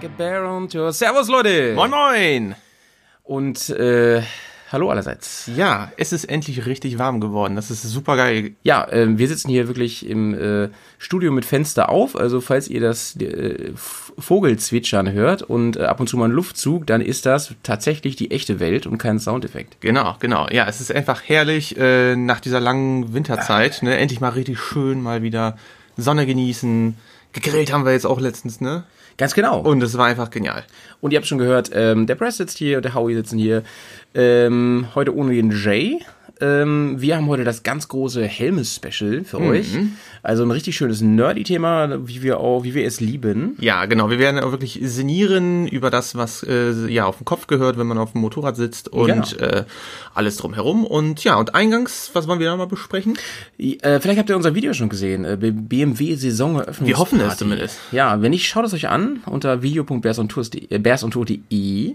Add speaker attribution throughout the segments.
Speaker 1: like a bear on tour. Servus, Leute!
Speaker 2: Moin Moin!
Speaker 1: Und äh, hallo allerseits.
Speaker 2: Ja, es ist endlich richtig warm geworden. Das ist super geil.
Speaker 1: Ja, äh, wir sitzen hier wirklich im äh, Studio mit Fenster auf. Also falls ihr das äh, Vogelzwitschern hört und äh, ab und zu mal einen Luftzug, dann ist das tatsächlich die echte Welt und kein Soundeffekt.
Speaker 2: Genau, genau. Ja, es ist einfach herrlich äh, nach dieser langen Winterzeit. Ne? Endlich mal richtig schön mal wieder Sonne genießen. Gegrillt haben wir jetzt auch letztens, ne?
Speaker 1: Ganz genau.
Speaker 2: Und es war einfach genial.
Speaker 1: Und ihr habt schon gehört, ähm, der Press sitzt hier und der Howie sitzen hier. Ähm, heute ohne den Jay. Ähm, wir haben heute das ganz große Helmes-Special für
Speaker 2: Mhm.
Speaker 1: euch. Also ein richtig schönes Nerdy-Thema, wie wir auch, wie wir es lieben.
Speaker 2: Ja, genau. Wir werden auch wirklich sinnieren über das, was äh, ja auf dem Kopf gehört, wenn man auf dem Motorrad sitzt und
Speaker 1: Genau.
Speaker 2: äh, alles drumherum. Und ja, und eingangs, was wollen wir da mal besprechen?
Speaker 1: Äh, vielleicht habt ihr unser Video schon gesehen. Äh, BMW Saisoneröffnung.
Speaker 2: Wir hoffen es zumindest.
Speaker 1: Ja, wenn nicht, schaut es euch an unter video.bearsontour.de. Äh,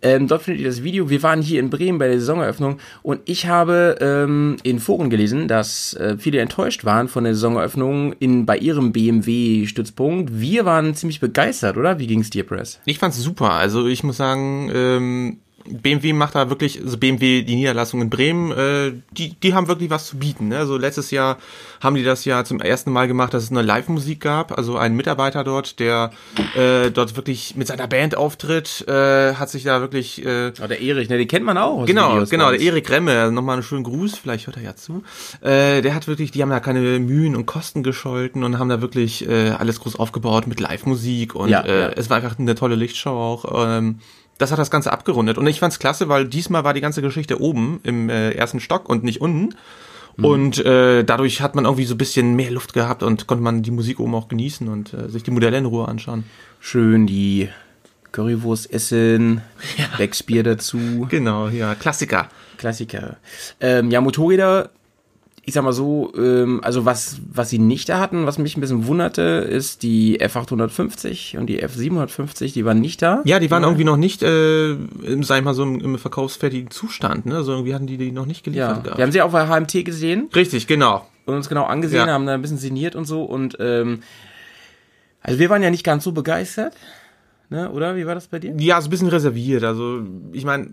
Speaker 1: ähm, dort findet ihr das Video. Wir waren hier in Bremen bei der Saisoneröffnung und ich habe ähm, in Foren gelesen, dass äh, viele enttäuscht waren von der Saisoneröffnung in, bei ihrem BMW-Stützpunkt. Wir waren ziemlich begeistert, oder? Wie ging's dir, Press?
Speaker 2: Ich fand's super. Also ich muss sagen, ähm, BMW macht da wirklich, also BMW, die Niederlassung in Bremen, äh, die, die haben wirklich was zu bieten. Ne? Also letztes Jahr haben die das ja zum ersten Mal gemacht, dass es eine Live-Musik gab. Also ein Mitarbeiter dort, der äh, dort wirklich mit seiner Band auftritt, äh, hat sich da wirklich äh,
Speaker 1: Oh, der Erich, ne, den kennt man auch.
Speaker 2: Genau, genau, der. Erik Remme, nochmal einen schönen Gruß, vielleicht hört er ja zu. Äh, der hat wirklich, die haben da keine Mühen und Kosten gescholten und haben da wirklich äh, alles groß aufgebaut mit Live-Musik und
Speaker 1: Ja,
Speaker 2: äh,
Speaker 1: ja.
Speaker 2: es war einfach eine tolle Lichtshow auch. Ähm, das hat das Ganze abgerundet und ich fand's klasse, weil diesmal war die ganze Geschichte oben im äh, ersten Stock und nicht unten.
Speaker 1: Mhm.
Speaker 2: Und äh, dadurch hat man irgendwie so ein bisschen mehr Luft gehabt und konnte man die Musik oben auch genießen und äh, sich die Modelle in Ruhe anschauen.
Speaker 1: Schön die Currywurst essen, Becksbier dazu.
Speaker 2: Genau, ja, Klassiker.
Speaker 1: Klassiker. Ähm, ja, Motorräder, ich sag mal so, ähm, also was, was sie nicht da hatten, was mich ein bisschen wunderte, ist die F850 und die F750, die waren nicht da.
Speaker 2: Ja, die waren irgendwie noch nicht, äh, im, sag ich mal so, im, im verkaufsfertigen Zustand, ne? Also irgendwie hatten die die noch nicht
Speaker 1: Ja,
Speaker 2: geliefert gehabt.
Speaker 1: wir haben sie auf der HMT gesehen
Speaker 2: Richtig, genau.
Speaker 1: und uns genau angesehen,
Speaker 2: Ja.
Speaker 1: haben da ein bisschen sinniert und so und ähm, also wir waren ja nicht ganz so begeistert, ne? Oder wie war das bei dir?
Speaker 2: Ja, so ein bisschen reserviert. Also, ich meine,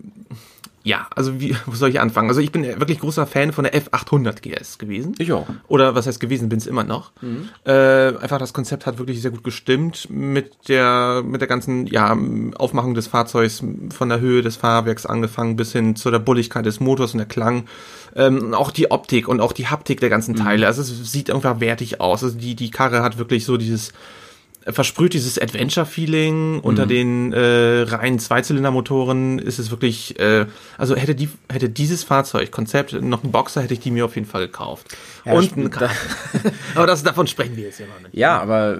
Speaker 2: ja, also wie, wo soll ich anfangen? Also ich bin wirklich großer Fan von der F800 GS gewesen.
Speaker 1: Ich auch.
Speaker 2: Oder was heißt gewesen, bin es immer noch. Äh, einfach das Konzept hat wirklich sehr gut gestimmt mit der mit der ganzen ja Aufmachung des Fahrzeugs von der Höhe des Fahrwerks angefangen bis hin zu der Bulligkeit des Motors und der Klang. Ähm, auch die Optik und auch die Haptik der ganzen Teile. Also es sieht einfach wertig aus. Also die die Karre hat wirklich so dieses versprüht dieses Adventure-Feeling. Unter den äh, reinen Zweizylindermotoren ist es wirklich, äh, also hätte die, hätte dieses Fahrzeug, Konzept, noch einen Boxer, hätte ich die mir auf jeden Fall gekauft.
Speaker 1: Ja,
Speaker 2: Und ein Ka- Aber das, davon sprechen wir jetzt ja noch nicht.
Speaker 1: Ja, aber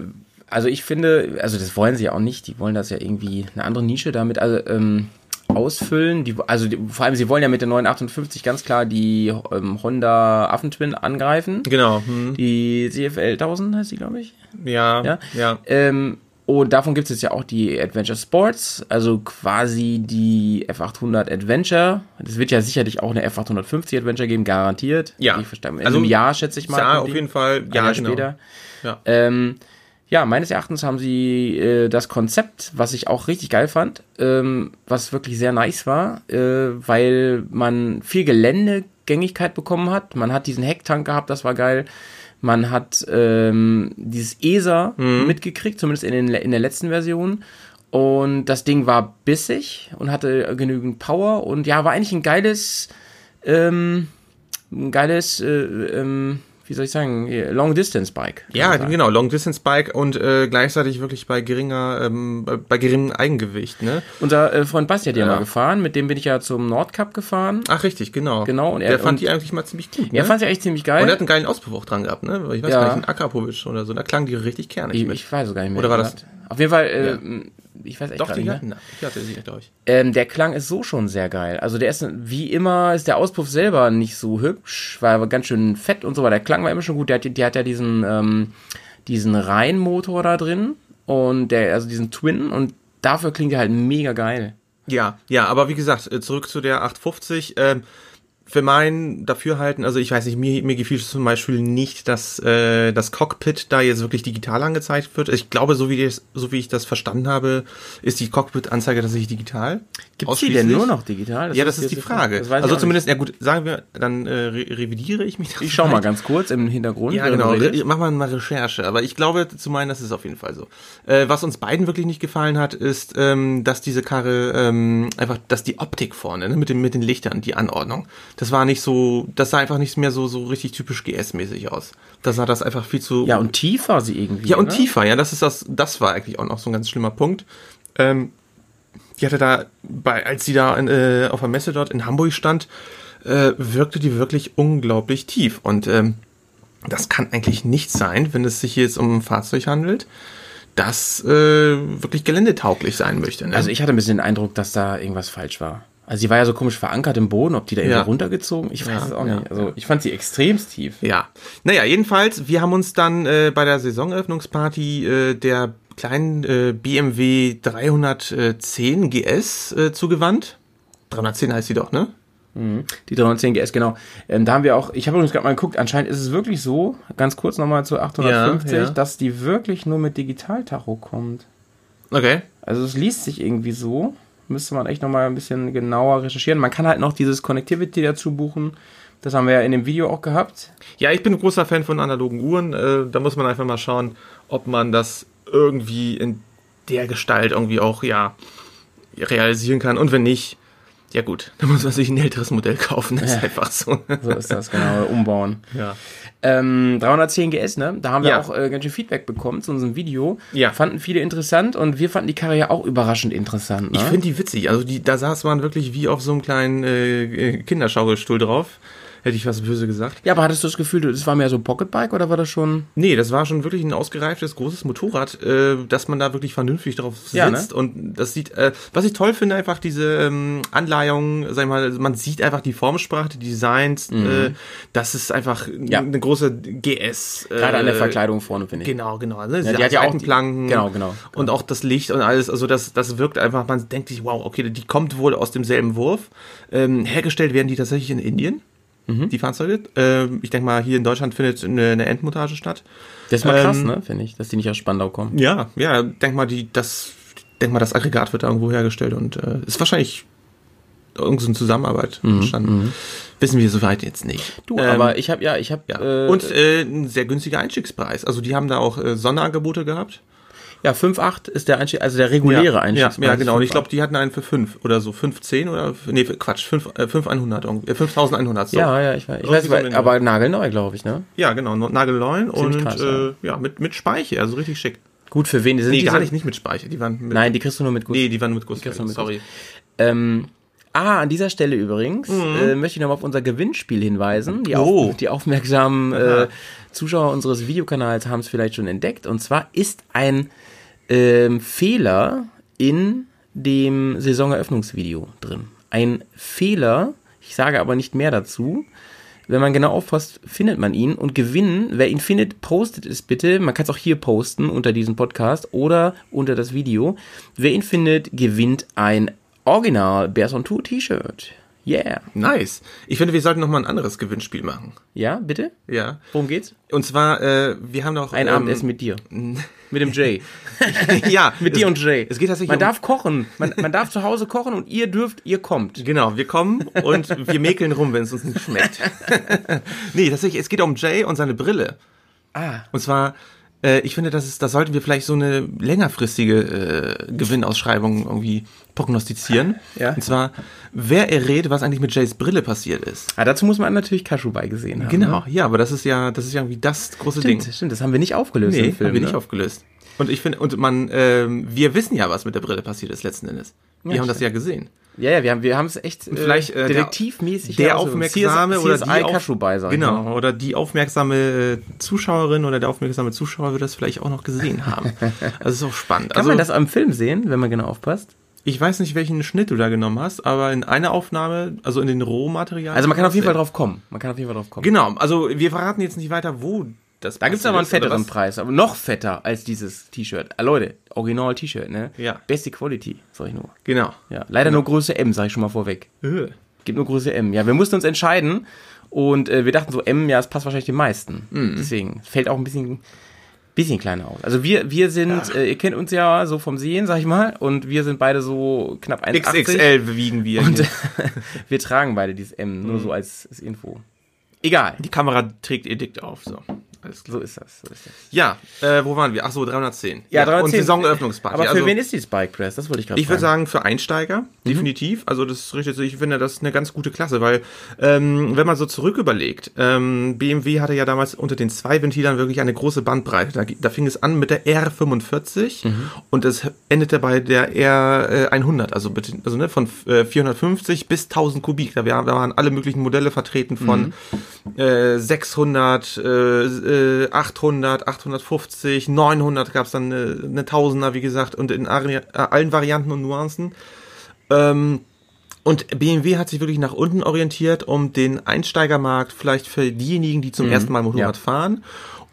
Speaker 1: also ich finde, also das wollen sie ja auch nicht. Die wollen das ja irgendwie eine andere Nische damit also, ähm, ausfüllen. Die, also die, vor allem, sie wollen ja mit der 958 ganz klar die ähm, Honda Affentwin angreifen.
Speaker 2: Genau. Hm.
Speaker 1: Die CFL 1000 heißt die, glaube ich.
Speaker 2: Ja,
Speaker 1: Ja.
Speaker 2: ja.
Speaker 1: Ähm, und davon gibt es jetzt ja auch die Adventure Sports, also quasi die F800 Adventure. Es wird ja sicherlich auch eine F850 Adventure geben, garantiert.
Speaker 2: Ja.
Speaker 1: Ich verstehe.
Speaker 2: Also,
Speaker 1: Also im Jahr schätze ich mal.
Speaker 2: Ja, auf jeden Fall. Ja,
Speaker 1: Jahr
Speaker 2: genau.
Speaker 1: später.
Speaker 2: Ja.
Speaker 1: Ähm, ja, meines Erachtens haben sie äh, das Konzept, was ich auch richtig geil fand, ähm, was wirklich sehr nice war, äh, weil man viel Geländegängigkeit bekommen hat. Man hat diesen Hecktank gehabt, das war geil. Man hat ähm, dieses ESA mitgekriegt, zumindest in, den, in der letzten Version. Und das Ding war bissig und hatte genügend Power und ja, war eigentlich ein geiles, ähm, ein geiles, äh, ähm, wie soll ich sagen, Long-Distance-Bike. kann
Speaker 2: Ja,
Speaker 1: man sagen.
Speaker 2: genau, Long Distance Bike und äh, gleichzeitig wirklich bei geringer, ähm, bei, geringem Eigengewicht, ne?
Speaker 1: Unser äh, Freund Basti hat ja
Speaker 2: Ja.
Speaker 1: mal gefahren, mit dem bin ich ja zum Nordcup gefahren.
Speaker 2: Ach, richtig, genau.
Speaker 1: Genau, und er-
Speaker 2: Der fand die eigentlich mal ziemlich gut, ne?
Speaker 1: Er fand sie echt ziemlich geil.
Speaker 2: und er hat einen geilen Auspuff auch dran gehabt, ne? Ich weiß
Speaker 1: Ja.
Speaker 2: gar nicht, ein Akrapovic oder so, da klang die richtig kernig
Speaker 1: ich,
Speaker 2: mit.
Speaker 1: ich weiß sogar nicht mehr.
Speaker 2: Oder war das-
Speaker 1: Auf jeden Fall, äh,
Speaker 2: Ja.
Speaker 1: Ich weiß echt
Speaker 2: Doch, die
Speaker 1: nicht
Speaker 2: hatten, ich hatte sie, glaube ich.
Speaker 1: Ähm, der Klang ist so schon sehr geil. Also der ist, wie immer, ist der Auspuff selber nicht so hübsch, war aber ganz schön fett und so, aber der Klang war immer schon gut. Der hat, der hat ja diesen, ähm, diesen Reihenmotor da drin und der, also diesen Twin und dafür klingt er halt mega geil.
Speaker 2: Ja, ja, aber wie gesagt, äh, zurück zu der 850. Ähm, für mein Dafürhalten, also ich weiß nicht, mir, mir gefiel zum Beispiel nicht, dass äh, das Cockpit da jetzt wirklich digital angezeigt wird. Ich glaube, so wie, ich, so wie ich das verstanden habe, ist die Cockpit-Anzeige tatsächlich digital.
Speaker 1: Gibt sie denn nur noch digital?
Speaker 2: ja, das ist die Frage.
Speaker 1: Das
Speaker 2: also zumindest, ja gut, sagen wir, dann äh, re revidiere ich mich.
Speaker 1: nicht. Ich schau mal ganz kurz im Hintergrund.
Speaker 2: Ja, genau. mach mal mal Recherche. Aber ich glaube zu meinen, das ist auf jeden Fall so. Äh, was uns beiden wirklich nicht gefallen hat, ist, ähm, dass diese Karre ähm, einfach, dass die Optik vorne, ne, mit, dem, mit den Lichtern, die Anordnung, das war nicht so, das sah einfach nicht mehr so, so richtig typisch GS-mäßig aus. Da sah das einfach viel zu.
Speaker 1: Ja, und tief war sie irgendwie.
Speaker 2: Ja, und
Speaker 1: ne?
Speaker 2: tiefer, ja, das ist das, das war eigentlich auch noch so ein ganz schlimmer Punkt. Ähm, die hatte da, bei, als sie da in, äh, auf der Messe dort in Hamburg stand, äh, wirkte die wirklich unglaublich tief. Und ähm, das kann eigentlich nicht sein, wenn es sich jetzt um ein Fahrzeug handelt, das äh, wirklich geländetauglich sein möchte. Ne?
Speaker 1: Also ich hatte ein bisschen den Eindruck, dass da irgendwas falsch war. Also sie war ja so komisch verankert im Boden, ob die da irgendwie
Speaker 2: Ja.
Speaker 1: runtergezogen, ich weiß
Speaker 2: Ja,
Speaker 1: es auch
Speaker 2: ja,
Speaker 1: nicht. Also ich fand sie extremst tief.
Speaker 2: Ja. Naja, jedenfalls, wir haben uns dann äh, bei der Saisoneröffnungsparty äh, der kleinen äh, BMW 310 GS äh, zugewandt. 310 heißt sie doch, ne?
Speaker 1: Die 310 GS, genau. Ähm, da haben wir auch, ich habe übrigens gerade mal geguckt, anscheinend ist es wirklich so, ganz kurz nochmal zu 850,
Speaker 2: Ja, ja.
Speaker 1: dass die wirklich nur mit Digitaltacho kommt.
Speaker 2: Okay.
Speaker 1: Also es liest sich irgendwie so. Müsste man echt nochmal ein bisschen genauer recherchieren. Man kann halt noch dieses Connectivity dazu buchen. Das haben wir ja in dem Video auch gehabt.
Speaker 2: Ja, ich bin ein großer Fan von analogen Uhren. Äh, da muss man einfach mal schauen, ob man das irgendwie in der Gestalt irgendwie auch, ja, realisieren kann. Und wenn nicht, ja gut, dann muss man sich ein älteres Modell kaufen. Das ist
Speaker 1: Ja.
Speaker 2: einfach so.
Speaker 1: So ist das, genau. Umbauen.
Speaker 2: Ja.
Speaker 1: Ähm, 310 GS, ne? Da haben wir
Speaker 2: Ja.
Speaker 1: auch äh, ganz schön Feedback bekommen zu unserem Video.
Speaker 2: Ja.
Speaker 1: Fanden viele interessant und wir fanden die Karre ja auch überraschend interessant. Ne?
Speaker 2: Ich finde die witzig. Also die, da saß man wirklich wie auf so einem kleinen äh, Kinderschaukelstuhl drauf. Hätte ich was böse gesagt.
Speaker 1: Ja, aber hattest du das Gefühl, das war mehr so ein Pocketbike oder war das schon.
Speaker 2: Nee, das war schon wirklich ein ausgereiftes, großes Motorrad, äh, dass man da wirklich vernünftig drauf sitzt.
Speaker 1: Ja, ne?
Speaker 2: Und das sieht, äh, was ich toll finde, einfach diese ähm, Anleihung, sag ich mal, man sieht einfach die Formsprache, die Designs, äh, das ist einfach
Speaker 1: Mhm. Ja.
Speaker 2: eine große GS. Äh,
Speaker 1: Gerade an der Verkleidung vorne, finde ich.
Speaker 2: Genau, genau. Ne?
Speaker 1: die hat ja auch die-
Speaker 2: Planken
Speaker 1: genau, genau,
Speaker 2: Und auch das Licht und alles, also das, das wirkt einfach, man denkt sich, wow, okay, die kommt wohl aus demselben Wurf. Ähm, hergestellt werden die tatsächlich in Indien,
Speaker 1: Mhm.
Speaker 2: die Fahrzeuge. Ähm, ich denke mal, hier in Deutschland findet eine, eine Endmontage statt.
Speaker 1: Das ist mal krass,
Speaker 2: Ähm,
Speaker 1: ne? Finde ich, dass die nicht aus Spandau kommen.
Speaker 2: Ja, ja, denk mal, die, das, denk mal, das Aggregat wird da irgendwo hergestellt und äh, ist wahrscheinlich irgendeine Zusammenarbeit entstanden. Wissen wir soweit jetzt nicht.
Speaker 1: Mhm, Du,
Speaker 2: Ähm,
Speaker 1: aber ich habe ja, ich habe.
Speaker 2: ja.
Speaker 1: Äh,
Speaker 2: und äh, ein sehr günstiger Einstiegspreis. Also die haben da auch äh, Sonderangebote gehabt.
Speaker 1: Ja, 5,8 ist der Einstieg, also der reguläre
Speaker 2: ja,
Speaker 1: Einstiegspreis.
Speaker 2: Ja, ja, genau. Und ich
Speaker 1: 5,8.
Speaker 2: glaube, die hatten einen für 5 oder so. 510 oder, nee, Quatsch, 5, äh, 5100, irgendwie, äh, 5100. So.
Speaker 1: Ja, ja, ich weiß, ich weiß
Speaker 2: den-
Speaker 1: aber nagelneu, glaube ich, ne?
Speaker 2: ja, genau. Nagelneuen und
Speaker 1: krass,
Speaker 2: äh, ja, mit, mit Speicher, also richtig schick.
Speaker 1: Gut, für wen? Die sind
Speaker 2: Nee,
Speaker 1: die
Speaker 2: gar nicht, nicht mit Speicher. Die waren mit,
Speaker 1: Nein, die kriegst du nur mit Guss.
Speaker 2: nee, die waren mit Guss. Sorry.
Speaker 1: Ähm, ah, an dieser Stelle übrigens äh, möchte ich nochmal auf unser Gewinnspiel hinweisen. Die,
Speaker 2: Mhm. Oh.
Speaker 1: auf, die aufmerksamen äh, Zuschauer unseres Videokanals haben es vielleicht schon entdeckt. Und zwar ist ein ähm, Fehler in dem Saisoneröffnungsvideo drin. Ein Fehler, ich sage aber nicht mehr dazu. Wenn man genau aufpasst, findet man ihn und gewinnen. Wer ihn findet, postet es bitte. Man kann es auch hier posten unter diesem Podcast oder unter das Video. Wer ihn findet, gewinnt ein Original Bears on Tour T-Shirt. Yeah.
Speaker 2: Nice. Ich finde, wir sollten noch mal ein anderes Gewinnspiel machen.
Speaker 1: Ja, bitte?
Speaker 2: Ja.
Speaker 1: Worum geht's?
Speaker 2: Und zwar, äh, wir haben noch
Speaker 1: Ein
Speaker 2: ähm,
Speaker 1: Abendessen mit dir. Mit dem Jay.
Speaker 2: ja,
Speaker 1: Mit
Speaker 2: es,
Speaker 1: dir und Jay.
Speaker 2: Es geht tatsächlich
Speaker 1: Man
Speaker 2: um,
Speaker 1: darf kochen. Man, man darf zu Hause kochen und ihr dürft, ihr kommt.
Speaker 2: Genau, wir kommen und wir mäkeln rum, wenn es uns nicht schmeckt. nee, tatsächlich, es geht um Jay und seine Brille.
Speaker 1: Ah.
Speaker 2: Und zwar, äh, ich finde, das ist, da sollten wir vielleicht so eine längerfristige äh, Gewinnausschreibung irgendwie prognostizieren.
Speaker 1: Ja.
Speaker 2: Und zwar, wer errät, was eigentlich mit Jays Brille passiert ist.
Speaker 1: Ah, dazu muss man natürlich Kaschu beigesehen haben.
Speaker 2: Genau, ja, aber das ist ja, das ist ja irgendwie das große
Speaker 1: Stimmt,
Speaker 2: Ding.
Speaker 1: stimmt, das haben wir nicht aufgelöst
Speaker 2: Nee,
Speaker 1: im Film.
Speaker 2: haben wir
Speaker 1: ne?
Speaker 2: nicht aufgelöst. Und ich finde, und man, ähm, wir wissen ja, was mit der Brille passiert ist letzten Endes. Wir
Speaker 1: Ja,
Speaker 2: haben das ja gesehen.
Speaker 1: Ja, ja, wir haben wir haben es echt äh,
Speaker 2: vielleicht, äh, der-
Speaker 1: detektivmäßig
Speaker 2: der
Speaker 1: also
Speaker 2: aufmerksame
Speaker 1: CSI,
Speaker 2: oder
Speaker 1: CSI
Speaker 2: die auf- Genau,
Speaker 1: mal.
Speaker 2: oder die aufmerksame äh, Zuschauerin oder der aufmerksame Zuschauer wird das vielleicht auch noch gesehen haben. Also ist auch spannend.
Speaker 1: Kann
Speaker 2: also
Speaker 1: man das am Film sehen, wenn man genau aufpasst?
Speaker 2: ich weiß nicht, welchen Schnitt du da genommen hast, aber in einer Aufnahme, also in den Rohmaterialien.
Speaker 1: Also man kann auf jeden Fall
Speaker 2: drauf
Speaker 1: kommen. Man kann auf jeden Fall drauf kommen.
Speaker 2: Genau, also wir verraten jetzt nicht weiter, wo das
Speaker 1: Da gibt's aber einen fetteren Preis, aber noch fetter als dieses T-Shirt. Ah, Leute, Original T-Shirt, ne?
Speaker 2: Ja.
Speaker 1: Beste Quality, sag ich nur.
Speaker 2: Genau.
Speaker 1: Ja, leider nur Größe M, sag ich schon mal vorweg.
Speaker 2: Äh.
Speaker 1: Gibt nur Größe M. Ja, wir mussten uns entscheiden und äh, wir dachten so, M, ja, es passt wahrscheinlich den meisten. Deswegen fällt auch ein bisschen, bisschen kleiner aus. Also wir, wir sind, äh, ihr kennt uns ja so vom Sehen, sag ich mal, und wir sind beide so knapp 1,80.
Speaker 2: XXL wiegen wir.
Speaker 1: Und wir tragen beide dieses M, nur so als, als Info. Egal.
Speaker 2: Die Kamera trägt Edikt auf. So.
Speaker 1: So ist das. So ist das.
Speaker 2: Ja, äh, wo waren wir? Ach so, 310.
Speaker 1: Ja, 310.
Speaker 2: Und Saisoneröffnungsparty.
Speaker 1: Aber für
Speaker 2: also,
Speaker 1: wen ist die Spike Press? Das wollte ich gerade
Speaker 2: Ich würde sagen, für Einsteiger, definitiv. Also das richtet sich, ich finde, das ist eine ganz gute Klasse, weil ähm, wenn man so zurück überlegt, ähm, BMW hatte ja damals unter den zwei Ventilern wirklich eine große Bandbreite. Da, da fing es an mit der R45 und es endete bei der R100, also, bitte, also ne, von äh, 450 bis 1000 Kubik. Da, waren alle möglichen Modelle vertreten von äh, 600, äh, äh, 800, 850, 900 gab es dann eine, eine Tausender, wie gesagt, und in äh, allen Varianten und Nuancen. Ähm, und BMW hat sich wirklich nach unten orientiert, um den Einsteigermarkt vielleicht für diejenigen, die zum ersten Mal Motorrad
Speaker 1: ja.
Speaker 2: fahren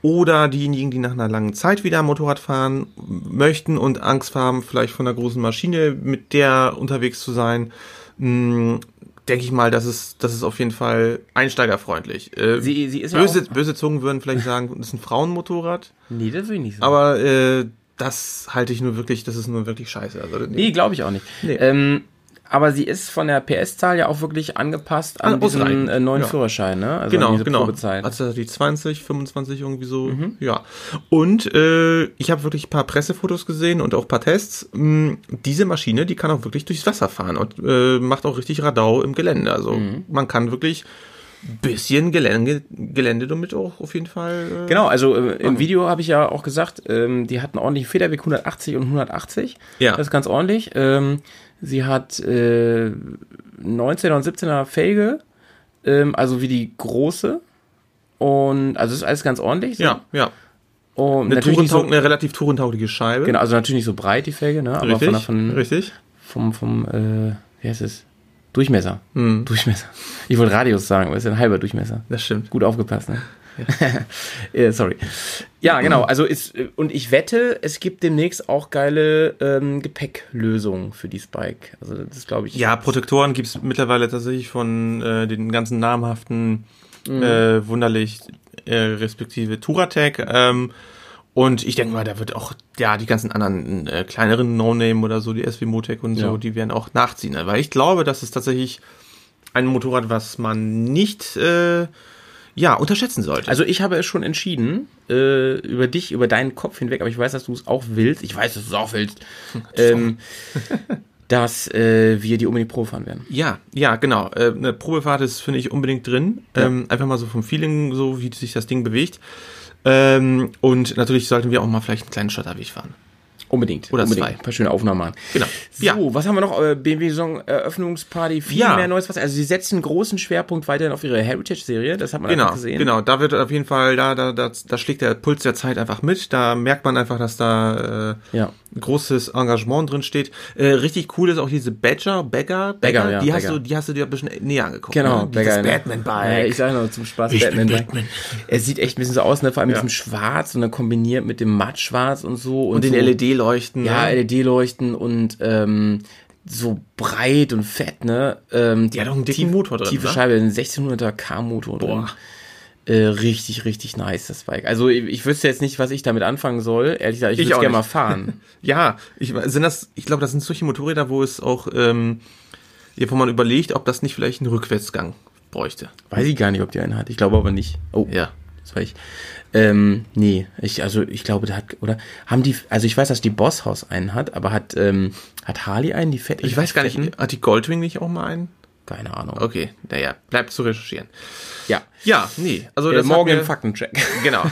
Speaker 2: oder diejenigen, die nach einer langen Zeit wieder Motorrad fahren möchten und Angst haben, vielleicht von einer großen Maschine mit der unterwegs zu sein, mh, denke ich mal, das ist, das ist auf jeden Fall einsteigerfreundlich. Äh,
Speaker 1: Sie, sie ist ja
Speaker 2: böse,
Speaker 1: auch,
Speaker 2: böse Zungen würden vielleicht sagen, das ist ein Frauenmotorrad,
Speaker 1: Nee, das will ich nicht sagen.
Speaker 2: aber äh, das halte ich nur wirklich, das ist nur wirklich scheiße. Also,
Speaker 1: Nee, glaube ich auch nicht.
Speaker 2: Nee.
Speaker 1: Ähm, aber sie ist von der PS-Zahl ja auch wirklich angepasst an
Speaker 2: An
Speaker 1: diesen
Speaker 2: Ausreichen.
Speaker 1: äh, neuen
Speaker 2: Ja.
Speaker 1: Führerschein, ne? Also
Speaker 2: Genau,
Speaker 1: diese
Speaker 2: genau.
Speaker 1: Probezeit.
Speaker 2: Also die 20, 25 irgendwie so, ja. Und äh, ich habe wirklich ein paar Pressefotos gesehen und auch ein paar Tests. Mh, diese Maschine, die kann auch wirklich durchs Wasser fahren und äh, macht auch richtig Radau im Gelände. Also man kann wirklich ein bisschen Gelände, Gelände damit auch auf jeden Fall. Äh,
Speaker 1: Genau, also äh, im Video habe ich ja auch gesagt, ähm, die hatten ordentlich Federweg 180 und 180.
Speaker 2: Ja.
Speaker 1: Das ist ganz ordentlich. Ähm, sie hat äh, 19er und 17er Felge, ähm, also wie die große. Und also ist alles ganz ordentlich. So.
Speaker 2: Ja, ja.
Speaker 1: Und
Speaker 2: Eine,
Speaker 1: natürlich so,
Speaker 2: eine relativ tourentaugliche Scheibe.
Speaker 1: genau, also natürlich nicht so breit die Felge, ne? Aber
Speaker 2: Richtig,
Speaker 1: von, von,
Speaker 2: richtig.
Speaker 1: vom, vom, äh, wie heißt es? Durchmesser.
Speaker 2: Hm.
Speaker 1: Durchmesser. Ich wollte Radius sagen, aber es ist ein halber Durchmesser.
Speaker 2: Das stimmt.
Speaker 1: Gut aufgepasst, ne? Äh, sorry. Ja, genau. Also ist, und ich wette, es gibt demnächst auch geile ähm, Gepäcklösungen für die Spike. Also das glaube ich.
Speaker 2: Ja, Protektoren gibt's mittlerweile tatsächlich von äh, den ganzen namhaften, äh, wunderlich, äh, respektive Touratec. Ähm, und ich denke mal, da wird auch, ja, die ganzen anderen äh, kleineren No-Name oder so, die SW Motec und so,
Speaker 1: Ja.
Speaker 2: die werden auch nachziehen. Weil ich glaube, das ist tatsächlich ein Motorrad, was man nicht, äh, ja, unterschätzen sollte.
Speaker 1: Also ich habe es schon entschieden, äh, über dich, über deinen Kopf hinweg, aber ich weiß, dass du es auch willst. Ich weiß, dass du es auch willst. ähm, dass äh, wir die unbedingt Probe fahren werden.
Speaker 2: Ja, ja, genau. Äh, eine Probefahrt ist, finde ich, unbedingt drin. Ähm, einfach mal so vom Feeling, so wie sich das Ding bewegt. Ähm, und natürlich sollten wir auch mal vielleicht einen kleinen Schotterweg fahren.
Speaker 1: Unbedingt.
Speaker 2: Oder
Speaker 1: unbedingt.
Speaker 2: zwei.
Speaker 1: Ein paar schöne Aufnahmen machen.
Speaker 2: Genau.
Speaker 1: So,
Speaker 2: Ja.
Speaker 1: was haben wir noch? Äh, BMW Saison Eröffnungsparty, viel
Speaker 2: Ja.
Speaker 1: mehr Neues was. Also sie setzen einen großen Schwerpunkt weiterhin auf ihre Heritage-Serie, das hat man
Speaker 2: Genau,
Speaker 1: gesehen.
Speaker 2: genau. Da wird auf jeden Fall, da, da, da, da schlägt der Puls der Zeit einfach mit. Da merkt man einfach, dass da äh,
Speaker 1: Ja.
Speaker 2: großes Engagement drin steht. Äh, richtig cool ist auch diese Badger, Bagger,
Speaker 1: Bagger, ja,
Speaker 2: die hast
Speaker 1: Bagger.
Speaker 2: du, die hast du dir ein bisschen näher angeguckt.
Speaker 1: Genau,
Speaker 2: ne? Dieses
Speaker 1: Bagger, ne?
Speaker 2: Batman-Bike.
Speaker 1: Ja, ich sage nur zum Spaß
Speaker 2: Ich bin
Speaker 1: Batman.
Speaker 2: Batman.
Speaker 1: Er sieht echt ein bisschen so aus, ne? vor allem mit
Speaker 2: Ja.
Speaker 1: diesem Schwarz und dann kombiniert mit dem Mattschwarz und so. Und,
Speaker 2: und den
Speaker 1: so,
Speaker 2: LED-Leuchten.
Speaker 1: Ja,
Speaker 2: ne?
Speaker 1: LED-Leuchten und ähm, so breit und fett, ne? Ähm,
Speaker 2: Die hat auch einen dicken Motor drin,
Speaker 1: Tiefe
Speaker 2: ne?
Speaker 1: Scheibe, ein 1600er K-Motor drin.
Speaker 2: Boah.
Speaker 1: Äh, richtig, richtig nice, das Bike. Also ich, ich wüsste jetzt nicht, was ich damit anfangen soll. Ehrlich gesagt, ich,
Speaker 2: Ich
Speaker 1: würde gerne mal fahren.
Speaker 2: Ja, ich, sind das, ich glaube, das sind solche Motorräder, wo es auch, ähm, wo man überlegt, ob das nicht vielleicht einen Rückwärtsgang bräuchte.
Speaker 1: Weiß ich gar nicht, ob die einen hat. Ich glaube aber nicht. Oh,
Speaker 2: Ja.
Speaker 1: Das war ich. Ähm, nee, ich, also ich glaube, da hat, oder haben die, also ich weiß, dass die Bosshaus einen hat, aber hat, ähm, hat Harley einen, die fett
Speaker 2: Ich weiß gar nicht, hat die Goldwing nicht auch mal einen?
Speaker 1: Keine Ahnung.
Speaker 2: Okay, naja, bleibt zu recherchieren.
Speaker 1: Ja.
Speaker 2: Ja, nee, also
Speaker 1: Äh,
Speaker 2: das
Speaker 1: morgen
Speaker 2: hat
Speaker 1: im
Speaker 2: mir-
Speaker 1: Faktencheck.
Speaker 2: Genau.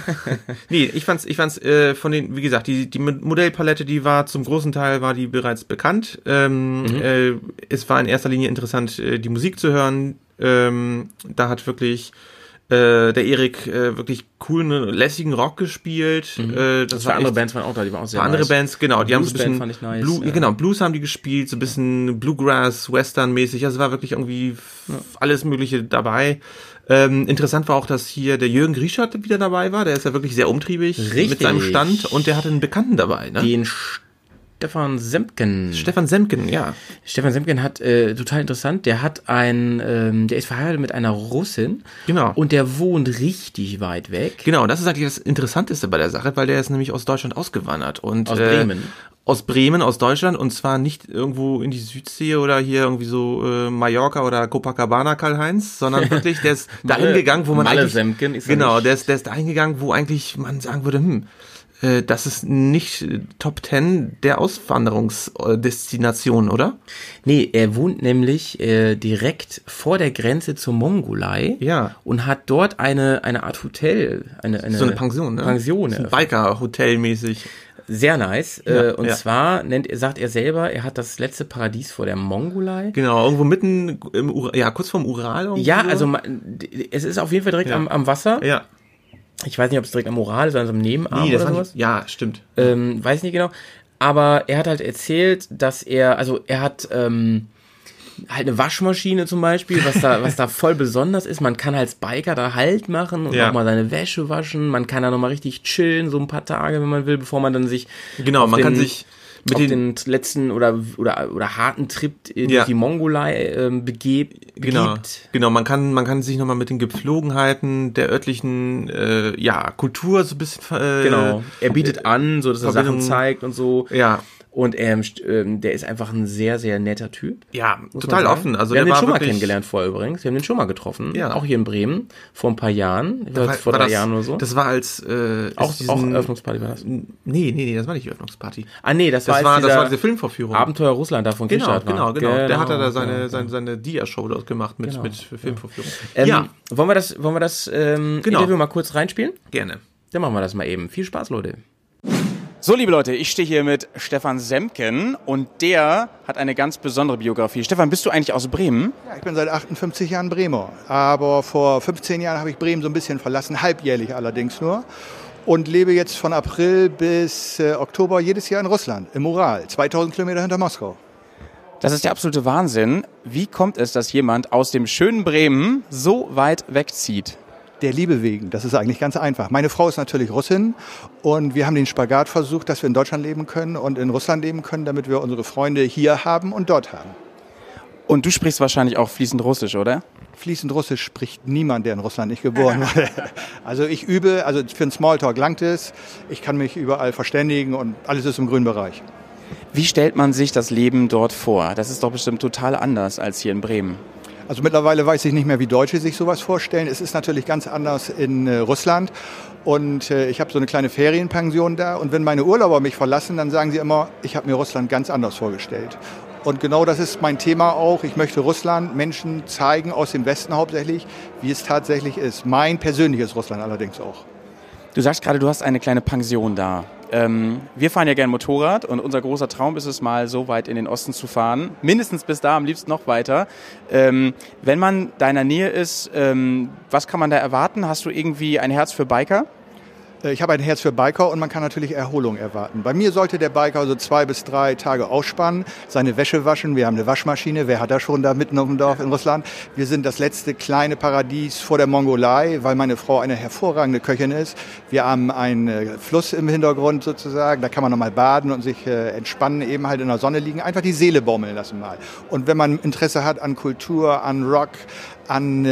Speaker 2: nee, ich fand's, ich fand's äh, von den, wie gesagt, die, die Modellpalette, die war zum großen Teil war die bereits bekannt. Ähm, äh, es war in erster Linie interessant, äh, die Musik zu hören. Ähm, da hat wirklich äh, der Erik äh, wirklich coolen, lässigen Rock gespielt. Äh, das
Speaker 1: Das war andere
Speaker 2: echt-
Speaker 1: Bands waren auch da, die waren auch sehr
Speaker 2: andere
Speaker 1: nice.
Speaker 2: Bands, genau, die haben so ein bisschen
Speaker 1: fand ich nice,
Speaker 2: Blue,
Speaker 1: ja.
Speaker 2: genau, Blues haben die gespielt, so ein bisschen Bluegrass, Western mäßig, also es war wirklich irgendwie f- alles mögliche dabei. Ähm, interessant war auch, dass hier der Jürgen Grischert wieder dabei war, der ist ja wirklich sehr umtriebig
Speaker 1: Richtig.
Speaker 2: mit seinem Stand und der hatte einen Bekannten dabei, ne?
Speaker 1: Den Stefan Semken.
Speaker 2: Stefan Semken, ja.
Speaker 1: Stefan Semken hat, äh, total interessant, der hat ein, ähm, der ist verheiratet mit einer Russin.
Speaker 2: Genau.
Speaker 1: Und der wohnt richtig weit weg.
Speaker 2: Genau, das ist eigentlich das Interessanteste bei der Sache, weil der ist nämlich aus Deutschland ausgewandert. Und,
Speaker 1: Aus Bremen.
Speaker 2: Äh, aus Bremen, aus Deutschland und zwar nicht irgendwo in die Südsee oder hier irgendwie so äh, Mallorca oder Copacabana Karl-Heinz, sondern wirklich, der ist dahin gegangen, wo man
Speaker 1: Malle
Speaker 2: eigentlich,
Speaker 1: Semken ist
Speaker 2: genau, der ist, der ist dahin gegangen, wo eigentlich man sagen würde, hm, äh, das ist nicht äh, Top 10 der Auswanderungsdestination, oder?
Speaker 1: Nee, er wohnt nämlich äh, direkt vor der Grenze zur Mongolei.
Speaker 2: Ja.
Speaker 1: Und hat dort eine, eine Art Hotel, eine, eine,
Speaker 2: So eine Pension, ne?
Speaker 1: Pension
Speaker 2: So ein
Speaker 1: eröffnet.
Speaker 2: Biker-Hotel mäßig.
Speaker 1: Sehr nice.
Speaker 2: Ja,
Speaker 1: äh, und
Speaker 2: ja.
Speaker 1: zwar nennt, sagt er selber, er hat das letzte Paradies vor der Mongolei.
Speaker 2: Genau, irgendwo mitten im Ura ja, kurz vorm Ural. irgendwo.
Speaker 1: Ja, also es ist auf jeden Fall direkt
Speaker 2: Ja.
Speaker 1: am, am Wasser.
Speaker 2: Ja.
Speaker 1: Ich weiß nicht, ob es direkt am Ural ist oder am Nebenarm
Speaker 2: Nee, das
Speaker 1: oder sowas.
Speaker 2: nicht, ja, stimmt.
Speaker 1: Ähm, weiß nicht genau. Aber er hat halt erzählt, dass er, also er hat ähm, halt eine Waschmaschine zum Beispiel, was da, was da voll besonders ist. Man kann als Biker da Halt machen und
Speaker 2: Ja.
Speaker 1: auch mal seine Wäsche waschen. Man kann da nochmal richtig chillen, so ein paar Tage, wenn man will, bevor man dann sich
Speaker 2: Genau, man kann sich mit
Speaker 1: auf
Speaker 2: den,
Speaker 1: letzten oder, oder, oder harten Trip äh, durch
Speaker 2: Ja.
Speaker 1: die Mongolei ähm, begeb,
Speaker 2: Genau,
Speaker 1: begibt.
Speaker 2: genau. Man kann, man kann sich nochmal mit den Gepflogenheiten der örtlichen, äh, ja, Kultur so ein bisschen, äh,
Speaker 1: Genau. Er bietet an, so dass er Sachen zeigt und so.
Speaker 2: Ja,
Speaker 1: Und ähm, der ist einfach ein sehr, sehr netter Typ.
Speaker 2: ja, total offen. Also
Speaker 1: wir haben den
Speaker 2: war
Speaker 1: schon mal kennengelernt vorher übrigens. Wir haben den schon mal getroffen.
Speaker 2: Ja.
Speaker 1: Auch hier in Bremen. Vor ein paar Jahren. Glaub,
Speaker 2: War,
Speaker 1: vor
Speaker 2: war
Speaker 1: drei
Speaker 2: das,
Speaker 1: Jahren oder so.
Speaker 2: Das war als, äh,
Speaker 1: auch,
Speaker 2: diesen-
Speaker 1: auch Eröffnungsparty war das.
Speaker 2: Nee, nee, nee, das war nicht die Öffnungsparty.
Speaker 1: Ah, nee, das,
Speaker 2: Das
Speaker 1: war,
Speaker 2: war, das war diese Filmvorführung.
Speaker 1: Abenteuer Russland da von
Speaker 2: Genau,
Speaker 1: Kirchstadt
Speaker 2: genau,
Speaker 1: war.
Speaker 2: genau, Der hat da
Speaker 1: genau,
Speaker 2: seine,
Speaker 1: genau.
Speaker 2: seine, seine Dia-Show dort gemacht mit,
Speaker 1: Genau.
Speaker 2: mit Filmvorführung.
Speaker 1: Ähm,
Speaker 2: ja,
Speaker 1: Wollen wir das, wollen wir das ähm,
Speaker 2: Genau.
Speaker 1: Interview mal kurz reinspielen?
Speaker 2: gerne.
Speaker 1: Dann machen wir das mal eben. Viel Spaß, Leute.
Speaker 3: So, liebe Leute, ich stehe hier mit Stefan Semken und der hat eine ganz besondere Biografie. Stefan, bist du eigentlich aus Bremen?
Speaker 4: Ja, ich bin seit 58 Jahren Bremer, aber vor 15 Jahren habe ich Bremen so ein bisschen verlassen, halbjährlich allerdings nur. Und lebe jetzt von April bis äh, Oktober jedes Jahr in Russland, im Ural, 2000 Kilometer hinter Moskau.
Speaker 3: Das ist der absolute Wahnsinn. Wie kommt es, dass jemand aus dem schönen Bremen so weit wegzieht?
Speaker 4: Der Liebe wegen, das ist eigentlich ganz einfach. Meine Frau ist natürlich Russin und wir haben den Spagat versucht, dass wir in Deutschland leben können und in Russland leben können, damit wir unsere Freunde hier haben und dort haben.
Speaker 3: Und du sprichst wahrscheinlich auch fließend Russisch, oder?
Speaker 4: Fließend Russisch spricht niemand, der in Russland nicht geboren wurde. Also ich übe, also für einen Smalltalk langt es. Ich kann mich überall verständigen und alles ist im grünen Bereich.
Speaker 3: Wie stellt man sich das Leben dort vor? Das ist doch bestimmt total anders als hier in Bremen.
Speaker 4: Also mittlerweile weiß ich nicht mehr, wie Deutsche sich sowas vorstellen. Es ist natürlich ganz anders in äh, Russland. Und äh, ich habe so eine kleine Ferienpension da. Und wenn meine Urlauber mich verlassen, dann sagen sie immer, ich habe mir Russland ganz anders vorgestellt. Und genau das ist mein Thema auch. Ich möchte Russland Menschen zeigen, aus dem Westen hauptsächlich, wie es tatsächlich ist. Mein persönliches Russland allerdings auch.
Speaker 3: Du sagst gerade, du hast eine kleine Pension da. Ähm, wir fahren ja gern Motorrad und unser großer Traum ist es mal so weit in den Osten zu fahren. Mindestens bis da, am liebsten noch weiter. Ähm, wenn man deiner Nähe ist, ähm, was kann man da erwarten? Hast du irgendwie ein Herz für Biker?
Speaker 4: Äh, Ich habe ein Herz für Biker und man kann natürlich Erholung erwarten. Bei mir sollte der Biker so zwei bis drei Tage ausspannen, seine Wäsche waschen. Wir haben eine Waschmaschine. Wer hat das schon da mitten auf dem Dorf in Russland? Wir sind das letzte kleine Paradies vor der Mongolei, weil meine Frau eine hervorragende Köchin ist. Wir haben einen äh, Fluss im Hintergrund sozusagen. Da kann man nochmal baden und sich äh, entspannen, eben halt in der Sonne liegen. Einfach die Seele baumeln lassen mal. Und wenn man Interesse hat an Kultur, an Rock, an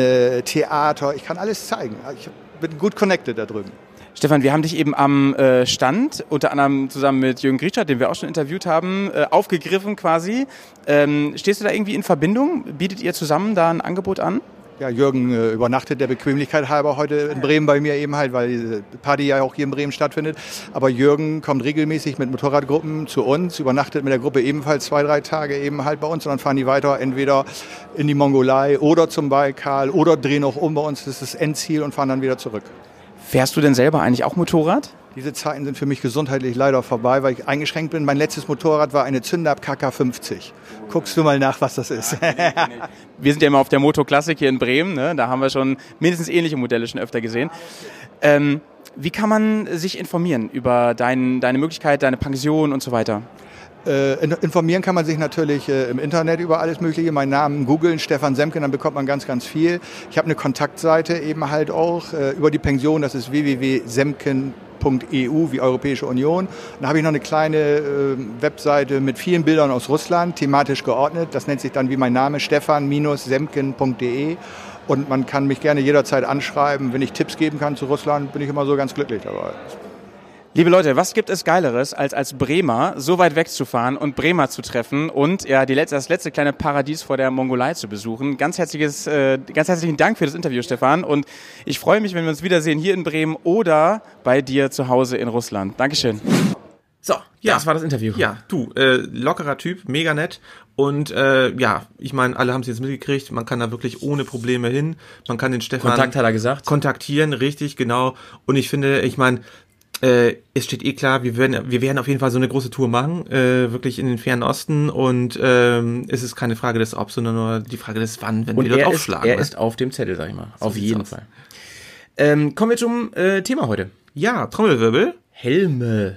Speaker 4: Theater, ich kann alles zeigen. Ich bin gut connected da drüben.
Speaker 3: Stefan, wir haben dich eben am äh, Stand, unter anderem zusammen mit Jürgen Grietschert, den wir auch schon interviewt haben, äh, aufgegriffen quasi. Ähm, stehst du da irgendwie in Verbindung? Bietet ihr zusammen da ein Angebot an?
Speaker 4: Ja, Jürgen äh, übernachtet der Bequemlichkeit halber heute in Bremen bei mir eben halt, weil diese Party ja auch hier in Bremen stattfindet. Aber Jürgen kommt regelmäßig mit Motorradgruppen zu uns, übernachtet mit der Gruppe ebenfalls zwei, drei Tage eben halt bei uns und dann fahren die weiter entweder in die Mongolei oder zum Baikal oder drehen auch um bei uns. Das ist das Endziel und fahren dann wieder zurück.
Speaker 3: Fährst du denn selber eigentlich auch Motorrad?
Speaker 4: Diese Zeiten sind für mich gesundheitlich leider vorbei, weil ich eingeschränkt bin. Mein letztes Motorrad war eine Zündab KK50. Guckst du mal nach, was das ist.
Speaker 3: Wir sind ja immer auf der Moto Classic hier in Bremen, ne? da haben wir schon mindestens ähnliche Modelle schon öfter gesehen. Ähm, wie kann man sich informieren über dein, deine Möglichkeit, deine Pension und so weiter?
Speaker 4: Äh, informieren kann man sich natürlich äh, im Internet über alles Mögliche. Meinen Namen googeln, Stefan Semken, dann bekommt man ganz, ganz viel. Ich habe eine Kontaktseite eben halt auch äh, über die Pension, das ist www.semken.eu wie Europäische Union. Und da habe ich noch eine kleine äh, Webseite mit vielen Bildern aus Russland, thematisch geordnet. Das nennt sich dann wie mein Name, stefan-semken.de. Und man kann mich gerne jederzeit anschreiben. Wenn ich Tipps geben kann zu Russland, bin ich immer so ganz glücklich dabei.
Speaker 3: Liebe Leute, was gibt es Geileres, als als Bremer so weit wegzufahren und Bremer zu treffen und ja, die letzte, das letzte kleine Paradies vor der Mongolei zu besuchen? Ganz, herzliches, äh, ganz herzlichen Dank für das Interview, Stefan. Und ich freue mich, wenn wir uns wiedersehen hier in Bremen oder bei dir zu Hause in Russland. Dankeschön.
Speaker 1: So, ja, das war das Interview.
Speaker 2: Ja, du, äh, lockerer Typ, mega nett. Und äh, ja, ich meine, alle haben es jetzt mitgekriegt, man kann da wirklich ohne Probleme hin. Man kann den Stefan
Speaker 1: Kontakt hat er gesagt.
Speaker 2: kontaktieren, richtig, genau. Und ich finde, ich meine, äh, es steht eh klar, wir werden, wir werden auf jeden Fall so eine große Tour machen, äh, wirklich in den fernen Osten. Und ähm, es ist keine Frage des Ob, sondern nur die Frage des Wann, wenn
Speaker 1: Und
Speaker 2: wir dort
Speaker 1: er, ist,
Speaker 2: aufschlagen.
Speaker 1: er
Speaker 2: ne?
Speaker 1: ist auf dem Zettel, sag ich mal. auf
Speaker 2: sieht's
Speaker 1: jeden. Fall. Ähm, kommen wir zum äh, Thema heute.
Speaker 2: ja, Trommelwirbel.
Speaker 1: Helme.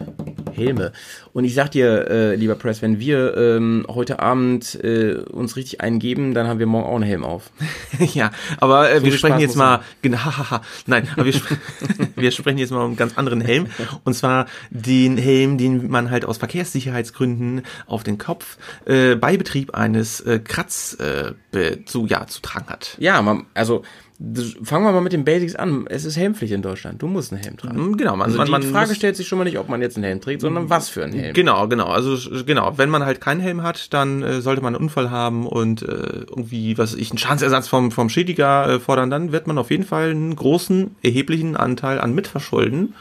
Speaker 1: Helme. Und ich sag dir, äh, lieber Press, wenn wir ähm, heute Abend äh, uns richtig eingeben, dann haben wir morgen auch einen Helm auf.
Speaker 2: ja, aber äh, wir
Speaker 1: viel
Speaker 2: sprechen
Speaker 1: Spaß
Speaker 2: jetzt mal, genau, hahaha, nein, aber wir, wir sprechen jetzt mal um einen ganz anderen Helm. Und zwar den Helm, den man halt aus Verkehrssicherheitsgründen auf den Kopf äh, bei Betrieb eines äh, Kratz äh, zu, ja, zu tragen hat.
Speaker 1: Ja, man, also fangen wir mal mit den Basics an. Es ist Helmpflicht in Deutschland. Du musst einen Helm tragen.
Speaker 2: Mm, Genau, man,
Speaker 1: Also
Speaker 2: man,
Speaker 1: die
Speaker 2: man
Speaker 1: Frage stellt sich schon mal nicht, ob man jetzt einen Helm trägt, sondern was für einen Helm.
Speaker 2: Genau, genau. Also genau, wenn man halt keinen Helm hat, dann äh, sollte man einen Unfall haben und äh, irgendwie, was weiß ich, einen Schadensersatz vom, vom Schädiger äh, fordern, dann wird man auf jeden Fall einen großen, erheblichen Anteil an Mitverschulden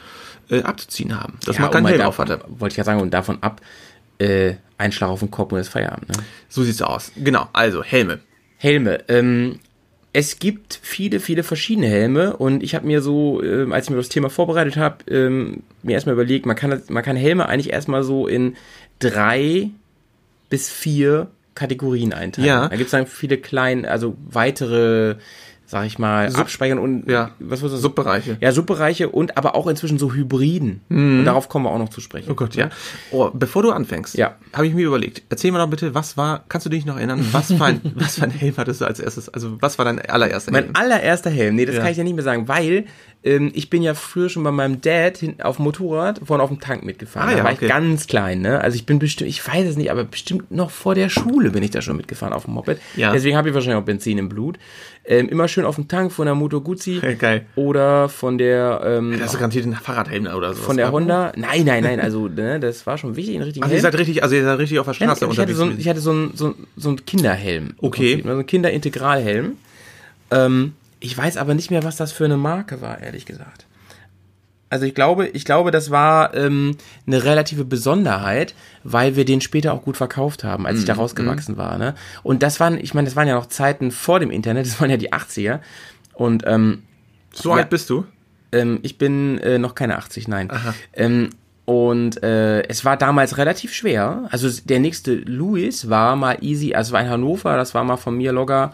Speaker 2: äh, abzuziehen haben, dass man
Speaker 1: und
Speaker 2: keinen
Speaker 1: mal
Speaker 2: Helm auf hatte.
Speaker 1: Wollte ich ja sagen, und davon ab, äh, ein Schlag auf den Kopf und ist Feierabend. Ne?
Speaker 2: So sieht's aus. Genau, also Helme.
Speaker 1: Helme. Ähm, es gibt viele, viele verschiedene Helme und ich habe mir so, ähm, als ich mir das Thema vorbereitet habe, ähm, mir erstmal überlegt, man kann, man kann Helme eigentlich erstmal so in drei bis vier Kategorien einteilen.
Speaker 2: Ja.
Speaker 1: Da gibt es dann viele kleine, also weitere, sag ich mal,
Speaker 2: Sub-
Speaker 1: Abspeichern und
Speaker 2: Ja.
Speaker 1: was war das?
Speaker 2: Subbereiche.
Speaker 1: ja, Subbereiche und aber auch inzwischen so Hybriden. Und darauf kommen wir auch noch zu sprechen.
Speaker 2: Oh Gott, ja. Oh, bevor du anfängst,
Speaker 1: Ja.
Speaker 2: habe ich mir überlegt, erzähl mal doch bitte, was war, kannst du dich noch erinnern, was für ein, was für ein Helm hattest du als erstes, also was war dein allererster
Speaker 1: Mein
Speaker 2: Helm?
Speaker 1: allererster Helm, nee, das
Speaker 2: Ja.
Speaker 1: kann ich ja nicht mehr sagen, weil ähm, ich bin ja früher schon bei meinem Dad hinten auf dem Motorrad vorne auf dem Tank mitgefahren.
Speaker 2: Ah,
Speaker 1: da
Speaker 2: ja,
Speaker 1: war
Speaker 2: okay.
Speaker 1: ich ganz klein, ne? Also ich bin bestimmt, ich weiß es nicht, aber bestimmt noch vor der Schule bin ich da schon mitgefahren auf dem Moped.
Speaker 2: Ja.
Speaker 1: Deswegen habe ich wahrscheinlich auch Benzin im Blut. Ähm, immer schön auf dem Tank von der Moto Guzzi
Speaker 2: Geil.
Speaker 1: oder von der ähm,
Speaker 2: Das ist garantiert ein Fahrradhelm oder so.
Speaker 1: von der Honda. Nein, nein, nein, also ne, das war schon wichtig, einen richtigen
Speaker 2: Also ihr
Speaker 1: Helm.
Speaker 2: seid richtig, also ihr seid richtig auf der Straße
Speaker 1: ich hatte
Speaker 2: unterwegs.
Speaker 1: so ein, ich hatte so ein, so so ein Kinderhelm.
Speaker 2: Okay.
Speaker 1: Ne, So ein Kinderintegralhelm. Ähm, ich weiß aber nicht mehr, was das für eine Marke war, ehrlich gesagt. Also ich glaube, ich glaube, das war ähm, eine relative Besonderheit, weil wir den später auch gut verkauft haben, als ich
Speaker 2: Mhm,
Speaker 1: da rausgewachsen war. Ne? Und das waren, ich meine, das waren ja noch Zeiten vor dem Internet, das waren ja die 80er. Und ähm,
Speaker 2: so
Speaker 1: ja.
Speaker 2: alt bist du?
Speaker 1: ähm, ich bin äh, noch keine 80, nein. Ähm, und äh, es war damals relativ schwer. Also der nächste Louis war mal easy, also war in Hannover, das war mal von mir locker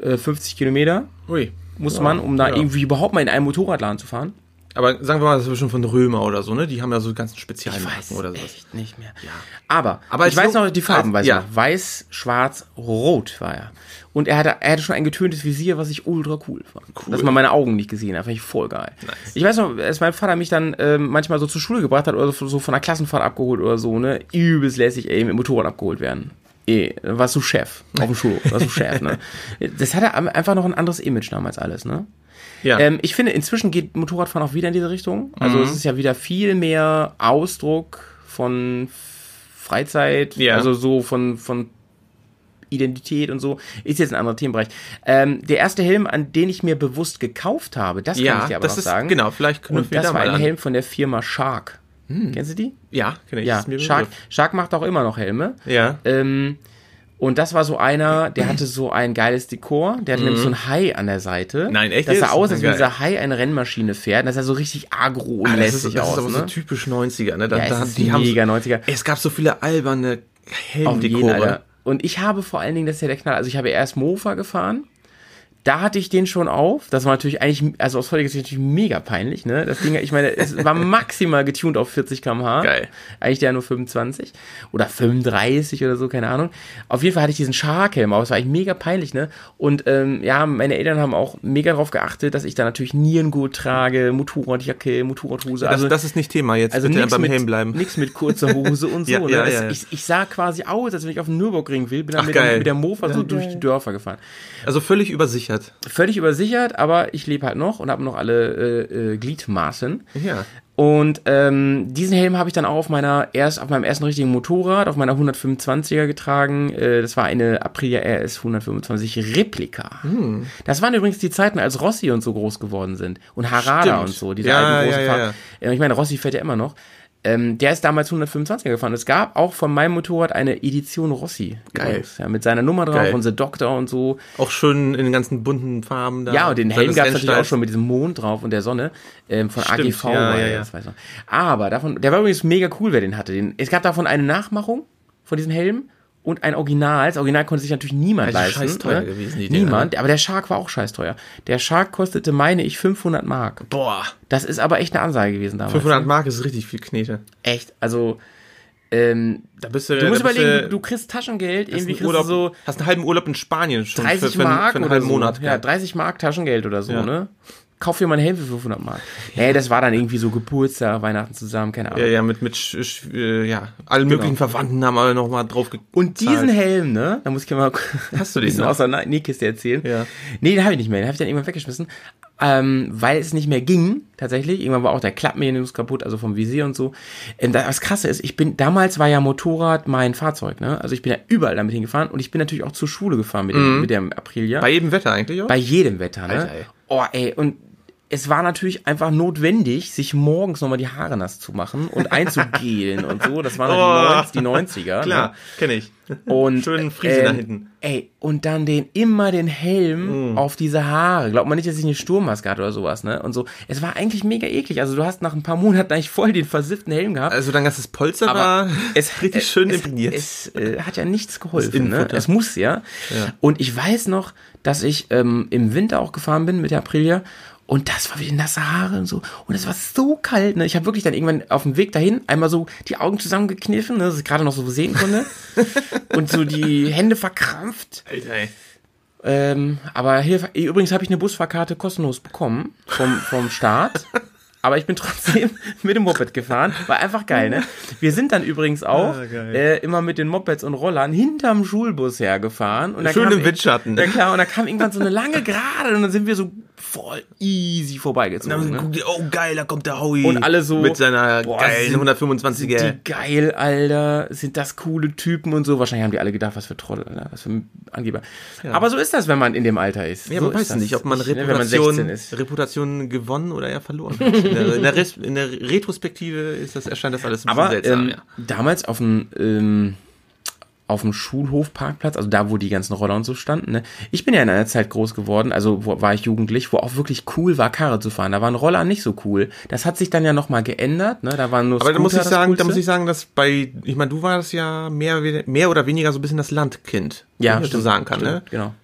Speaker 1: äh, 50 Kilometer,
Speaker 2: Ui.
Speaker 1: musste man, um da
Speaker 2: ja.
Speaker 1: irgendwie überhaupt mal in einen Motorradladen zu fahren.
Speaker 2: Aber sagen wir mal, das ist bestimmt von Römer oder so, ne? Die haben ja so ganzen Spezialmarken oder sowas.
Speaker 1: echt nicht mehr. Aber,
Speaker 2: Aber
Speaker 1: ich weiß noch, die Farben weiß
Speaker 2: ja.
Speaker 1: noch. Weiß, schwarz, rot war er. Und er hatte, er hatte schon ein getöntes Visier, was ich ultra cool fand. Dass man meine Augen nicht gesehen hat, fand ich voll geil. Ich weiß noch, als mein Vater mich dann ähm, manchmal so zur Schule gebracht hat oder so, so von der Klassenfahrt abgeholt oder so, ne? Übelst lässig, ey, mit Motorrad abgeholt werden. Ey, warst du Chef auf dem Schulhof, warst du Chef, ne? Das hatte einfach noch ein anderes Image damals alles, ne?
Speaker 2: Ja.
Speaker 1: Ähm, ich finde, inzwischen geht Motorradfahren auch wieder in diese Richtung. Also
Speaker 2: Mhm.
Speaker 1: es ist ja wieder viel mehr Ausdruck von Freizeit,
Speaker 2: Ja.
Speaker 1: also so von, von Identität und so, ist jetzt ein anderer Themenbereich. Ähm, der erste Helm, an den ich mir bewusst gekauft habe, das kann
Speaker 2: ja,
Speaker 1: ich dir aber
Speaker 2: das
Speaker 1: noch
Speaker 2: ist,
Speaker 1: sagen.
Speaker 2: genau, vielleicht
Speaker 1: Und
Speaker 2: wir
Speaker 1: das
Speaker 2: da
Speaker 1: war ein
Speaker 2: an.
Speaker 1: Helm von der Firma Shark. Kennst du die?
Speaker 2: Ja, kenne ich.
Speaker 1: Ja, Shark. Shark macht auch immer noch Helme.
Speaker 2: Ja.
Speaker 1: Ähm, und das war so einer, der hatte so ein geiles Dekor. Der hatte nämlich so ein Hai an der Seite.
Speaker 2: Mhm. Nein, echt
Speaker 1: Das sah aus, als wenn dieser Hai eine Rennmaschine fährt. Das sah so richtig agro und
Speaker 2: Ah, das ist,
Speaker 1: lässig
Speaker 2: das
Speaker 1: aus.
Speaker 2: ist aber
Speaker 1: ne?
Speaker 2: so typisch 90er, ne? Da,
Speaker 1: Ja, es
Speaker 2: da,
Speaker 1: ist
Speaker 2: die haben
Speaker 1: mega 90er.
Speaker 2: Es gab so viele alberne Helmdekore.
Speaker 1: Und ich habe vor allen Dingen, das ist ja der Knall, also ich habe erst Mofa gefahren, da hatte ich den schon auf. Das war natürlich eigentlich, also aus heutiger Sicht natürlich mega peinlich, ne? Das Ding, ich meine, es war maximal getuned auf 40 km/h.
Speaker 2: Geil.
Speaker 1: Eigentlich der nur 25 oder 35 oder so, keine Ahnung. Auf jeden Fall hatte ich diesen Shark-Helm auf. Das war eigentlich mega peinlich, ne? Und ähm, ja, meine Eltern haben auch mega darauf geachtet, dass ich da natürlich Nierengurt trage, Motorradjacke, Motorradhose.
Speaker 2: Das,
Speaker 1: Also
Speaker 2: das ist nicht Thema jetzt.
Speaker 1: also
Speaker 2: Bitte
Speaker 1: nichts
Speaker 2: beim
Speaker 1: mit,
Speaker 2: Helm bleiben.
Speaker 1: Nix mit kurzer Hose und so.
Speaker 2: Ja,
Speaker 1: ne?
Speaker 2: ja,
Speaker 1: Es-
Speaker 2: ja.
Speaker 1: Ich, ich sah quasi aus, als wenn ich auf den Nürburgring will. Bin dann
Speaker 2: Ach,
Speaker 1: mit, mit der Mofa so durch die Dörfer gefahren.
Speaker 2: Also völlig übersichert.
Speaker 1: Völlig übersichert, aber ich lebe halt noch und habe noch alle äh, äh, Gliedmaßen.
Speaker 2: Ja.
Speaker 1: Und ähm, diesen Helm habe ich dann auch auf meiner erst auf meinem ersten richtigen Motorrad, auf meiner 125er getragen. Äh, das war eine Aprilia RS 125 Replika.
Speaker 2: Hm.
Speaker 1: Das waren übrigens die Zeiten, als Rossi und so groß geworden sind und Harada
Speaker 2: Stimmt.
Speaker 1: und so, diese
Speaker 2: Ja,
Speaker 1: alten großen
Speaker 2: ja, ja.
Speaker 1: Äh, Ich meine, Rossi fährt ja immer noch. Ähm, der ist damals 125er gefahren. Es gab auch von meinem Motorrad eine Edition Rossi.
Speaker 2: Geil.
Speaker 1: übrigens, Ja, mit seiner Nummer drauf
Speaker 2: Geil.
Speaker 1: und The Doctor und so.
Speaker 2: Auch schön in den ganzen bunten Farben da.
Speaker 1: Ja, und den Helm gab es natürlich auch schon mit diesem Mond drauf und der Sonne ähm, von
Speaker 2: Stimmt,
Speaker 1: AGV.
Speaker 2: ja,
Speaker 1: war
Speaker 2: ja, ja.
Speaker 1: das weiß noch. Aber davon, der war übrigens mega cool, wer den hatte. Den, es gab davon eine Nachmachung von diesem Helm und ein Original. Das Original konnte sich natürlich niemand
Speaker 2: Also
Speaker 1: leisten.
Speaker 2: scheiß teuer
Speaker 1: ne?
Speaker 2: gewesen, die
Speaker 1: Niemand. Aber der Shark war auch scheiß teuer. Der Shark kostete, meine ich, 500 Mark.
Speaker 2: Boah,
Speaker 1: Das ist aber echt eine Ansage gewesen damals.
Speaker 2: 500 Mark ist richtig viel Knete.
Speaker 1: Echt. Also, ähm,
Speaker 2: Da bist du,
Speaker 1: du musst überlegen,
Speaker 2: du,
Speaker 1: du kriegst Taschengeld, irgendwie
Speaker 2: einen
Speaker 1: kriegst
Speaker 2: Urlaub,
Speaker 1: du so
Speaker 2: hast einen halben Urlaub in Spanien schon
Speaker 1: 30
Speaker 2: für, für,
Speaker 1: Mark
Speaker 2: für einen
Speaker 1: oder
Speaker 2: halben
Speaker 1: so.
Speaker 2: Monat.
Speaker 1: Ja,
Speaker 2: gehabt.
Speaker 1: 30 Mark Taschengeld oder so,
Speaker 2: Ja.
Speaker 1: ne? Kauf dir mal einen Helm für 500 Mark. Nee, das war dann irgendwie so Geburtstag, Weihnachten zusammen, keine Ahnung.
Speaker 2: Ja, ja, mit, mit, äh, ja, allen möglichen Verwandten haben alle noch mal drauf
Speaker 1: Genau. Und diesen. Helm, ne? Da muss ich mal
Speaker 2: Hast du
Speaker 1: ein
Speaker 2: den
Speaker 1: bisschen
Speaker 2: noch?
Speaker 1: aus der Nähkiste erzählen.
Speaker 2: Ja.
Speaker 1: Nee, den habe ich nicht mehr. Den habe ich dann irgendwann weggeschmissen. Ähm, weil es nicht mehr ging, tatsächlich. Irgendwann war auch der Klappmechanismus kaputt, also vom Visier und so. Ähm, da- was krasse ist, ich bin, damals war ja Motorrad mein Fahrzeug, ne? Also ich bin ja überall damit hingefahren und ich bin natürlich auch zur Schule gefahren mit dem, mit dem Aprilia.
Speaker 2: Bei jedem Wetter eigentlich auch?
Speaker 1: Bei jedem Wetter, ne?
Speaker 2: Alter, ey.
Speaker 1: Oh, ey, und es war natürlich einfach notwendig, sich morgens nochmal die Haare nass zu machen und einzugelen und so. Das waren halt die, 90, die 90er.
Speaker 2: Klar,
Speaker 1: Ne?
Speaker 2: kenne ich.
Speaker 1: Und,
Speaker 2: Schönen Friese
Speaker 1: ähm,
Speaker 2: da hinten.
Speaker 1: Ey, und dann den, immer den Helm auf diese Haare. Glaubt man nicht, dass ich eine Sturmmaske hatte oder sowas, ne? Und so. Es war eigentlich mega eklig. Also du hast nach ein paar Monaten eigentlich voll den versifften Helm gehabt.
Speaker 2: Also dein ganzes Polster
Speaker 1: Aber
Speaker 2: war
Speaker 1: es
Speaker 2: richtig schön
Speaker 1: es,
Speaker 2: imprägniert.
Speaker 1: Es äh, hat ja nichts geholfen. Ne? Es muss ja.
Speaker 2: Ja.
Speaker 1: Und ich weiß noch, dass ich ähm, im Winter auch gefahren bin mit der Aprilia. Und das war wie nasse Haare und so. Und es war so kalt. Ne? Ich habe wirklich dann irgendwann auf dem Weg dahin einmal so die Augen zusammengekniffen, ne? dass ich gerade noch so sehen konnte. und so die Hände verkrampft.
Speaker 2: Alter, ey.
Speaker 1: Ähm, aber hier, übrigens habe ich eine Busfahrkarte kostenlos bekommen vom, vom Staat. Aber ich bin trotzdem mit dem Moped gefahren. War einfach geil, ne? Wir sind dann übrigens auch
Speaker 2: Ah,
Speaker 1: äh, immer mit den Mopeds und Rollern hinterm Schulbus hergefahren. Und
Speaker 2: Schön
Speaker 1: kam,
Speaker 2: im Windschatten.
Speaker 1: Ja klar, und da kam irgendwann so eine lange Gerade und dann sind wir so voll easy vorbeigezogen. Ne?
Speaker 2: Guck dir, Oh geil, da kommt der Howie.
Speaker 1: Und alle so,
Speaker 2: Mit seiner
Speaker 1: boah,
Speaker 2: geilen
Speaker 1: sind
Speaker 2: 125er.
Speaker 1: Die geil, Alter. Sind das coole Typen und so. Wahrscheinlich haben die alle gedacht, was für Trottel, Alter, was für Angeber. Aber so ist das, wenn man in dem Alter ist.
Speaker 2: Ja,
Speaker 1: so
Speaker 2: man weiß nicht, ob man
Speaker 1: ne, wenn man
Speaker 2: Reputation,
Speaker 1: 16 ist.
Speaker 2: Reputation gewonnen oder eher verloren hat. In der, in der, Res- in der Retrospektive ist das, erscheint das alles ein bisschen
Speaker 1: Aber
Speaker 2: seltsam.
Speaker 1: ähm,
Speaker 2: ja.
Speaker 1: damals auf dem ähm, auf dem Schulhofparkplatz, also da, wo die ganzen Roller und so standen. Ne? Ich bin ja in einer Zeit groß geworden, also wo war ich jugendlich, wo auch wirklich cool war, Karre zu fahren. Da waren Roller nicht so cool. Das hat sich dann ja nochmal geändert. Ne? Da waren nur
Speaker 2: Aber da muss ich sagen, da muss ich sagen, dass bei, ich meine, du warst ja mehr, mehr oder weniger so ein bisschen das Landkind.
Speaker 1: ja,
Speaker 2: ich das so sagen kann,
Speaker 1: stimmt,
Speaker 2: ne?
Speaker 1: Genau.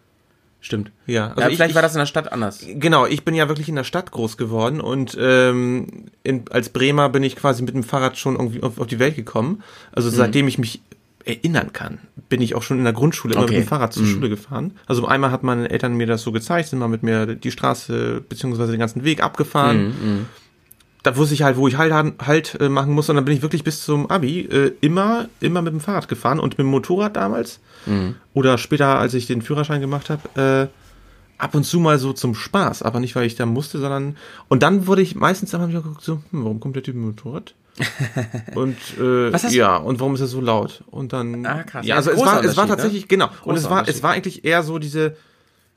Speaker 1: Stimmt.
Speaker 2: Ja, also
Speaker 1: ja,
Speaker 2: ich-
Speaker 1: vielleicht
Speaker 2: ich-
Speaker 1: war das in der Stadt anders.
Speaker 2: Genau, ich bin ja wirklich in der Stadt groß geworden und ähm, in, als Bremer bin ich quasi mit dem Fahrrad schon irgendwie auf, auf die Welt gekommen. Also seitdem ich mich erinnern kann, bin ich auch schon in der Grundschule immer
Speaker 1: Okay.
Speaker 2: mit dem Fahrrad zur Schule gefahren. Also einmal hat meine Eltern mir das so gezeigt, sind mal mit mir die Straße beziehungsweise den ganzen Weg abgefahren. Da wusste ich halt, wo ich halt, halt äh, machen muss und dann bin ich wirklich bis zum Abi äh, immer, immer mit dem Fahrrad gefahren und mit dem Motorrad damals oder später, als ich den Führerschein gemacht habe, äh, ab und zu mal so zum Spaß, aber nicht, weil ich da musste, sondern und dann wurde ich meistens wieder geguckt, so, hm, warum kommt der Typ mit dem Motorrad? und äh, ja, und warum ist er so laut? Und dann
Speaker 1: Ah, krass.
Speaker 2: ja, also es war es war
Speaker 1: ne?
Speaker 2: tatsächlich genau und es war es war eigentlich eher so diese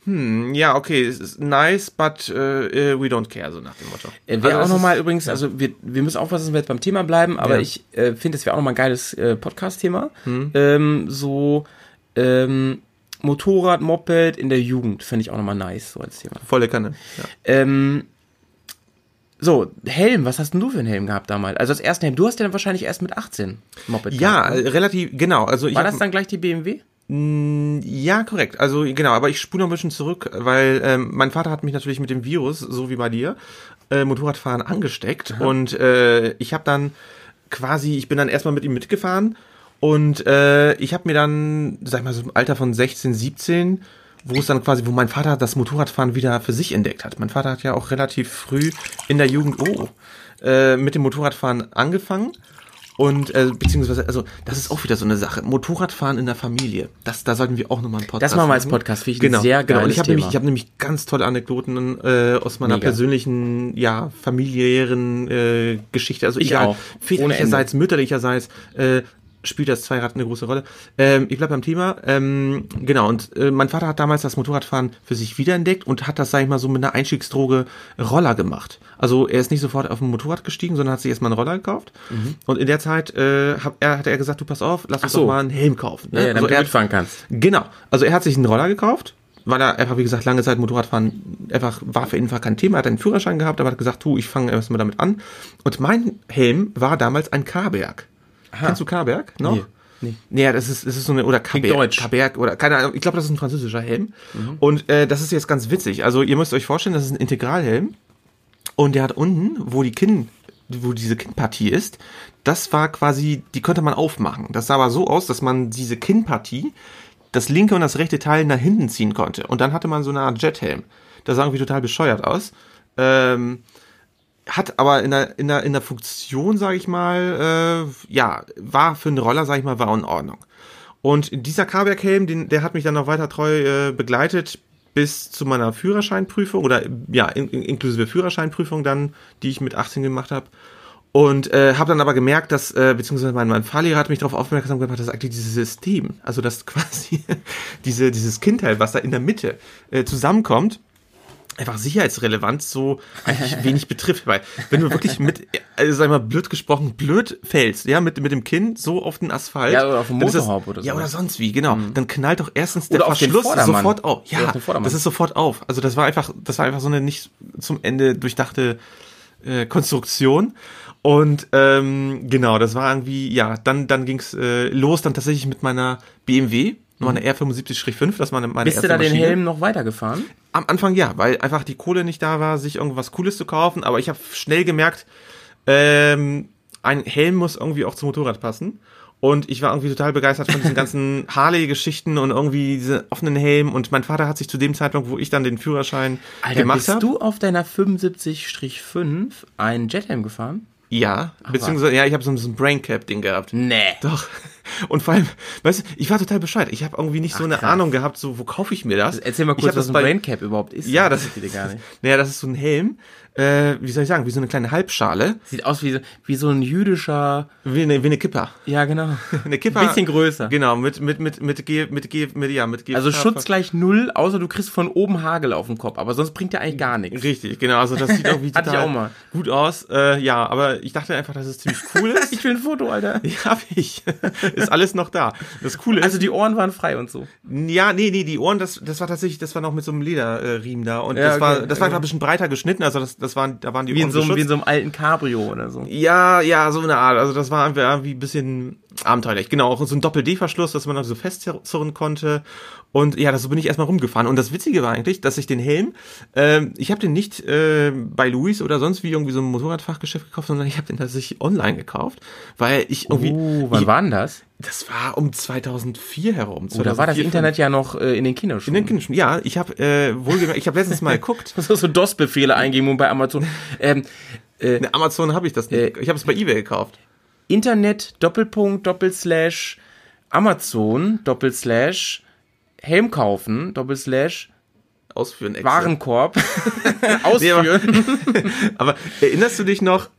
Speaker 2: hm, ja, okay, es ist nice, but äh, we don't care, so nach dem Motto.
Speaker 1: Äh,
Speaker 2: Also
Speaker 1: Wäre auch
Speaker 2: es
Speaker 1: nochmal übrigens, also wir, wir müssen aufpassen, dass wir jetzt beim Thema bleiben, aber
Speaker 2: Ja.
Speaker 1: ich äh, finde, es wäre auch nochmal ein geiles äh, Podcast-Thema.
Speaker 2: Hm.
Speaker 1: Ähm, so ähm, Motorrad, Moped in der Jugend finde ich auch nochmal nice, so als Thema.
Speaker 2: volle Kanne. Ja.
Speaker 1: Ähm, so, Helm, was hast denn du für einen Helm gehabt damals? Also das erste Helm, du hast ja dann wahrscheinlich erst mit 18 Moped
Speaker 2: Ja,
Speaker 1: gehabt. ne?
Speaker 2: äh, relativ genau, also ich
Speaker 1: War das dann gleich die BMW?
Speaker 2: Ja, korrekt. Also genau, aber ich spule noch ein bisschen zurück, weil ähm, mein Vater hat mich natürlich mit dem Virus, so wie bei dir, äh, Motorradfahren angesteckt. Und äh, ich habe dann quasi, ich bin dann erstmal mit ihm mitgefahren und äh, ich habe mir dann, sag ich mal, so im Alter von 16, 17, wo es dann quasi, wo mein Vater das Motorradfahren wieder für sich entdeckt hat. Mein Vater hat ja auch relativ früh in der Jugend, oh, äh, mit dem Motorradfahren angefangen. Und äh, beziehungsweise, also das ist auch wieder so eine Sache. Motorradfahren in der Familie. Das, da sollten wir auch nochmal einen Podcast
Speaker 1: Das machen wir als
Speaker 2: machen.
Speaker 1: Podcast, finde ich
Speaker 2: Genau,
Speaker 1: sehr
Speaker 2: genau. Und
Speaker 1: geiles
Speaker 2: ich habe nämlich, ich habe nämlich ganz tolle Anekdoten äh, aus meiner
Speaker 1: Mega.
Speaker 2: persönlichen, ja, familiären äh, Geschichte. Also
Speaker 1: Ich
Speaker 2: egal,
Speaker 1: auch.
Speaker 2: Väterlicherseits, mütterlicherseits äh, spielt das Zweirad eine große Rolle. Ähm, ich bleib beim Thema. Ähm, genau, und äh, mein Vater hat damals das Motorradfahren für sich wiederentdeckt und hat das, sag ich mal, so mit einer Einstiegsdroge Roller gemacht. Also er ist nicht sofort auf ein Motorrad gestiegen, sondern hat sich erstmal einen Roller gekauft. Und in der Zeit äh, hat, er, hat er gesagt, du pass auf, lass uns
Speaker 1: Mhm. so.
Speaker 2: doch mal einen Helm kaufen. Ne?
Speaker 1: ja, ja,
Speaker 2: also
Speaker 1: damit
Speaker 2: er
Speaker 1: mitfahren kannst.
Speaker 2: Genau. Also er hat sich einen Roller gekauft, weil er einfach, wie gesagt, lange Zeit Motorradfahren einfach war für ihn einfach kein Thema. Er hat einen Führerschein gehabt, aber hat gesagt, du, ich fange erstmal damit an. Und mein Helm war damals ein K-Berg. Kennst du K-Berg? Noch?
Speaker 1: Nee. Nee.
Speaker 2: Nee, das ist, das ist so eine, oder
Speaker 1: Deutsch.
Speaker 2: K-Berg oder keine Ahnung, ich glaube, das ist ein französischer Helm. Und äh, das ist jetzt ganz witzig. Also ihr müsst euch vorstellen, das ist ein Integralhelm und der hat unten, wo die Kinn, wo diese Kinnpartie ist, das war quasi, die konnte man aufmachen. Das sah aber so aus, dass man diese Kinnpartie, das linke und das rechte Teil nach hinten ziehen konnte. Und dann hatte man so eine Art Jethelm. Das sah irgendwie total bescheuert aus. Ähm, hat aber in der, in der, in der Funktion, sage ich mal, äh, ja, war für einen Roller, sage ich mal, war in Ordnung. Und dieser K-Berg-Helm, den, der hat mich dann noch weiter treu äh, begleitet bis zu meiner Führerscheinprüfung oder ja, in, in, inklusive Führerscheinprüfung dann, die ich mit 18 gemacht habe. Und äh, habe dann aber gemerkt, dass, äh, beziehungsweise mein, mein Fahrlehrer hat mich darauf aufmerksam gemacht, dass eigentlich dieses System, also das quasi diese, dieses Kindteil, was da in der Mitte äh, zusammenkommt, einfach sicherheitsrelevant so eigentlich wenig betrifft. Weil wenn du wirklich mit, also sag mal, blöd gesprochen, blöd fällst, ja, mit, mit dem Kinn so auf den Asphalt.
Speaker 1: Ja, oder auf dem Motorhaube oder
Speaker 2: Ja,
Speaker 1: so. Mhm.
Speaker 2: oder sonst wie, genau. Dann knallt doch erstens der
Speaker 1: Oder den
Speaker 2: Verschluss sofort auf. Ja, das ist sofort auf. Also das war einfach, das war einfach so eine nicht zum Ende durchdachte äh, Konstruktion. Und ähm, genau, das war irgendwie, ja, dann, dann ging's äh, los, dann tatsächlich mit meiner BMW, meiner R75-5, das war meine,
Speaker 1: Mhm. Bist du da den. Helm noch weitergefahren?
Speaker 2: Am Anfang ja, weil einfach die Kohle nicht da war, sich irgendwas Cooles zu kaufen. Aber ich habe schnell gemerkt, ähm, ein Helm muss irgendwie auch zum Motorrad passen. Und ich war irgendwie total begeistert von diesen ganzen Harley-Geschichten und irgendwie diese offenen Helmen. Und mein Vater hat sich zu dem Zeitpunkt, wo ich dann den Führerschein
Speaker 1: Alter,
Speaker 2: gemacht
Speaker 1: bist
Speaker 2: habe.
Speaker 1: du auf deiner 75-5 einen Jethelm gefahren?
Speaker 2: Ja, beziehungsweise, ja, ich habe so, ein Braincap-Ding gehabt.
Speaker 1: Nee.
Speaker 2: Doch. Und vor allem, weißt du, ich war total bescheuert. Ich habe irgendwie nicht so eine
Speaker 1: krass.
Speaker 2: Ahnung gehabt, so, wo kaufe ich mir das?
Speaker 1: Erzähl mal kurz, was
Speaker 2: das
Speaker 1: ein Braincap überhaupt ist.
Speaker 2: Ja, das
Speaker 1: weiß ich gar nicht.
Speaker 2: Naja, das ist so ein Helm, äh, wie soll ich sagen, wie so eine kleine Halbschale,
Speaker 1: Sieht aus wie so, wie so ein jüdischer,
Speaker 2: wie eine, wie eine Kipper.
Speaker 1: ja genau.
Speaker 2: Eine Kipper.
Speaker 1: Bisschen größer.
Speaker 2: Genau, mit, mit, mit, mit, G, mit, G, mit, ja, mit G.
Speaker 1: Also Schutz gleich null, außer du kriegst von oben Hagel auf den Kopf, aber sonst bringt der eigentlich gar nichts.
Speaker 2: Richtig, genau, also das sieht irgendwie
Speaker 1: Hatte ich auch mal.
Speaker 2: gut aus. Äh, ja, aber ich dachte einfach, dass es ziemlich cool ist.
Speaker 1: Ich will ein Foto, Alter.
Speaker 2: ja, hab ich. ist alles noch da. Das Coole ist,
Speaker 1: Also die Ohren waren frei und so.
Speaker 2: Ja, nee, nee, die Ohren, das, das war tatsächlich, das war noch mit so einem Lederriemen Riemen da. Und
Speaker 1: Ja,
Speaker 2: das war,
Speaker 1: okay,
Speaker 2: das war
Speaker 1: okay.
Speaker 2: einfach ein bisschen breiter geschnitten, also das, das waren, da waren die
Speaker 1: Wie in, so, einem- wie in so einem alten Cabrio oder so.
Speaker 2: Ja, ja, so eine Art. Also das war einfach irgendwie ein bisschen abenteuerlich. Genau, auch so ein Doppel-D-Verschluss, dass man also festzurren konnte. Und ja, das so bin ich erstmal rumgefahren. Und das Witzige war eigentlich, dass ich den Helm, ähm, ich habe den nicht äh, bei Louis oder sonst wie irgendwie so ein Motorradfachgeschäft gekauft, sondern ich habe den tatsächlich online gekauft, weil ich irgendwie,
Speaker 1: Oh, wann
Speaker 2: ich,
Speaker 1: war denn das?
Speaker 2: das war um 2004 herum.
Speaker 1: Oh, da war das
Speaker 2: 2004,
Speaker 1: Internet ja noch äh, in den
Speaker 2: In den
Speaker 1: Kinderschuhen.
Speaker 2: Kinderschuhen. Ja, ich habe äh, wohlgemerkt, ich habe letztens mal geguckt.
Speaker 1: so, so DOS-Befehle eingeben und bei Amazon. Ähm,
Speaker 2: In Amazon habe ich das nicht.
Speaker 1: Äh,
Speaker 2: ich habe es bei eBay gekauft.
Speaker 1: Internet, Doppelpunkt, Doppelslash, Amazon, Doppelslash, Helm kaufen, Doppelslash,
Speaker 2: Ausführen. Excel.
Speaker 1: Warenkorb, ausführen.
Speaker 2: Aber erinnerst du dich noch,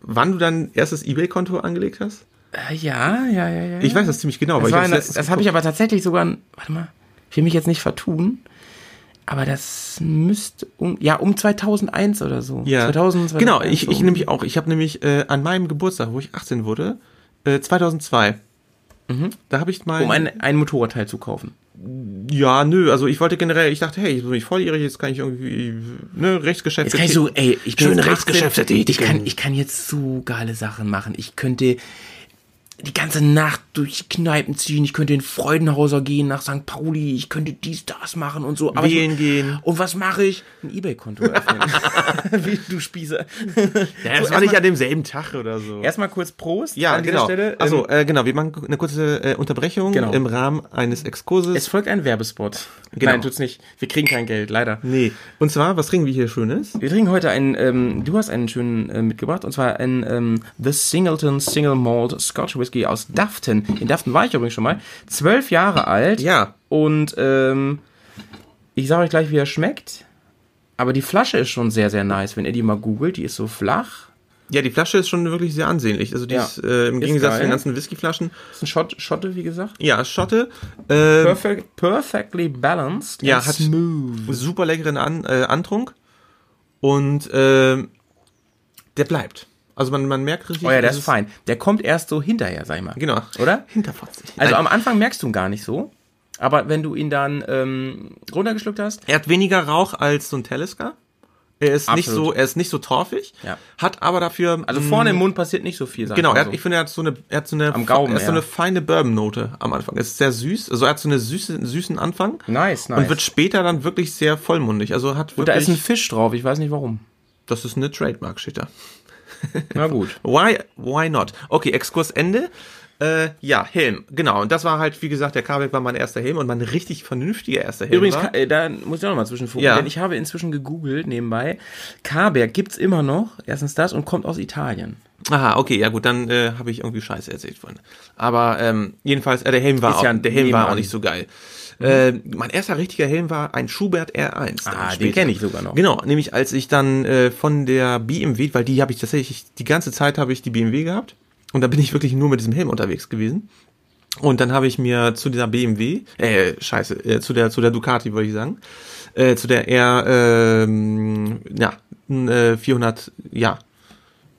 Speaker 2: wann du dein erstes eBay-Konto angelegt hast?
Speaker 1: Äh, ja, ja, ja, ja.
Speaker 2: Ich weiß das ziemlich genau,
Speaker 1: Das, das habe ich aber tatsächlich sogar, warte mal, ich will mich jetzt nicht vertun, aber das müsste um, ja, um 2001 oder so.
Speaker 2: ja.
Speaker 1: 2000, 2001
Speaker 2: Genau, ich, ich nämlich auch. Ich habe nämlich äh, an meinem Geburtstag, wo ich 18 wurde, äh, 2002, da habe ich mal...
Speaker 1: um ein, ein Motorradteil zu kaufen.
Speaker 2: ja, nö, also ich wollte generell, ich dachte, hey, ich bin nicht volljährig, jetzt kann ich irgendwie, ne, Rechtsgeschäfte...
Speaker 1: Jetzt kann ich so, ey, ich bin
Speaker 2: Schöne
Speaker 1: jetzt 18,
Speaker 2: Rechtsgeschäfte
Speaker 1: ich kann, ich kann jetzt so geile Sachen machen. Ich könnte, die ganze Nacht durch die Kneipen ziehen. Ich könnte in Freudenhauser gehen, nach St. Pauli. Ich könnte dies, das machen und so. Aber
Speaker 2: Wählen
Speaker 1: ich,
Speaker 2: gehen.
Speaker 1: Und was mache ich? Ein Ebay-Konto öffnen. Wie du Spießer.
Speaker 2: Ja, das war nicht an demselben Tag oder so.
Speaker 1: Erstmal kurz Prost
Speaker 2: Ja,
Speaker 1: an dieser
Speaker 2: genau.
Speaker 1: Stelle.
Speaker 2: Also, äh, genau, wir machen eine kurze äh, Unterbrechung
Speaker 1: Genau.
Speaker 2: im Rahmen eines Exkurses.
Speaker 1: es folgt ein Werbespot.
Speaker 2: Genau.
Speaker 1: Nein, tut's nicht. Wir kriegen kein Geld, leider.
Speaker 2: nee. Und zwar, was trinken wir hier Schönes?
Speaker 1: Wir trinken heute einen, ähm, du hast einen schönen äh, mitgebracht, und zwar einen ähm, The Singleton Single Malt Scotch Whisky aus Dafton. In Dafton war ich übrigens schon mal. Zwölf Jahre alt.
Speaker 2: Ja.
Speaker 1: Und ähm, ich sage euch gleich, wie er schmeckt. Aber die Flasche ist schon sehr, sehr nice. Wenn ihr die mal googelt, die ist so flach.
Speaker 2: Ja, die Flasche ist schon wirklich sehr ansehnlich. Also die
Speaker 1: Ja.
Speaker 2: ist äh, im
Speaker 1: Ist
Speaker 2: Gegensatz
Speaker 1: geil.
Speaker 2: zu den ganzen Whiskyflaschen.
Speaker 1: ist ein Schott, Schotte, wie gesagt.
Speaker 2: Ja, Schotte. Äh,
Speaker 1: Perfect, perfectly balanced.
Speaker 2: Ja, hat
Speaker 1: smooth.
Speaker 2: super leckeren An äh, Antrunk. Und äh, der bleibt. Also man, man merkt richtig.
Speaker 1: Oh ja, der ist fein. Der kommt erst so hinterher, sag ich mal.
Speaker 2: Genau.
Speaker 1: Oder?
Speaker 2: Hinterfotzig.
Speaker 1: Also
Speaker 2: Nein.
Speaker 1: am Anfang merkst du ihn gar nicht so. Aber wenn du ihn dann ähm, runtergeschluckt hast,
Speaker 2: Er hat weniger Rauch als so ein Talisker. Er ist nicht
Speaker 1: Absolut.
Speaker 2: so, er ist nicht so torfig.
Speaker 1: Ja.
Speaker 2: Hat aber dafür.
Speaker 1: also vorne im Mund passiert nicht so viel.
Speaker 2: Genau, er hat,
Speaker 1: so.
Speaker 2: ich finde, er hat so eine, er hat so eine,
Speaker 1: Am Gaumen,
Speaker 2: er hat so
Speaker 1: ja.
Speaker 2: eine feine Bourbon-Note am Anfang. Es ist sehr süß. Also er hat so eine süße, süßen Anfang.
Speaker 1: Nice, nice.
Speaker 2: Und wird später dann wirklich sehr vollmundig. Also hat
Speaker 1: Und da
Speaker 2: wirklich,
Speaker 1: ist ein Fisch drauf, ich weiß nicht warum.
Speaker 2: das ist eine Trademark, steht da.
Speaker 1: Na gut.
Speaker 2: Why, why not? Okay, Exkurs Ende. Äh, ja, Helm, genau. Und das war halt, wie gesagt, der Kabel war mein erster Helm und mein richtig vernünftiger erster Helm.
Speaker 1: Übrigens,
Speaker 2: war.
Speaker 1: Äh, da muss ich auch nochmal zwischenfunken,
Speaker 2: Ja.
Speaker 1: denn ich habe inzwischen gegoogelt nebenbei. Karberg gibt's immer noch, erstens das, und kommt aus Italien.
Speaker 2: Aha, okay, ja gut, dann äh, habe ich irgendwie Scheiße erzählt vorhin. Aber ähm, jedenfalls, äh, der Helm war
Speaker 1: Ist
Speaker 2: auch,
Speaker 1: ja
Speaker 2: der Helm war auch nicht so geil. Äh, mein erster richtiger Helm war ein Schubert R1. dann
Speaker 1: Ah, den
Speaker 2: später.
Speaker 1: kenn ich sogar noch.
Speaker 2: Genau, nämlich als ich dann äh, von der BMW, weil die habe ich tatsächlich, die ganze Zeit habe ich die BMW gehabt und da bin ich wirklich nur mit diesem Helm unterwegs gewesen. Und dann habe ich mir zu dieser BMW, äh, scheiße, äh, zu der, zu der Ducati wollte ich sagen, äh, zu der R, ähm, ja, n- äh, 400, ja.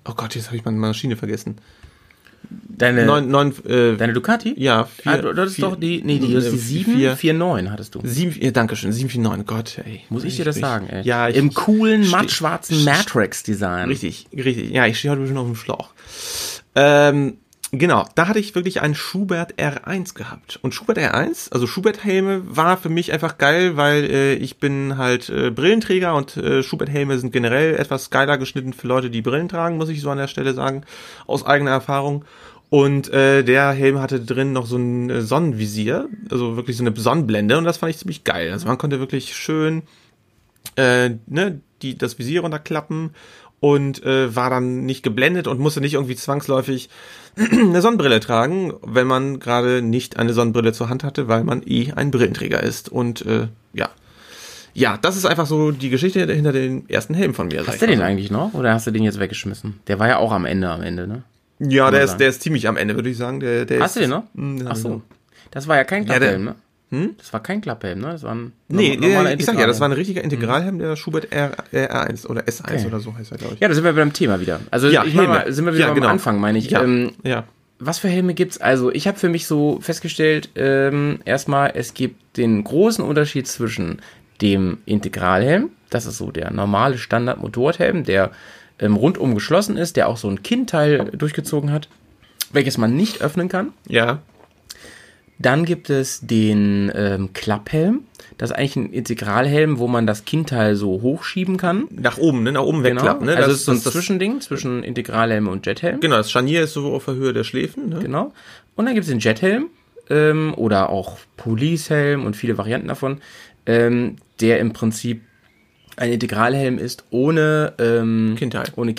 Speaker 2: Oh Gott, jetzt habe ich meine Maschine vergessen.
Speaker 1: Deine,
Speaker 2: Neun, neun, äh,
Speaker 1: deine Ducati?
Speaker 2: ja, vier,
Speaker 1: ah, du, hattest
Speaker 2: vier,
Speaker 1: doch die, nee, die, ist die
Speaker 2: äh,
Speaker 1: 749 hattest du.
Speaker 2: Sieben, ja, danke schön, 749, Gott, ey.
Speaker 1: Muss ich dir das sagen, ey?
Speaker 2: Ja, ich,
Speaker 1: Im coolen, mattschwarzen Matrix-Design.
Speaker 2: Richtig, richtig. Ja, ich stehe heute schon auf dem Schlauch. Ähm, genau, da hatte ich wirklich einen Schubert R1 gehabt. Und Schubert R1, also Schubert-Helme, war für mich einfach geil, weil äh, ich bin halt äh, Brillenträger und äh, Schubert-Helme sind generell etwas geiler geschnitten für Leute, die Brillen tragen, muss ich so an der Stelle sagen, aus eigener Erfahrung. Und äh, der Helm hatte drin noch so ein äh, Sonnenvisier, also wirklich so eine Sonnenblende und das fand ich ziemlich geil. Also man konnte wirklich schön äh, ne, die, das Visier runterklappen und äh, war dann nicht geblendet und musste nicht irgendwie zwangsläufig eine Sonnenbrille tragen, wenn man gerade nicht eine Sonnenbrille zur Hand hatte, weil man eh ein Brillenträger ist. Und äh, ja. Ja, das ist einfach so die Geschichte hinter den ersten Helm von mir.
Speaker 1: Hast du den eigentlich noch oder hast du den jetzt weggeschmissen? Der war ja auch am Ende, am Ende, ne?
Speaker 2: Ja, der ist,
Speaker 1: sagen.
Speaker 2: der ist ziemlich am Ende, würde ich sagen. Der, der
Speaker 1: Hast
Speaker 2: ist,
Speaker 1: du den noch?
Speaker 2: Hab
Speaker 1: Ach so. Das war ja kein Klapphelm, ne? Das war kein Klapphelm, ne? Das war ein
Speaker 2: Nee,
Speaker 1: norm- normaler
Speaker 2: äh, ich sag ja, das war ein richtiger Integralhelm, der Schubert R, äh, R1 oder S1
Speaker 1: Okay.
Speaker 2: oder so heißt er, glaube ich.
Speaker 1: Ja, da sind wir beim Thema wieder. Also
Speaker 2: Ja,
Speaker 1: ich mal, sind wir wieder
Speaker 2: Ja, genau.
Speaker 1: Anfang, meine ich.
Speaker 2: Ja,
Speaker 1: Ähm,
Speaker 2: ja.
Speaker 1: was für Helme gibt's? Also ich habe für mich so festgestellt, ähm, erstmal, es gibt den großen Unterschied zwischen dem Integralhelm, das ist so der normale Standard-Motorradhelm, der ähm, rundum geschlossen ist, der auch so ein Kinnteil durchgezogen hat, welches man nicht öffnen kann.
Speaker 2: Ja,
Speaker 1: Dann gibt es den ähm, Klapphelm. Das ist eigentlich ein Integralhelm, wo man das Kinnteil so hochschieben kann.
Speaker 2: nach oben, ne? Nach oben wegklappen, ne?
Speaker 1: Also
Speaker 2: Das-
Speaker 1: es ist so ein
Speaker 2: das- das-
Speaker 1: Zwischending zwischen Integralhelm und Jethelm.
Speaker 2: Genau, das Scharnier ist so auf der Höhe der Schläfen, ne?
Speaker 1: Genau. Und dann gibt es den Jethelm ähm, oder auch Policehelm und viele Varianten davon, ähm, der im Prinzip ein Integralhelm ist ohne ähm,
Speaker 2: Kinnteil.
Speaker 1: Ohne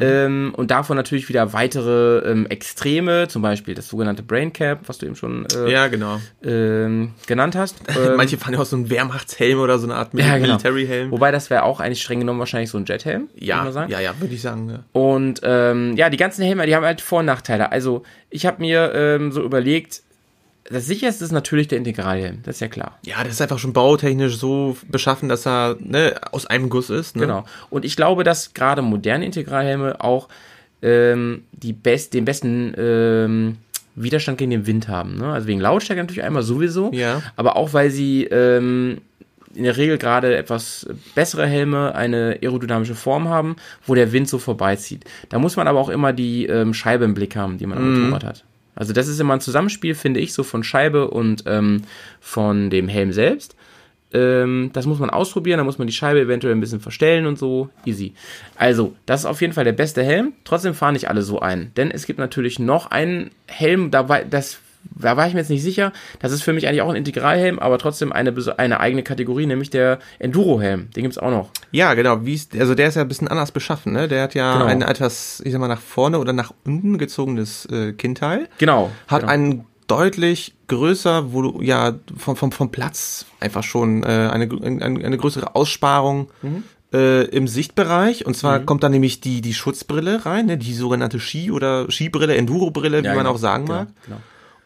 Speaker 1: Kinnteil. Ähm, und davon natürlich wieder weitere ähm, Extreme, zum Beispiel das sogenannte Brain Cap, was du eben schon äh,
Speaker 2: Ja, genau.
Speaker 1: ähm, genannt hast. Ähm,
Speaker 2: Manche fahren ja auch so einen Wehrmachtshelm oder so eine Art
Speaker 1: ja, genau.
Speaker 2: Military-Helm.
Speaker 1: Wobei das wäre auch eigentlich streng genommen wahrscheinlich so ein Jethelm. würde
Speaker 2: Ja,
Speaker 1: man sagen.
Speaker 2: ja, ja, würde ich sagen. Ja.
Speaker 1: Und ähm, ja, die ganzen Helme, die haben halt Vor- und Nachteile. Also ich habe mir ähm, so überlegt, das sicherste ist natürlich der Integralhelm, das ist ja klar.
Speaker 2: ja, das ist einfach schon bautechnisch so beschaffen, dass er ne, aus einem Guss ist. Ne?
Speaker 1: Genau. Und ich glaube, dass gerade moderne Integralhelme auch ähm, die best, den besten ähm, Widerstand gegen den Wind haben. Ne? Also wegen Lautstärke natürlich einmal sowieso,
Speaker 2: Ja.
Speaker 1: aber auch weil sie ähm, in der Regel gerade etwas bessere Helme eine aerodynamische Form haben, wo der Wind so vorbeizieht. Da muss man aber auch immer die ähm, Scheibe im Blick haben, die man am Motorrad hat. Also das ist immer ein Zusammenspiel, finde ich, so von Scheibe und ähm, von dem Helm selbst. Ähm, das muss man ausprobieren, da muss man die Scheibe eventuell ein bisschen verstellen und so. Easy. Also, das ist auf jeden Fall der beste Helm. Trotzdem fahren nicht alle so ein. Denn es gibt natürlich noch einen Helm, da war, das, da war ich mir jetzt nicht sicher. Das ist für mich eigentlich auch ein Integralhelm, aber trotzdem eine, eine eigene Kategorie, nämlich der Enduro-Helm. Den gibt's auch noch.
Speaker 2: Ja, genau. Wie ist, also der ist ja ein bisschen anders beschaffen, ne? Der hat ja
Speaker 1: Genau.
Speaker 2: ein etwas, ich sag mal, nach vorne oder nach unten gezogenes äh, Kinnteil.
Speaker 1: Genau.
Speaker 2: Hat
Speaker 1: genau.
Speaker 2: einen deutlich größer, wo du ja vom, vom, vom Platz einfach schon äh, eine, eine, eine größere Aussparung
Speaker 1: Mhm.
Speaker 2: äh, im Sichtbereich. Und zwar kommt da nämlich die, die Schutzbrille rein, ne? die sogenannte Ski- oder Skibrille, Enduro-Brille, wie
Speaker 1: Ja,
Speaker 2: man
Speaker 1: genau,
Speaker 2: auch sagen
Speaker 1: genau,
Speaker 2: mag.
Speaker 1: Genau.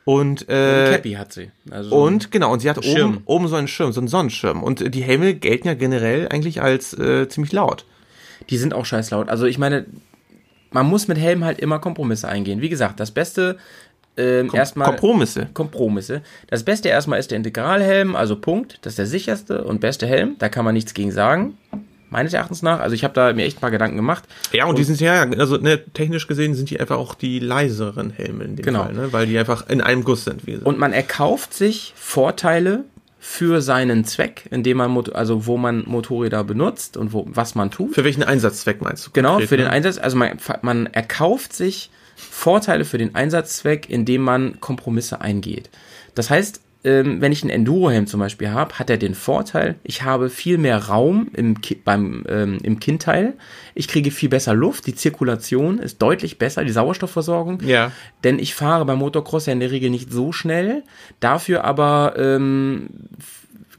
Speaker 2: Und, äh,
Speaker 1: Cappy hat sie. Also
Speaker 2: und genau, und sie hat
Speaker 1: Schirm.
Speaker 2: oben, oben so einen Schirm, so einen Sonnenschirm. Und die Helme gelten ja generell eigentlich als äh, ziemlich laut.
Speaker 1: Die sind auch scheiß laut. Also ich meine, man muss mit Helm halt immer Kompromisse eingehen. Wie gesagt, das Beste ähm, erstmal
Speaker 2: Kompromisse.
Speaker 1: Kompromisse. Das Beste erstmal ist der Integralhelm, also Punkt. Das ist der sicherste und beste Helm. Da kann man nichts gegen sagen. Meines Erachtens nach. Also ich habe da mir echt ein paar Gedanken gemacht.
Speaker 2: Ja, und, die sind ja, also ne, technisch gesehen sind die einfach auch die leiseren Helme in dem
Speaker 1: Genau.
Speaker 2: Fall, ne? weil die einfach in einem Guss sind. Wie.
Speaker 1: Und man erkauft sich Vorteile für seinen Zweck, indem man, also wo man Motorräder benutzt und wo, was man tut.
Speaker 2: für welchen Einsatzzweck meinst du?
Speaker 1: Genau,
Speaker 2: konkret,
Speaker 1: für den
Speaker 2: ne?
Speaker 1: Einsatz, also man, man erkauft sich Vorteile für den Einsatzzweck, indem man Kompromisse eingeht. Das heißt, ähm, wenn ich einen Enduro-Helm zum Beispiel habe, hat er den Vorteil, ich habe viel mehr Raum im, Ki beim, ähm, im Kinnteil, ich kriege viel besser Luft, die Zirkulation ist deutlich besser, die Sauerstoffversorgung.
Speaker 2: Ja.
Speaker 1: Denn ich fahre beim Motocross ja in der Regel nicht so schnell, dafür aber ähm,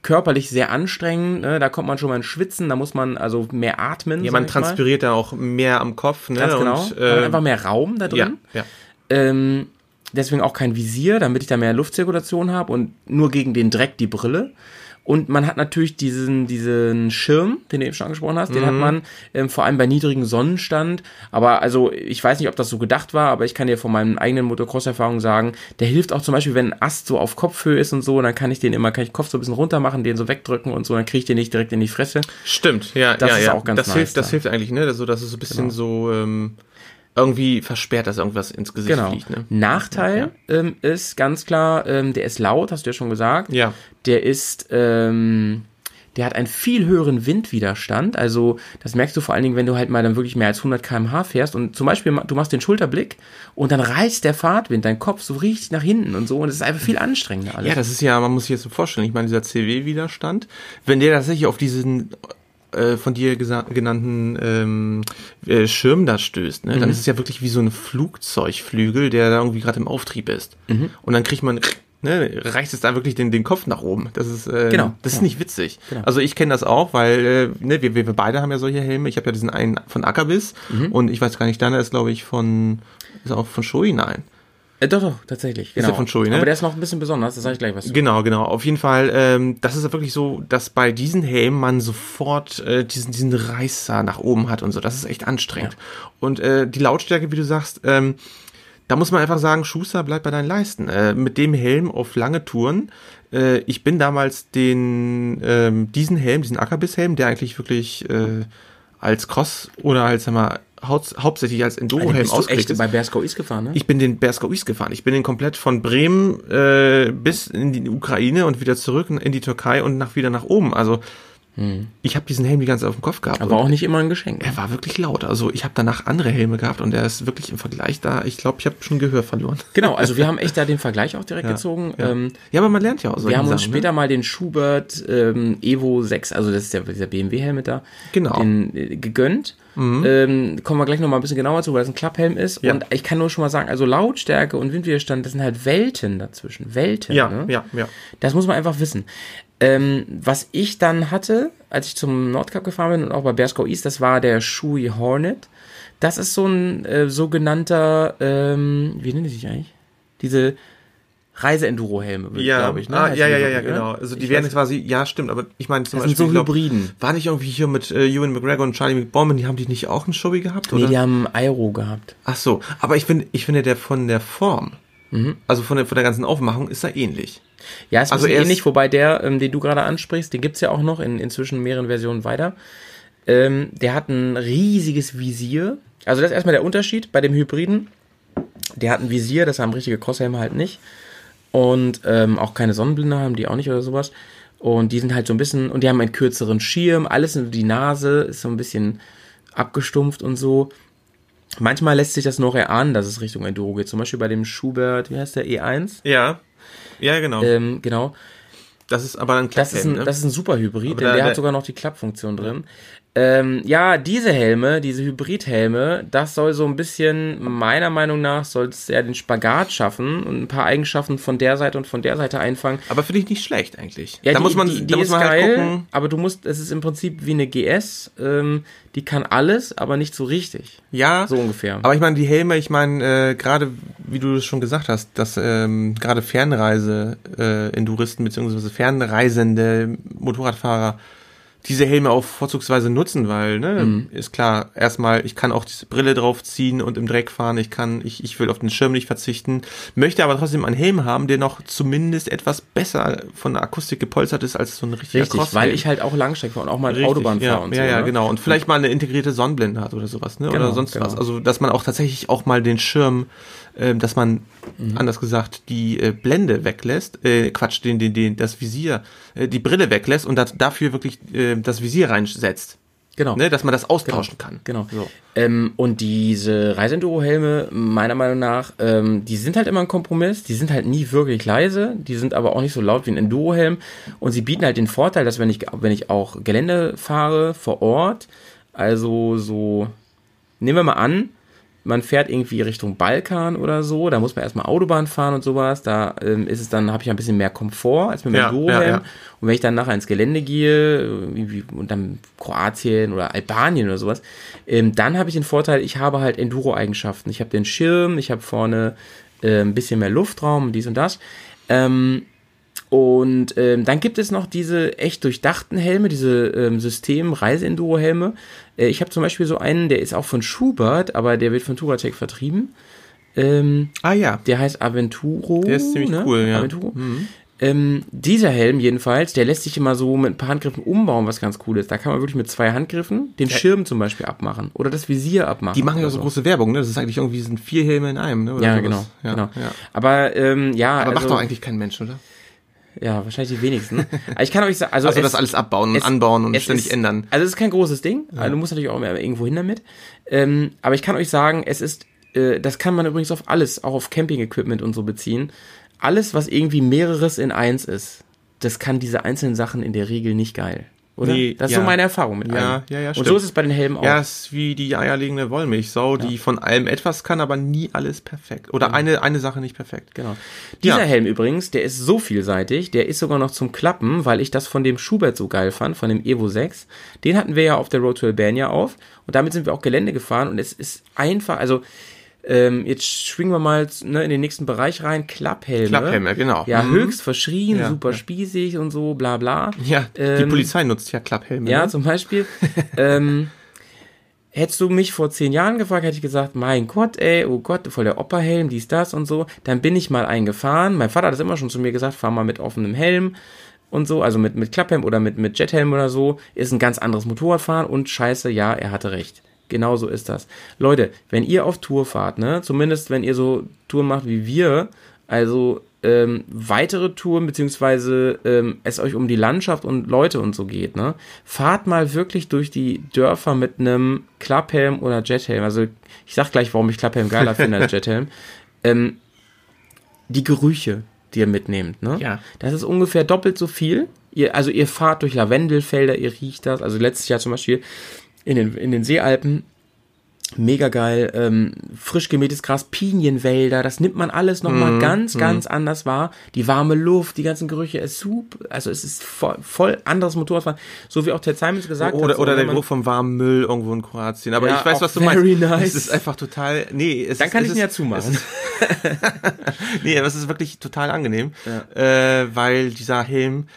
Speaker 1: körperlich sehr anstrengend. Ne? Da kommt man schon mal ins Schwitzen, da muss man also mehr atmen.
Speaker 2: Ja, man
Speaker 1: mal.
Speaker 2: transpiriert da auch mehr am Kopf, ne?
Speaker 1: Ganz genau.
Speaker 2: Und,
Speaker 1: Man hat
Speaker 2: äh,
Speaker 1: einfach mehr Raum da
Speaker 2: ja,
Speaker 1: drin.
Speaker 2: ja.
Speaker 1: Ähm, deswegen auch kein Visier, damit ich da mehr Luftzirkulation habe und nur gegen den Dreck die Brille. Und man hat natürlich diesen, diesen Schirm, den du eben schon angesprochen hast, den hat
Speaker 2: Mhm.
Speaker 1: man ähm, vor allem bei niedrigem Sonnenstand. Aber also ich weiß nicht, ob das so gedacht war, aber ich kann dir von meinen eigenen Motocross-Erfahrungen sagen, der hilft auch zum Beispiel, wenn ein Ast so auf Kopfhöhe ist und so, dann kann ich den immer, kann ich Kopf so ein bisschen runter machen, den so wegdrücken und so, dann kriege ich den nicht direkt in die Fresse.
Speaker 2: Stimmt, ja,
Speaker 1: Das
Speaker 2: ja,
Speaker 1: ist
Speaker 2: ja.
Speaker 1: auch ganz
Speaker 2: das
Speaker 1: nice
Speaker 2: hilft, das
Speaker 1: da.
Speaker 2: hilft eigentlich, ne? So, dass es so ein bisschen so ähm, irgendwie versperrt, dass irgendwas ins Gesicht
Speaker 1: Genau.
Speaker 2: fliegt, ne?
Speaker 1: Nachteil ähm, ist ganz klar, ähm, der ist laut, hast du ja schon gesagt.
Speaker 2: Ja.
Speaker 1: Der ist, ähm, der hat einen viel höheren Windwiderstand. Also das merkst du vor allen Dingen, wenn du halt mal dann wirklich mehr als 100 km/h fährst und zum Beispiel du machst den Schulterblick und dann reißt der Fahrtwind dein Kopf so richtig nach hinten und so und es ist einfach viel anstrengender alles.
Speaker 2: Ja, das ist ja, man muss sich jetzt so vorstellen, ich meine, dieser CW-Widerstand, wenn der tatsächlich auf diesen äh, von dir genannten ähm, äh, Schirm da stößt, ne,
Speaker 1: Mhm.
Speaker 2: dann ist es ja wirklich wie so ein Flugzeugflügel, der da irgendwie gerade im Auftrieb ist.
Speaker 1: Mhm.
Speaker 2: Und dann kriegt man, ne, reicht es da wirklich den, den Kopf nach oben. Das ist, äh,
Speaker 1: Genau,
Speaker 2: das ist
Speaker 1: genau.
Speaker 2: nicht witzig. Also ich kenne das auch, weil äh, ne, wir, wir, beide haben ja solche Helme. Ich habe ja diesen einen von Ackerbiss
Speaker 1: Mhm.
Speaker 2: und ich weiß gar nicht, deiner ist glaube ich von, ist auch von Shoei, nein.
Speaker 1: Äh, doch, doch, tatsächlich. Genau.
Speaker 2: ja von Shoei, ne?
Speaker 1: Aber der ist noch ein bisschen besonders, das sage ich gleich was zu.
Speaker 2: Genau, genau. Auf jeden Fall, ähm, das ist ja wirklich so, dass bei diesen Helmen man sofort äh, diesen, diesen Reißer nach oben hat und so. Das ist echt anstrengend. Und äh, die Lautstärke, wie du sagst, ähm, da muss man einfach sagen, Schuster, bleib bei deinen Leisten. Äh, mit dem Helm auf lange Touren. Äh, ich bin damals den, ähm, diesen Helm, diesen Ackerbiss-Helm, der eigentlich wirklich äh, als Cross oder als, sag mal, haupt, hauptsächlich als
Speaker 1: Also
Speaker 2: Enduro-Helm
Speaker 1: du
Speaker 2: ausgelegt ist.
Speaker 1: bei Bearsko Is gefahren, ne?
Speaker 2: Ich bin den Bersker Uis gefahren. Ich bin den komplett von Bremen äh, bis in die Ukraine und wieder zurück in die Türkei und nach wieder nach oben. Also ich habe diesen Helm die ganze Zeit auf dem Kopf gehabt.
Speaker 1: aber auch nicht immer ein Geschenk.
Speaker 2: er war wirklich laut. Also ich habe danach andere Helme gehabt und er ist wirklich im Vergleich da. Ich glaube, ich habe schon Gehör verloren.
Speaker 1: Genau, also wir haben echt da den Vergleich auch direkt gezogen.
Speaker 2: Ja.
Speaker 1: Ähm,
Speaker 2: ja, aber man lernt ja auch so.
Speaker 1: Wir haben uns später mal den Schubert ähm, Evo 6, also das ist der, dieser BMW-Helm mit da,
Speaker 2: Genau.
Speaker 1: den, äh, gegönnt. Ähm, kommen wir gleich noch mal ein bisschen genauer zu, weil das ein Klapphelm ist.
Speaker 2: Ja.
Speaker 1: Und ich kann nur schon mal sagen, also Lautstärke und Windwiderstand, das sind halt Welten dazwischen. Welten.
Speaker 2: Ja,
Speaker 1: ne?
Speaker 2: ja, ja.
Speaker 1: Das muss man einfach wissen. Ähm, was ich dann hatte, als ich zum Nordcup gefahren bin und auch bei Bearsko East, das war der Shui Hornet. Das ist so ein äh, sogenannter, ähm, wie nennt die sich eigentlich? Diese Reise-Enduro-Helme,
Speaker 2: Ja,
Speaker 1: glaube ich. Ne?
Speaker 2: ah, ja, ja, ja, ja, genau. Also die
Speaker 1: Ich
Speaker 2: werden quasi, ja, stimmt, aber ich meine zum
Speaker 1: Das sind
Speaker 2: Beispiel,
Speaker 1: so
Speaker 2: ich glaub,
Speaker 1: Hybriden.
Speaker 2: war nicht irgendwie hier mit äh, Ewan McGregor und Charlie McBorman, die haben die nicht auch einen Showy gehabt,
Speaker 1: Nee,
Speaker 2: oder?
Speaker 1: die haben Aero gehabt.
Speaker 2: Ach so, aber ich finde, ich finde der von der Form,
Speaker 1: Mhm.
Speaker 2: also von der, von der ganzen Aufmachung, ist er ähnlich.
Speaker 1: Ja, ist
Speaker 2: Also
Speaker 1: ähnlich, wobei der, ähm, den du gerade ansprichst, den gibt's ja auch noch in inzwischen mehreren Versionen weiter. Ähm, der hat ein riesiges Visier. Also das ist erstmal der Unterschied bei dem Hybriden. Der hat ein Visier, das haben richtige Crosshelme halt nicht. Und ähm, auch keine Sonnenblende haben die auch nicht oder sowas. Und die sind halt so ein bisschen, und die haben einen kürzeren Schirm, alles in die Nase ist so ein bisschen abgestumpft und so. Manchmal lässt sich das noch erahnen, dass es Richtung Enduro geht. Zum Beispiel bei dem Schubert, wie heißt der, E1?
Speaker 2: Ja. Ja, genau.
Speaker 1: Ähm, genau.
Speaker 2: das ist aber ein
Speaker 1: Das ist ein,
Speaker 2: ne?
Speaker 1: das ist ein super Hybrid, denn der
Speaker 2: da-
Speaker 1: hat sogar noch die Klappfunktion drin. Ähm, ja, diese Helme, diese Hybridhelme, das soll so ein bisschen, meiner Meinung nach, soll es ja den Spagat schaffen und ein paar Eigenschaften von der Seite und von der Seite einfangen.
Speaker 2: aber finde ich nicht schlecht eigentlich.
Speaker 1: Ja,
Speaker 2: da
Speaker 1: die,
Speaker 2: muss man,
Speaker 1: die, die
Speaker 2: da muss man
Speaker 1: geil,
Speaker 2: halt gucken.
Speaker 1: aber du musst, es ist im Prinzip wie eine GS, ähm, die kann alles, aber nicht so richtig.
Speaker 2: Ja,
Speaker 1: So ungefähr.
Speaker 2: Aber ich meine, die Helme, ich meine, äh, gerade wie du es schon gesagt hast, dass ähm, gerade Fernreise äh, Enduristen beziehungsweise fernreisende Motorradfahrer diese Helme auch vorzugsweise nutzen, weil, ne,
Speaker 1: Mhm.
Speaker 2: ist klar, erstmal, ich kann auch diese Brille draufziehen und im Dreck fahren, ich kann, ich, ich will auf den Schirm nicht verzichten, möchte aber trotzdem einen Helm haben, der noch zumindest etwas besser von der Akustik gepolstert ist als so ein richtiger
Speaker 1: Richtig,
Speaker 2: Crosshelm.
Speaker 1: weil ich halt auch Langstrecke fahre und auch mal
Speaker 2: Richtig,
Speaker 1: Autobahn
Speaker 2: ja,
Speaker 1: fahre und
Speaker 2: ja,
Speaker 1: so.
Speaker 2: ja,
Speaker 1: ne?
Speaker 2: genau. Und vielleicht mal eine integrierte Sonnenblende hat oder sowas, ne?
Speaker 1: Genau,
Speaker 2: oder sonst
Speaker 1: genau.
Speaker 2: was. Also, dass man auch tatsächlich auch mal den Schirm, ähm, dass man,
Speaker 1: Mhm.
Speaker 2: anders gesagt, die äh, Blende weglässt, äh, Quatsch, den, den, den, das Visier, äh, die Brille weglässt und dat, dafür wirklich äh, das Visier reinsetzt.
Speaker 1: Genau.
Speaker 2: Ne? Dass man das austauschen kann.
Speaker 1: Genau.
Speaker 2: So.
Speaker 1: Ähm, und diese Reiseenduro-Helme, meiner Meinung nach, ähm, die sind halt immer ein Kompromiss. Die sind halt nie wirklich leise. Die sind aber auch nicht so laut wie ein Enduro-Helm. Und sie bieten halt den Vorteil, dass wenn ich, wenn ich auch Gelände fahre vor Ort, also so, nehmen wir mal an, man fährt irgendwie Richtung Balkan oder so, da muss man erstmal Autobahn fahren und sowas, da ähm, ist es dann, habe ich ein bisschen mehr Komfort als mit dem
Speaker 2: Ja,
Speaker 1: Enduro-Helm.
Speaker 2: ja, ja.
Speaker 1: Und wenn ich dann nachher ins Gelände gehe, und dann Kroatien oder Albanien oder sowas, ähm, dann habe ich den Vorteil, ich habe halt Enduro-Eigenschaften. Ich habe den Schirm, ich habe vorne äh, ein bisschen mehr Luftraum und dies und das. Ähm, und ähm, dann gibt es noch diese echt durchdachten Helme, diese ähm, System-Reise-Enduro-Helme. Äh, ich habe zum Beispiel so einen, der ist auch von Schubert, aber der wird von Turatec vertrieben. Ähm,
Speaker 2: Ah ja.
Speaker 1: der heißt Aventuro.
Speaker 2: Der ist ziemlich
Speaker 1: ne?
Speaker 2: cool, ja.
Speaker 1: Aventuro. Ähm, dieser Helm jedenfalls, der lässt sich immer so mit ein paar Handgriffen umbauen, was ganz cool ist. Da kann man wirklich mit zwei Handgriffen den Schirm zum Beispiel abmachen oder das Visier abmachen.
Speaker 2: Die machen ja so große Werbung, ne? Das ist eigentlich irgendwie sind vier Helme in einem, ne? Oder
Speaker 1: Ja,
Speaker 2: sowas.
Speaker 1: genau.
Speaker 2: Ja,
Speaker 1: genau.
Speaker 2: Ja.
Speaker 1: Aber ähm, ja,
Speaker 2: Aber
Speaker 1: also,
Speaker 2: macht doch eigentlich kein Mensch, oder?
Speaker 1: Ja, wahrscheinlich die wenigsten. Ich kann euch sagen, also,
Speaker 2: Also
Speaker 1: es-
Speaker 2: das alles abbauen und
Speaker 1: es-
Speaker 2: anbauen und ständig
Speaker 1: ist,
Speaker 2: ändern.
Speaker 1: Also es ist kein großes Ding. Also du musst natürlich auch immer irgendwo hin damit. Ähm, aber ich kann euch sagen, es ist, äh, das kann man übrigens auf alles, auch auf Camping-Equipment und so beziehen. Alles, was irgendwie mehreres in eins ist, das kann diese einzelnen Sachen in der Regel nicht geil. Oder?
Speaker 2: Nee,
Speaker 1: das ist
Speaker 2: ja.
Speaker 1: so meine Erfahrung mit
Speaker 2: Ja,
Speaker 1: allem.
Speaker 2: ja, ja,
Speaker 1: Und
Speaker 2: stimmt.
Speaker 1: so ist es bei den Helmen auch.
Speaker 2: Ja, es ist wie die eierlegende Wollmilchsau, die von allem etwas kann, aber nie alles perfekt. Oder eine, eine Sache nicht perfekt.
Speaker 1: Genau. Dieser
Speaker 2: Ja.
Speaker 1: Helm übrigens, der ist so vielseitig, der ist sogar noch zum Klappen, weil ich das von dem Schubert so geil fand, von dem Evo 6. Den hatten wir ja auf der Road to Albania auf und damit sind wir auch Gelände gefahren und es ist einfach, also ähm, jetzt schwingen wir mal ne, in den nächsten Bereich rein, Klapphelme.
Speaker 2: Klapphelme, genau.
Speaker 1: Ja,
Speaker 2: Mhm.
Speaker 1: höchst verschrien,
Speaker 2: Ja,
Speaker 1: super
Speaker 2: ja.
Speaker 1: spießig und so, bla bla.
Speaker 2: Ja, die
Speaker 1: Ähm,
Speaker 2: Polizei nutzt ja Klapphelme.
Speaker 1: Ja,
Speaker 2: ne?
Speaker 1: zum Beispiel. ähm, hättest du mich vor zehn Jahren gefragt, hätte ich gesagt, mein Gott, ey, oh Gott, voll der Opperhelm, dies, das und so. Dann bin ich mal eingefahren. Mein Vater hat das immer schon zu mir gesagt, fahr mal mit offenem Helm und so, also mit, mit Klapphelm oder mit, mit Jethelm oder so. Ist ein ganz anderes Motorradfahren und scheiße, ja, er hatte recht. Genau so ist das. Leute, wenn ihr auf Tour fahrt, ne, zumindest wenn ihr so Touren macht wie wir, also ähm, weitere Touren, beziehungsweise ähm, es euch um die Landschaft und Leute und so geht, ne? Fahrt mal wirklich durch die Dörfer mit einem Klapphelm oder Jethelm. Also ich sag gleich, warum ich Klapphelm geiler finde als Jethelm. Ähm, die Gerüche, die ihr mitnehmt, ne?
Speaker 2: Ja.
Speaker 1: Das ist ungefähr doppelt so viel. Ihr, also ihr fahrt durch Lavendelfelder, ihr riecht das. Also letztes Jahr zum Beispiel in den, in den Seealpen mega geil, ähm, frisch gemähtes Gras, Pinienwälder, das nimmt man alles nochmal
Speaker 2: Mhm,
Speaker 1: ganz, ganz anders wahr. Die warme Luft, die ganzen Gerüche, ist super, also es ist voll, voll anderes Motorradfahren, so wie auch Ted Simons gesagt hat.
Speaker 2: Oder,
Speaker 1: so,
Speaker 2: oder der Geruch vom warmen Müll irgendwo in Kroatien. Aber
Speaker 1: Ja,
Speaker 2: ich weiß, was du
Speaker 1: very
Speaker 2: meinst.
Speaker 1: nice.
Speaker 2: Es ist einfach total. Nee, es
Speaker 1: Dann
Speaker 2: ist,
Speaker 1: kann
Speaker 2: es
Speaker 1: ich ihn ja zumachen.
Speaker 2: es nee, es ist wirklich total angenehm, äh, weil dieser Helm.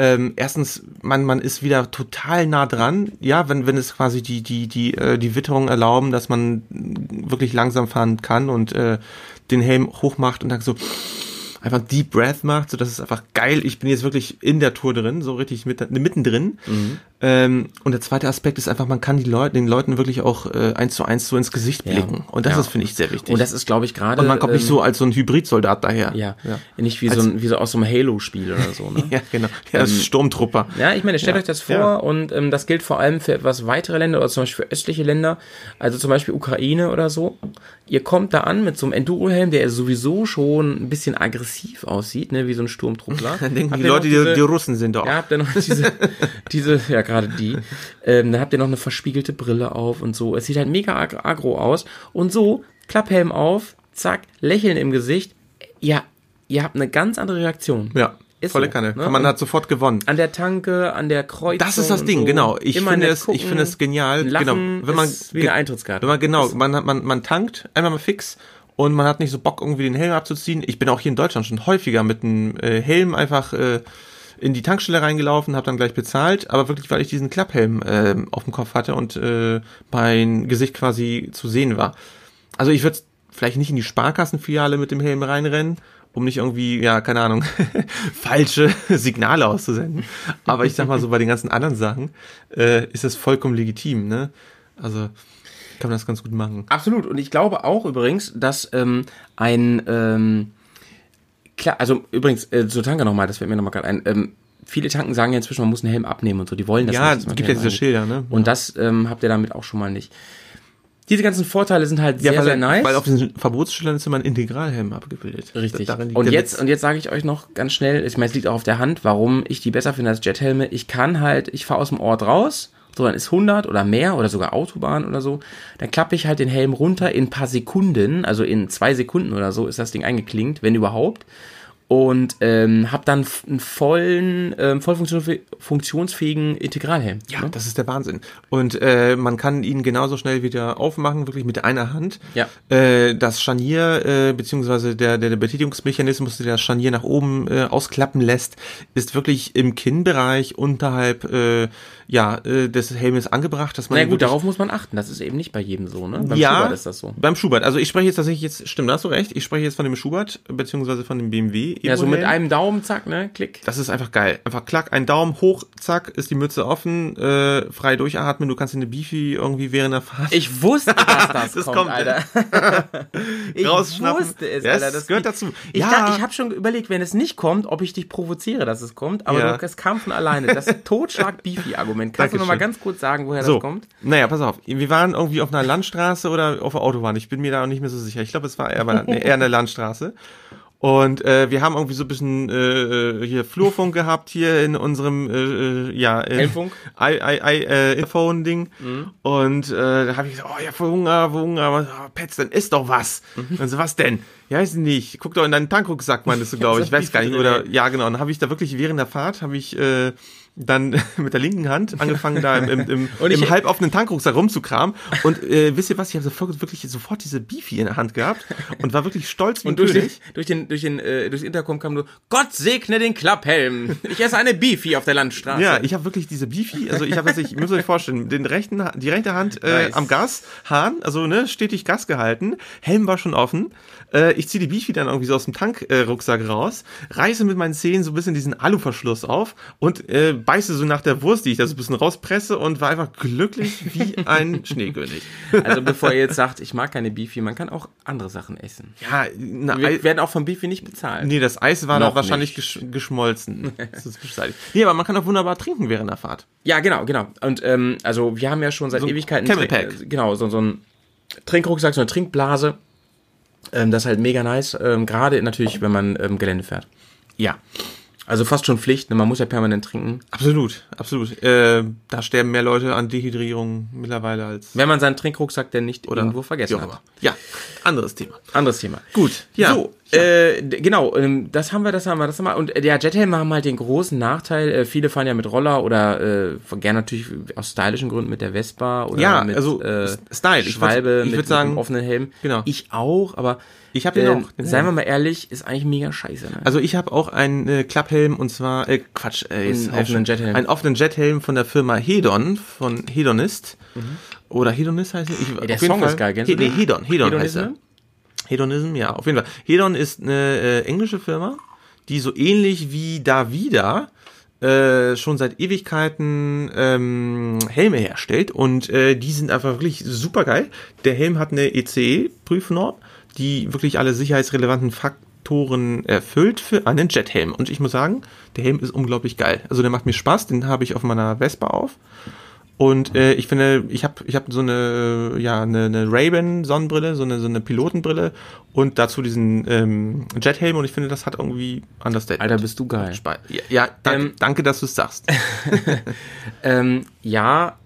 Speaker 2: Ähm, erstens, man, man ist wieder total nah dran, ja, wenn, wenn es quasi die, die, die, äh, die Witterungen erlauben, dass man wirklich langsam fahren kann und äh, den Helm hochmacht und dann so, einfach Deep Breath macht, so dass es einfach geil, ich bin jetzt wirklich in der Tour drin, so richtig mit, mittendrin.
Speaker 1: Mhm.
Speaker 2: Ähm, und der zweite Aspekt ist einfach, man kann die Leute, den Leuten wirklich auch äh, eins zu eins so ins Gesicht
Speaker 1: Ja.
Speaker 2: blicken. Und das
Speaker 1: Ja.
Speaker 2: ist, finde ich, sehr wichtig.
Speaker 1: Und das ist, glaube ich, gerade.
Speaker 2: Und man kommt nicht
Speaker 1: ähm,
Speaker 2: so als so ein Hybridsoldat daher.
Speaker 1: Ja,
Speaker 2: ja.
Speaker 1: nicht wie so, ein, wie so aus so einem Halo-Spiel oder so. Ne?
Speaker 2: Ja, genau. Ja, das ist Sturmtrupper.
Speaker 1: Ja, ich meine, stellt
Speaker 2: Ja.
Speaker 1: euch das vor
Speaker 2: Ja.
Speaker 1: und ähm, das gilt vor allem für etwas weitere Länder oder zum Beispiel für östliche Länder, also zum Beispiel Ukraine oder so. Ihr kommt da an mit so einem Enduro-Helm, der sowieso schon ein bisschen aggressiv aussieht, ne, wie so ein Sturmtruppler.
Speaker 2: Denken die Leute, die,
Speaker 1: diese-
Speaker 2: die Russen sind doch.
Speaker 1: Ja, habt ihr noch diese, diese, ja, gerade die. Ähm, dann habt ihr noch eine verspiegelte Brille auf und so. Es sieht halt mega ag aggro aus. Und so, Klapphelm auf, zack, Lächeln im Gesicht. Ja, ihr habt eine ganz andere Reaktion.
Speaker 2: Ja,
Speaker 1: Ist
Speaker 2: volle
Speaker 1: so,
Speaker 2: Kanne.
Speaker 1: ne?
Speaker 2: Man
Speaker 1: Und-
Speaker 2: hat sofort gewonnen.
Speaker 1: An der Tanke, an der Kreuzung.
Speaker 2: Das ist das Ding,
Speaker 1: so.
Speaker 2: genau. Ich
Speaker 1: Immer
Speaker 2: finde es, ich
Speaker 1: gucken.
Speaker 2: finde es genial.
Speaker 1: Lachen
Speaker 2: genau. Wenn man,
Speaker 1: ist wie eine Eintrittskarte.
Speaker 2: Wenn man, genau, man, man, man tankt, einmal mal fix und man hat nicht so Bock, irgendwie den Helm abzuziehen. Ich bin auch hier in Deutschland schon häufiger mit einem äh, Helm einfach äh, in die Tankstelle reingelaufen, habe dann gleich bezahlt, aber wirklich, weil ich diesen Klapphelm äh, auf dem Kopf hatte und äh, mein Gesicht quasi zu sehen war. Also ich würde vielleicht nicht in die Sparkassenfiliale mit dem Helm reinrennen, um nicht irgendwie, ja, keine Ahnung, falsche Signale auszusenden. Aber ich sag mal so, bei den ganzen anderen Sachen äh, ist das vollkommen legitim, ne? Also kann man das ganz gut machen.
Speaker 1: Absolut. Und ich glaube auch übrigens, dass ähm, ein ähm, klar, also übrigens äh, zur Tanke nochmal, das fällt mir nochmal gerade ein. Ähm, viele Tanken sagen ja inzwischen, man muss einen Helm abnehmen und so. Die wollen das
Speaker 2: Ja,
Speaker 1: nicht. man
Speaker 2: gibt ja diese. Schilder, ne?
Speaker 1: Und das ähm, habt ihr damit auch schon mal nicht. Diese ganzen Vorteile sind halt sehr,
Speaker 2: weil,
Speaker 1: sehr nice.
Speaker 2: weil auf diesen Verbotsschildern ist immer ein Integralhelm abgebildet.
Speaker 1: Richtig. Und jetzt,
Speaker 2: Witz.
Speaker 1: und jetzt sage ich euch noch ganz schnell, ich meine, es liegt auch auf der Hand, warum ich die besser finde als Jethelme. Ich kann halt, ich fahre aus dem Ort raus, so dann ist 100 oder mehr oder sogar Autobahn oder so, dann klappe ich halt den Helm runter in ein paar Sekunden, also in zwei Sekunden oder so ist das Ding eingeklingt, wenn überhaupt. Und ähm, habe dann einen vollen, ähm, voll funktionsfäh- funktionsfähigen Integralhelm.
Speaker 2: Ja,
Speaker 1: ne?
Speaker 2: das ist der Wahnsinn. Und äh, man kann ihn genauso schnell wieder aufmachen, wirklich mit einer Hand.
Speaker 1: Ja.
Speaker 2: Äh, das Scharnier, äh, beziehungsweise der, der, der Betätigungsmechanismus, der das Scharnier nach oben äh, ausklappen lässt, ist wirklich im Kinnbereich unterhalb äh, ja, äh, des Helmes angebracht, dass man
Speaker 1: Na gut, darauf muss man achten. Das ist eben nicht bei jedem so, ne? Beim
Speaker 2: ja,
Speaker 1: Schubert ist das so.
Speaker 2: Beim Schubert. Also ich spreche jetzt tatsächlich jetzt, stimmt, da hast du recht, ich spreche jetzt von dem Schubert, beziehungsweise von dem BMW.
Speaker 1: Ja, so mit einem Daumen, zack, ne? Klick.
Speaker 2: Das ist einfach geil. Einfach klack, ein Daumen hoch, zack, ist die Mütze offen, äh, frei durchatmen. Du kannst in eine Beefy irgendwie während der Fahrt.
Speaker 1: Ich wusste, dass das,
Speaker 2: Das
Speaker 1: kommt,
Speaker 2: kommt,
Speaker 1: Alter. ich wusste es,
Speaker 2: Ja,
Speaker 1: Alter. Das
Speaker 2: gehört dazu.
Speaker 1: Ich,
Speaker 2: Ja.
Speaker 1: ich habe schon überlegt, wenn es nicht kommt, ob ich dich provoziere, dass es kommt. Aber
Speaker 2: Ja.
Speaker 1: du, es kam von alleine. Das Totschlag-Beefy-Argument. Kannst du noch mal
Speaker 2: Dankeschön.
Speaker 1: ganz kurz sagen, woher
Speaker 2: so,
Speaker 1: das kommt?
Speaker 2: naja, pass auf. Wir waren irgendwie auf einer Landstraße oder auf der Autobahn. Ich bin mir da auch nicht mehr so sicher. Ich glaube, es war eher, bei- eher eine Landstraße. Und äh, wir haben irgendwie so ein bisschen äh, hier Flurfunk gehabt hier in unserem äh, äh, ja äh? I, I, I, äh, Phone Ding und äh, da habe ich gesagt, oh ja, voll Hunger, voll Hunger, oh, Pets, dann isst doch was. Und so was denn? Ja, weiß ich nicht. Guck doch in deinen Tankrucksack, meintest du, glaube ich. Ich weiß gar nicht. Oder ja, genau. Dann habe ich da wirklich während der Fahrt habe ich äh, dann mit der linken Hand angefangen, da im, im, im,
Speaker 1: Und ich-
Speaker 2: im halboffenen Tankrucksack rumzukramen. Und äh, wisst ihr was? Ich habe sofort, wirklich sofort diese Beefy in der Hand gehabt und war wirklich stolz wie
Speaker 1: Und durch den,
Speaker 2: König.
Speaker 1: durch den, durch den, äh, durchs Intercom kam nur, Gott segne den Klapphelm. Ich esse eine Beefy auf der Landstraße.
Speaker 2: Ja, ich habe wirklich diese Beefy, also ich habe jetzt, ich muss euch vorstellen, den rechten, die rechte Hand äh,
Speaker 1: Nice.
Speaker 2: am Gas, Hahn, also ne, stetig Gas gehalten, Helm war schon offen. Äh, ich ziehe die Beefy dann irgendwie so aus dem Tankrucksack äh, raus, reiße mit meinen Zähnen so ein bisschen diesen Aluverschluss auf und äh, beiße so nach der Wurst, die ich da so ein bisschen rauspresse und war einfach glücklich wie ein Schneekönig.
Speaker 1: Also bevor ihr jetzt sagt, ich mag keine Beefy, man kann auch andere Sachen essen.
Speaker 2: Ja, na,
Speaker 1: Wir werden auch von Beefy nicht bezahlt.
Speaker 2: Nee, das Eis war
Speaker 1: Noch
Speaker 2: noch wahrscheinlich gesch geschmolzen. Das ist. Nee, aber man kann auch wunderbar trinken während der Fahrt.
Speaker 1: Ja, genau, genau. Und ähm, also wir haben ja schon seit
Speaker 2: So
Speaker 1: Ewigkeiten
Speaker 2: Camel
Speaker 1: Trink-
Speaker 2: Pack.
Speaker 1: äh, genau so, so ein Trinkrucksack, so eine Trinkblase. Ähm, das ist halt mega nice, ähm, gerade natürlich, wenn man ähm, Gelände fährt.
Speaker 2: Ja.
Speaker 1: Also fast schon Pflicht, ne? man muss ja permanent trinken.
Speaker 2: Absolut, absolut. Äh, da sterben mehr Leute an Dehydrierung mittlerweile als
Speaker 1: Wenn man seinen Trinkrucksack denn nicht
Speaker 2: oder
Speaker 1: irgendwo vergessen hat.
Speaker 2: Ja, anderes Thema.
Speaker 1: Anderes Thema.
Speaker 2: Gut, ja.
Speaker 1: So, Äh, d- genau, ähm, das haben wir, das haben wir, das haben wir. Und äh, der Jethelme haben halt den großen Nachteil, äh, viele fahren ja mit Roller oder äh, gerne natürlich aus stylischen Gründen mit der Vespa oder
Speaker 2: Ja,
Speaker 1: mit
Speaker 2: also,
Speaker 1: äh,
Speaker 2: Style. Ich
Speaker 1: Schwalbe
Speaker 2: würd- ich würd sagen-
Speaker 1: mit einem offenen Helm.
Speaker 2: Genau.
Speaker 1: Ich auch, aber
Speaker 2: Ich hab den
Speaker 1: ähm,
Speaker 2: auch, den
Speaker 1: Seien wir mal ehrlich, ist eigentlich mega scheiße. Ne?
Speaker 2: Also ich habe auch einen äh, Klapphelm und zwar äh, Quatsch, äh, jetzt
Speaker 1: Einen
Speaker 2: ich
Speaker 1: offenen Jethelm.
Speaker 2: einen offenen Jethelm von der Firma Hedon von Hedonist oder Hedonist heißt er. Ich,
Speaker 1: Mhm. der Song ist geil, kennst
Speaker 2: He nee,
Speaker 1: den?
Speaker 2: Hedon, Hedon heißt er. Hedonism, ja, auf jeden Fall. Hedon ist eine äh, englische Firma, die so ähnlich wie Davida äh, schon seit Ewigkeiten ähm, Helme herstellt und äh, die sind einfach wirklich super geil. Der Helm hat eine ECE-Prüfnorm, die wirklich alle sicherheitsrelevanten Faktoren erfüllt für einen Jethelm. Und ich muss sagen, der Helm ist unglaublich geil. Also der macht mir Spaß, den habe ich auf meiner Vespa auf. Und äh, ich finde, ich habe ich hab so eine, ja, eine, eine Ray-Ban Sonnenbrille, so eine, so eine Pilotenbrille und dazu diesen ähm, Jethelm und ich finde, das hat irgendwie Understatement.
Speaker 1: Alter, bist du geil.
Speaker 2: Spe- Ja, ja danke,
Speaker 1: Ähm,
Speaker 2: danke, dass du es sagst.
Speaker 1: Ähm, ja,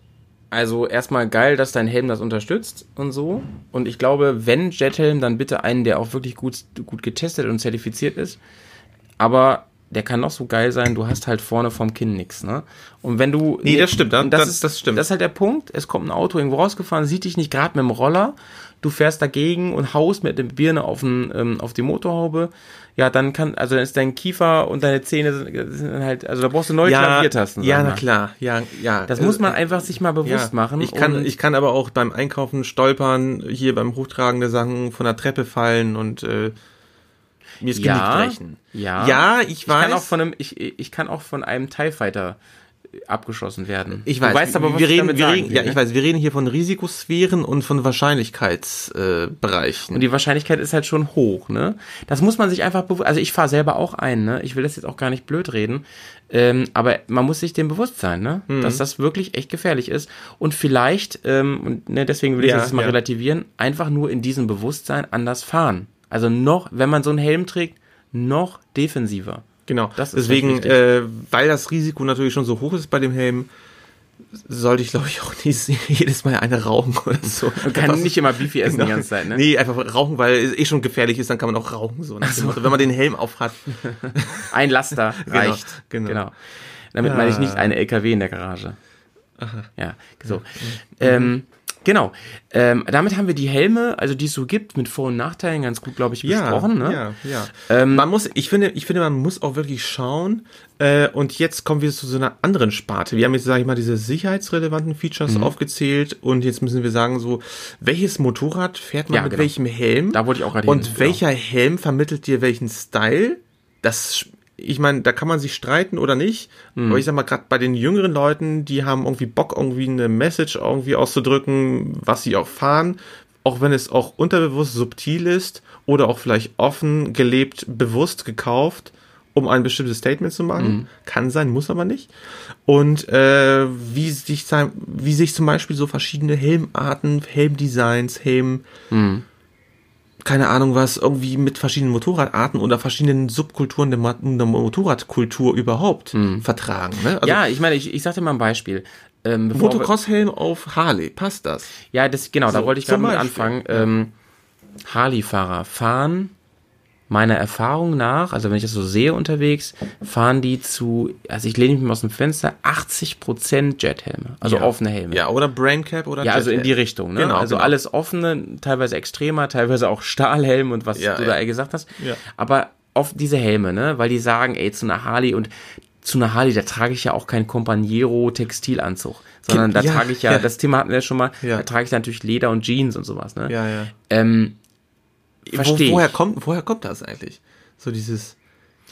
Speaker 1: also erstmal geil, dass dein Helm das unterstützt und so. Und ich glaube, wenn Jethelm, dann bitte einen, der auch wirklich gut, gut getestet und zertifiziert ist. Aber der kann noch so geil sein, du hast halt vorne vom Kinn nix, ne? Und wenn du.
Speaker 2: Nee, das stimmt, das-
Speaker 1: das, ist,
Speaker 2: das stimmt.
Speaker 1: Das ist halt der Punkt. Es kommt ein Auto irgendwo rausgefahren, sieht dich nicht gerade mit dem Roller. Du fährst dagegen und haust mit der Birne auf, den, ähm, auf die Motorhaube. Ja, dann kann, also dann ist dein Kiefer und deine Zähne sind, halt, also da brauchst du neue Klaviertasten.
Speaker 2: ja, na klar, ja, ja.
Speaker 1: Das
Speaker 2: Äh,
Speaker 1: muss man einfach sich mal bewusst
Speaker 2: ja,
Speaker 1: machen.
Speaker 2: Ich kann, ich kann aber auch beim Einkaufen stolpern, hier beim Hochtragen der Sachen von der Treppe fallen und äh, mir das
Speaker 1: ja,
Speaker 2: Genick brechen.
Speaker 1: Ja,
Speaker 2: Ja, ich weiß.
Speaker 1: kann auch von einem, ich, ich kann auch von einem TIE Fighter abgeschossen werden.
Speaker 2: Ich
Speaker 1: Du
Speaker 2: weiß,
Speaker 1: weißt aber, was
Speaker 2: wir
Speaker 1: ich
Speaker 2: reden, wir
Speaker 1: sagen
Speaker 2: reden,
Speaker 1: will,
Speaker 2: ja,
Speaker 1: ne?
Speaker 2: ich weiß, wir reden hier von Risikosphären und von Wahrscheinlichkeitsbereichen. Äh.
Speaker 1: Und die Wahrscheinlichkeit ist halt schon hoch, ne? Das muss man sich einfach bewusst, also ich fahre selber auch ein, ne? Ich will das jetzt auch gar nicht blöd reden, ähm, aber man muss sich dem bewusst sein, ne?
Speaker 2: Mhm.
Speaker 1: Dass das wirklich echt gefährlich ist und vielleicht, ähm, und ne, deswegen will ich
Speaker 2: Ja,
Speaker 1: das jetzt mal
Speaker 2: ja.
Speaker 1: relativieren, einfach nur in diesem Bewusstsein anders fahren. Also noch, wenn man so einen Helm trägt, noch defensiver.
Speaker 2: Genau.
Speaker 1: Das ist
Speaker 2: Deswegen, äh, weil das Risiko natürlich schon so hoch ist bei dem Helm, sollte ich glaube ich auch nicht jedes Mal eine rauchen oder so.
Speaker 1: Man kann nicht immer Beefy essen die
Speaker 2: Genau.
Speaker 1: ganze Zeit, ne?
Speaker 2: Nee, einfach rauchen, weil es eh schon gefährlich ist, dann kann man auch rauchen. So, Motto, wenn man den Helm aufhat.
Speaker 1: Ein Laster
Speaker 2: Genau,
Speaker 1: reicht.
Speaker 2: genau.
Speaker 1: Damit meine ich nicht eine LKW in der Garage. Ja, so. Ähm, genau. Ähm, damit haben wir die Helme, also die es so gibt, mit Vor- und Nachteilen ganz gut, glaube ich, besprochen. ne?
Speaker 2: ja, ja.
Speaker 1: Ähm,
Speaker 2: man muss, ich finde, ich finde, man muss auch wirklich schauen. Äh, und jetzt kommen wir zu so einer anderen Sparte. Wir haben jetzt, sage ich mal, diese sicherheitsrelevanten Features
Speaker 1: Mhm.
Speaker 2: aufgezählt und jetzt müssen wir sagen, so, welches Motorrad fährt man
Speaker 1: Ja,
Speaker 2: mit
Speaker 1: genau.
Speaker 2: welchem Helm?
Speaker 1: Da wollte ich auch gerade
Speaker 2: Und
Speaker 1: hin, genau.
Speaker 2: welcher Helm vermittelt dir welchen Style? Das, ich meine, da kann man sich streiten oder nicht.
Speaker 1: Mhm.
Speaker 2: Aber ich sag mal, gerade bei den jüngeren Leuten, die haben irgendwie Bock, irgendwie eine Message irgendwie auszudrücken, was sie auch fahren. Auch wenn es auch unterbewusst subtil ist oder auch vielleicht offen gelebt, bewusst gekauft, um ein bestimmtes Statement zu machen.
Speaker 1: Mhm.
Speaker 2: Kann sein, muss aber nicht. Und äh, wie sich wie sich zum Beispiel so verschiedene Helmarten, Helmdesigns, Helm keine Ahnung was, irgendwie mit verschiedenen Motorradarten oder verschiedenen Subkulturen der, Ma- der Motorradkultur überhaupt vertragen. Ne? Also
Speaker 1: ja, ich meine, ich, ich sag dir mal ein Beispiel. Ähm,
Speaker 2: Motocross-Helm auf Harley, passt das?
Speaker 1: Ja, das, genau, da
Speaker 2: So,
Speaker 1: wollte ich gerade mit
Speaker 2: Beispiel,
Speaker 1: anfangen. Ähm, Harley-Fahrer fahren meiner Erfahrung nach, also wenn ich das so sehe unterwegs, fahren die zu, also ich lehne mich mal aus dem Fenster, 80% Jethelme, also
Speaker 2: Ja.
Speaker 1: offene Helme.
Speaker 2: Ja, oder Braincap oder
Speaker 1: Ja, also in die Richtung, ne?
Speaker 2: Genau,
Speaker 1: also
Speaker 2: genau.
Speaker 1: alles offene, teilweise extremer, teilweise auch Stahlhelm und was
Speaker 2: Ja,
Speaker 1: du
Speaker 2: ja.
Speaker 1: da gesagt hast. Aber oft diese Helme, ne? Weil die sagen, ey, zu einer Harley und zu einer Harley, da trage ich ja auch keinen Companiero Textilanzug, sondern da trage ich ja, das Thema hatten wir ja schon mal,
Speaker 2: Ja.
Speaker 1: da trage ich natürlich Leder und Jeans und sowas, ne?
Speaker 2: Ja, ja.
Speaker 1: Ähm,
Speaker 2: Wo,
Speaker 1: verstehe
Speaker 2: woher
Speaker 1: ich.
Speaker 2: kommt, woher kommt das eigentlich? So dieses,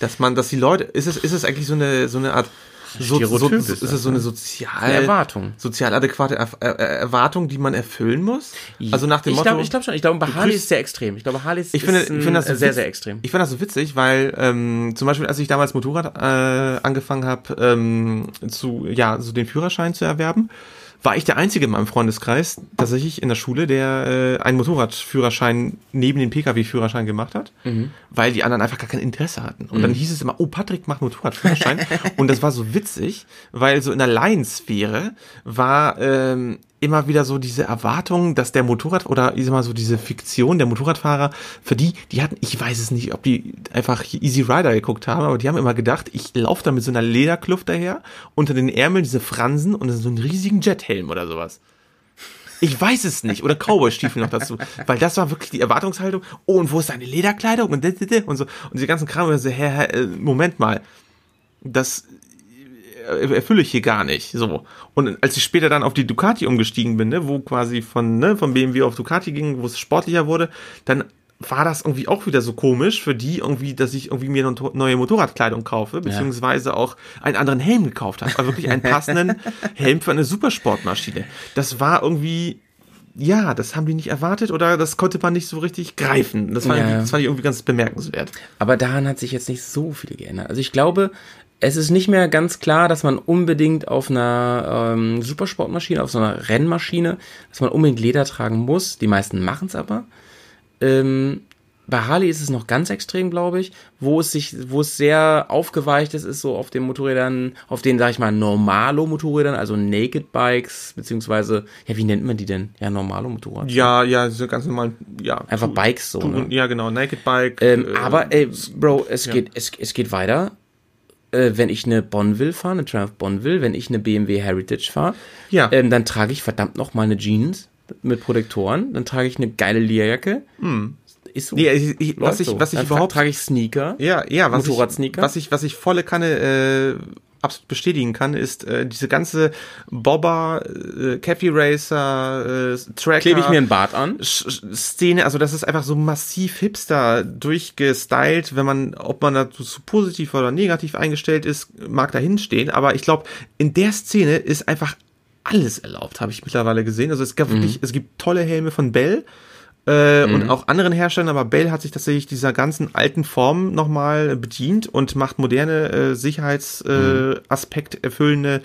Speaker 2: dass man, dass die Leute, ist es, ist es eigentlich so eine, so eine Art, so, so, ist, es so eine
Speaker 1: ne?
Speaker 2: sozial,
Speaker 1: Eine Erwartung.
Speaker 2: sozial adäquate er er Erwartung, die man erfüllen muss? Also nach dem
Speaker 1: ich
Speaker 2: Motto.
Speaker 1: glaube ich glaub schon, ich glaube, bei Harley ist sehr extrem. Ich glaube, Harley ist,
Speaker 2: Ich finde,
Speaker 1: ist
Speaker 2: ich finde das so
Speaker 1: sehr, sehr extrem.
Speaker 2: Ich finde das so witzig, weil ähm, zum Beispiel, als ich damals Motorrad äh, angefangen habe, ähm, zu ja so den Führerschein zu erwerben, war ich der Einzige in meinem Freundeskreis tatsächlich in der Schule, der äh, einen Motorradführerschein neben den Pkw-Führerschein gemacht hat, weil die anderen einfach gar kein Interesse hatten. Und dann hieß es immer, oh, Patrick macht Motorradführerschein. und das war so witzig, weil so in der Laiensphäre war ähm, immer wieder so diese Erwartung, dass der Motorrad oder ich sag mal so diese Fiktion der Motorradfahrer, für die, die hatten, ich weiß es nicht, ob die einfach Easy Rider geguckt haben, aber die haben immer gedacht, ich laufe da mit so einer Lederkluft daher, unter den Ärmeln diese Fransen und so einen riesigen Jethelm oder sowas. Ich weiß es nicht. Oder Cowboy-Stiefel noch dazu. Weil das war wirklich die Erwartungshaltung. Oh, und wo ist deine Lederkleidung? Und, und so. Und diese ganzen Kram. Und so, hä, hä, äh, Moment mal. Das erfülle ich hier gar nicht. So. Und als ich später dann auf die Ducati umgestiegen bin, ne, wo quasi von, ne, von BMW auf Ducati ging, wo es sportlicher wurde, dann war das irgendwie auch wieder so komisch für die irgendwie, dass ich irgendwie mir eine neue Motorradkleidung kaufe, beziehungsweise auch einen anderen Helm gekauft habe. Also wirklich einen passenden Helm für eine Supersportmaschine. Das war irgendwie, ja, das haben die nicht erwartet oder das konnte man nicht so richtig greifen. Das, war
Speaker 1: Ja.
Speaker 2: das fand ich irgendwie ganz bemerkenswert.
Speaker 1: Aber daran hat sich jetzt nicht so viel geändert. Also ich glaube, es ist nicht mehr ganz klar, dass man unbedingt auf einer ähm, Supersportmaschine, auf so einer Rennmaschine, dass man unbedingt Leder tragen muss. Die meisten machen es aber. Ähm, bei Harley ist es noch ganz extrem, glaube ich, wo es sich, wo es sehr aufgeweicht ist, ist so auf den Motorrädern, auf den, sag ich mal, Normalo-Motorrädern, also Naked Bikes, beziehungsweise, ja, wie nennt man die denn? Ja, Normalo-Motorrad.
Speaker 2: Ja, ja, so ganz normal, ja.
Speaker 1: Einfach Bikes so, ne?
Speaker 2: Ja, genau, Naked Bike.
Speaker 1: Ähm,
Speaker 2: äh,
Speaker 1: aber, ey, Bro, es
Speaker 2: ja.
Speaker 1: geht, es, es geht weiter. Äh, wenn ich eine Bonneville fahre, eine Triumph Bonneville, wenn ich eine BMW Heritage fahre,
Speaker 2: Ja.
Speaker 1: ähm, dann trage ich verdammt noch mal eine Jeans mit Protektoren, dann trage ich eine geile Lederjacke. Ist so.
Speaker 2: Nee, ich, ich, was ich, was ich
Speaker 1: dann
Speaker 2: überhaupt
Speaker 1: trage ich Sneaker.
Speaker 2: Ja, ja, was
Speaker 1: Motorradsneaker?
Speaker 2: ich, was ich, was ich volle Kanne äh, absolut bestätigen kann, ist äh, diese ganze Bobber, äh, Cafe Racer, äh, Tracker.
Speaker 1: Klebe ich mir einen Bart an.
Speaker 2: Sch- Szene, also das ist einfach so massiv hipster durchgestylt, wenn man, ob man dazu zu positiv oder negativ eingestellt ist, mag dahin stehen, aber ich glaube, in der Szene ist einfach alles erlaubt, habe ich mittlerweile gesehen. Also es gab wirklich, es gibt tolle Helme von Bell, äh, und auch anderen Herstellern, aber Bell hat sich tatsächlich dieser ganzen alten Form nochmal bedient und macht moderne äh, Sicherheitsaspekt äh, Aspekt erfüllende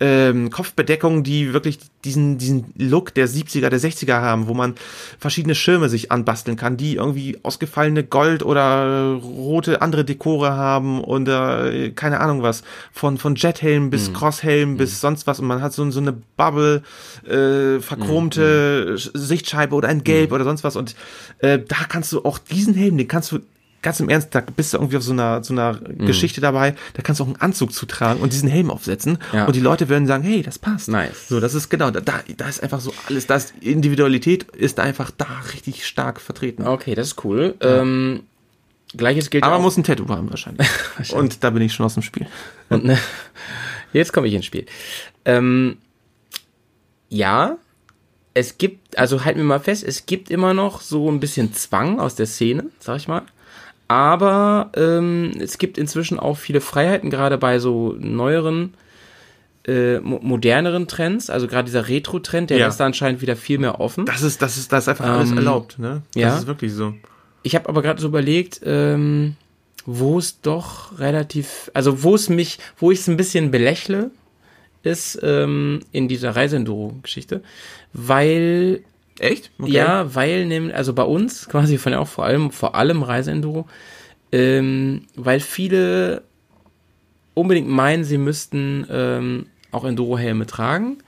Speaker 2: ähm, Kopfbedeckungen, die wirklich diesen, diesen Look der 70er, der 60er haben, wo man verschiedene Schirme sich anbasteln kann, die irgendwie ausgefallene Gold oder rote andere Dekore haben und äh, keine Ahnung was, von, von Jethelm bis Crosshelm bis sonst was. Und man hat so, so eine Bubble, äh, verchromte Sichtscheibe oder ein Gelb oder sonst was und äh, da kannst du auch diesen Helm, den kannst du ganz im Ernst, da bist du irgendwie auf so einer, so einer Geschichte dabei, da kannst du auch einen Anzug zutragen und diesen Helm aufsetzen
Speaker 1: Ja.
Speaker 2: und die Leute werden sagen, hey, das passt.
Speaker 1: Nice.
Speaker 2: So, das ist genau, da, da, ist einfach so alles, da ist Individualität ist einfach da richtig stark vertreten.
Speaker 1: Okay, das ist cool. Ähm, Gleiches gilt
Speaker 2: Aber
Speaker 1: auch.
Speaker 2: muss ein Tattoo haben wahrscheinlich. und da bin ich schon aus dem Spiel.
Speaker 1: Und, ne, jetzt komme ich ins Spiel. Ähm, ja, es gibt, also halten wir mal fest, es gibt immer noch so ein bisschen Zwang aus der Szene, sag ich mal. Aber ähm, es gibt inzwischen auch viele Freiheiten, gerade bei so neueren, äh, mo moderneren Trends. Also gerade dieser Retro-Trend, der
Speaker 2: Ja.
Speaker 1: lässt da anscheinend wieder viel mehr offen.
Speaker 2: Das ist, das ist, das ist einfach alles
Speaker 1: Ähm,
Speaker 2: erlaubt, ne? Das
Speaker 1: ja.
Speaker 2: ist wirklich so.
Speaker 1: ich habe aber gerade so überlegt, ähm, wo es doch relativ, also wo es mich, wo ich es ein bisschen belächle, ist ähm, in dieser Reiseenduro-Geschichte, weil
Speaker 2: Echt? Okay.
Speaker 1: ja, weil nämlich, also bei uns quasi von ja auch vor allem, vor allem Reiseenduro, ähm, weil viele unbedingt meinen, sie müssten ähm, auch Enduro-Helme tragen.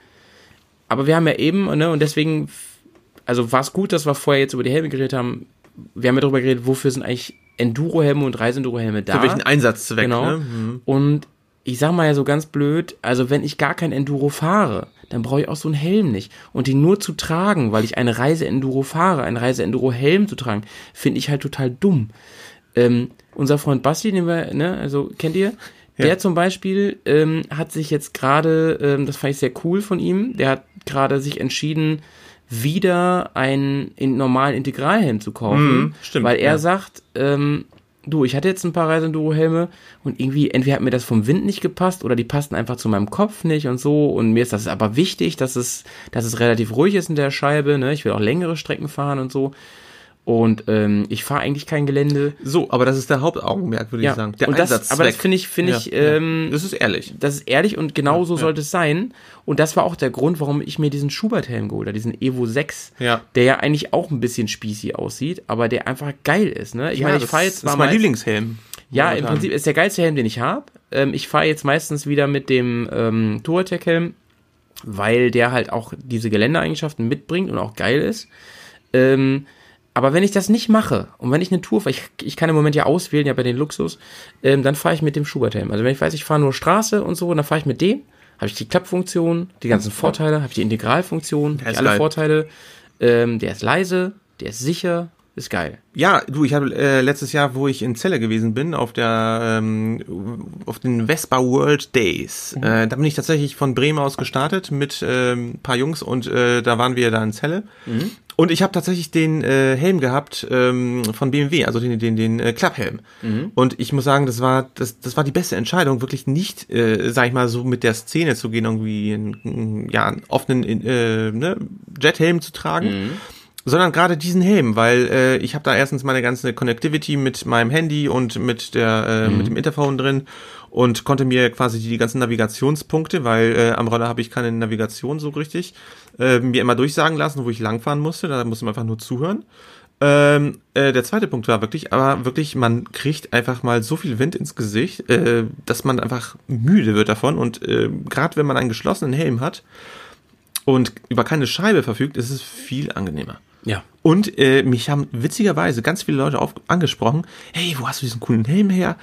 Speaker 1: Aber wir haben ja eben, ne, und deswegen, also war es gut, dass wir vorher jetzt über die Helme geredet haben. Wir haben ja darüber geredet, wofür sind eigentlich Enduro-Helme und Reiseenduro-Helme da.
Speaker 2: Für welchen Einsatzzweck,
Speaker 1: Genau.
Speaker 2: ne? Mhm.
Speaker 1: Und ich sag mal ja so ganz blöd, also wenn ich gar kein Enduro fahre, dann brauche ich auch so einen Helm nicht. Und den nur zu tragen, weil ich eine Reise-Enduro fahre, einen Reise-Enduro-Helm zu tragen, finde ich halt total dumm. Ähm, unser Freund Basti, den wir, ne, also kennt ihr? Der zum Beispiel ähm, hat sich jetzt gerade, ähm, das fand ich sehr cool von ihm, der hat gerade sich entschieden, wieder einen in normalen Integralhelm zu kaufen,
Speaker 2: Mhm, stimmt,
Speaker 1: weil er
Speaker 2: ja.
Speaker 1: sagt, ähm, du, ich hatte jetzt ein paar Reiseenduro-Helme und irgendwie, entweder hat mir das vom Wind nicht gepasst oder die passten einfach zu meinem Kopf nicht und so. Und mir ist das aber wichtig, dass es, dass es relativ ruhig ist in der Scheibe, ne, ich will auch längere Strecken fahren und so und ähm, ich fahre eigentlich kein Gelände.
Speaker 2: So, aber das ist der Hauptaugenmerk, würde
Speaker 1: Ja,
Speaker 2: ich sagen. Der
Speaker 1: und das, aber das finde ich, finde ich,
Speaker 2: Ja, ja.
Speaker 1: ähm,
Speaker 2: Das ist ehrlich.
Speaker 1: das ist ehrlich und genau so
Speaker 2: ja.
Speaker 1: sollte es sein. Und das war auch der Grund, warum ich mir diesen Schubert-Helm geholt habe, diesen Evo 6,
Speaker 2: Ja.
Speaker 1: der ja eigentlich auch ein bisschen spießy aussieht, aber der einfach geil ist. Ne? Ich meine, ich fahre jetzt
Speaker 2: das ist mein Lieblingshelm.
Speaker 1: Ja, im. Prinzip ist der geilste Helm, den ich habe. Ähm, ich fahre jetzt meistens wieder mit dem ähm, Touratec-Helm, weil der halt auch diese Geländeeigenschaften mitbringt und auch geil ist. Ähm, aber wenn ich das nicht mache und wenn ich eine Tour fahre, ich, ich kann im Moment ja auswählen, ja bei den Luxus, ähm, dann fahre ich mit dem Schubert-Helm. Also wenn ich weiß, ich fahre nur Straße und so, dann fahre ich mit dem, habe ich die Klappfunktion, die ganzen Vorteile, habe ich die Integralfunktion, hab
Speaker 2: ist
Speaker 1: ich alle
Speaker 2: geil.
Speaker 1: Vorteile. Ähm, der ist leise, der ist sicher, ist geil.
Speaker 2: Ja, du, ich habe äh, letztes Jahr, wo ich in Celle gewesen bin, auf der ähm, auf den Vespa World Days,
Speaker 1: Mhm.
Speaker 2: äh, da bin ich tatsächlich von Bremen aus gestartet mit ähm, ein paar Jungs und äh, da waren wir da in Celle.
Speaker 1: Mhm.
Speaker 2: Und ich habe tatsächlich den äh, Helm gehabt ähm, von BMW, also den den den äh, Klapphelm.
Speaker 1: Mhm.
Speaker 2: Und ich muss sagen, das war das das war die beste Entscheidung, wirklich nicht, äh, sag ich mal, so mit der Szene zu gehen, irgendwie einen, ja einen offenen äh, ne, Jethelm zu tragen
Speaker 1: Mhm.
Speaker 2: Sondern gerade diesen Helm, weil äh, ich habe da erstens meine ganze Connectivity mit meinem Handy und mit der äh, mit dem Interphone drin und konnte mir quasi die ganzen Navigationspunkte, weil äh, am Roller habe ich keine Navigation so richtig, äh, mir immer durchsagen lassen, wo ich langfahren musste. Da musste man einfach nur zuhören. Ähm, äh, der zweite Punkt war wirklich, aber wirklich, man kriegt einfach mal so viel Wind ins Gesicht, äh, dass man einfach müde wird davon. Und äh, gerade wenn man einen geschlossenen Helm hat und über keine Scheibe verfügt, ist es viel angenehmer.
Speaker 1: Ja.
Speaker 2: Und äh, mich haben witzigerweise ganz viele Leute auf, angesprochen, hey, wo hast du diesen coolen Helm her?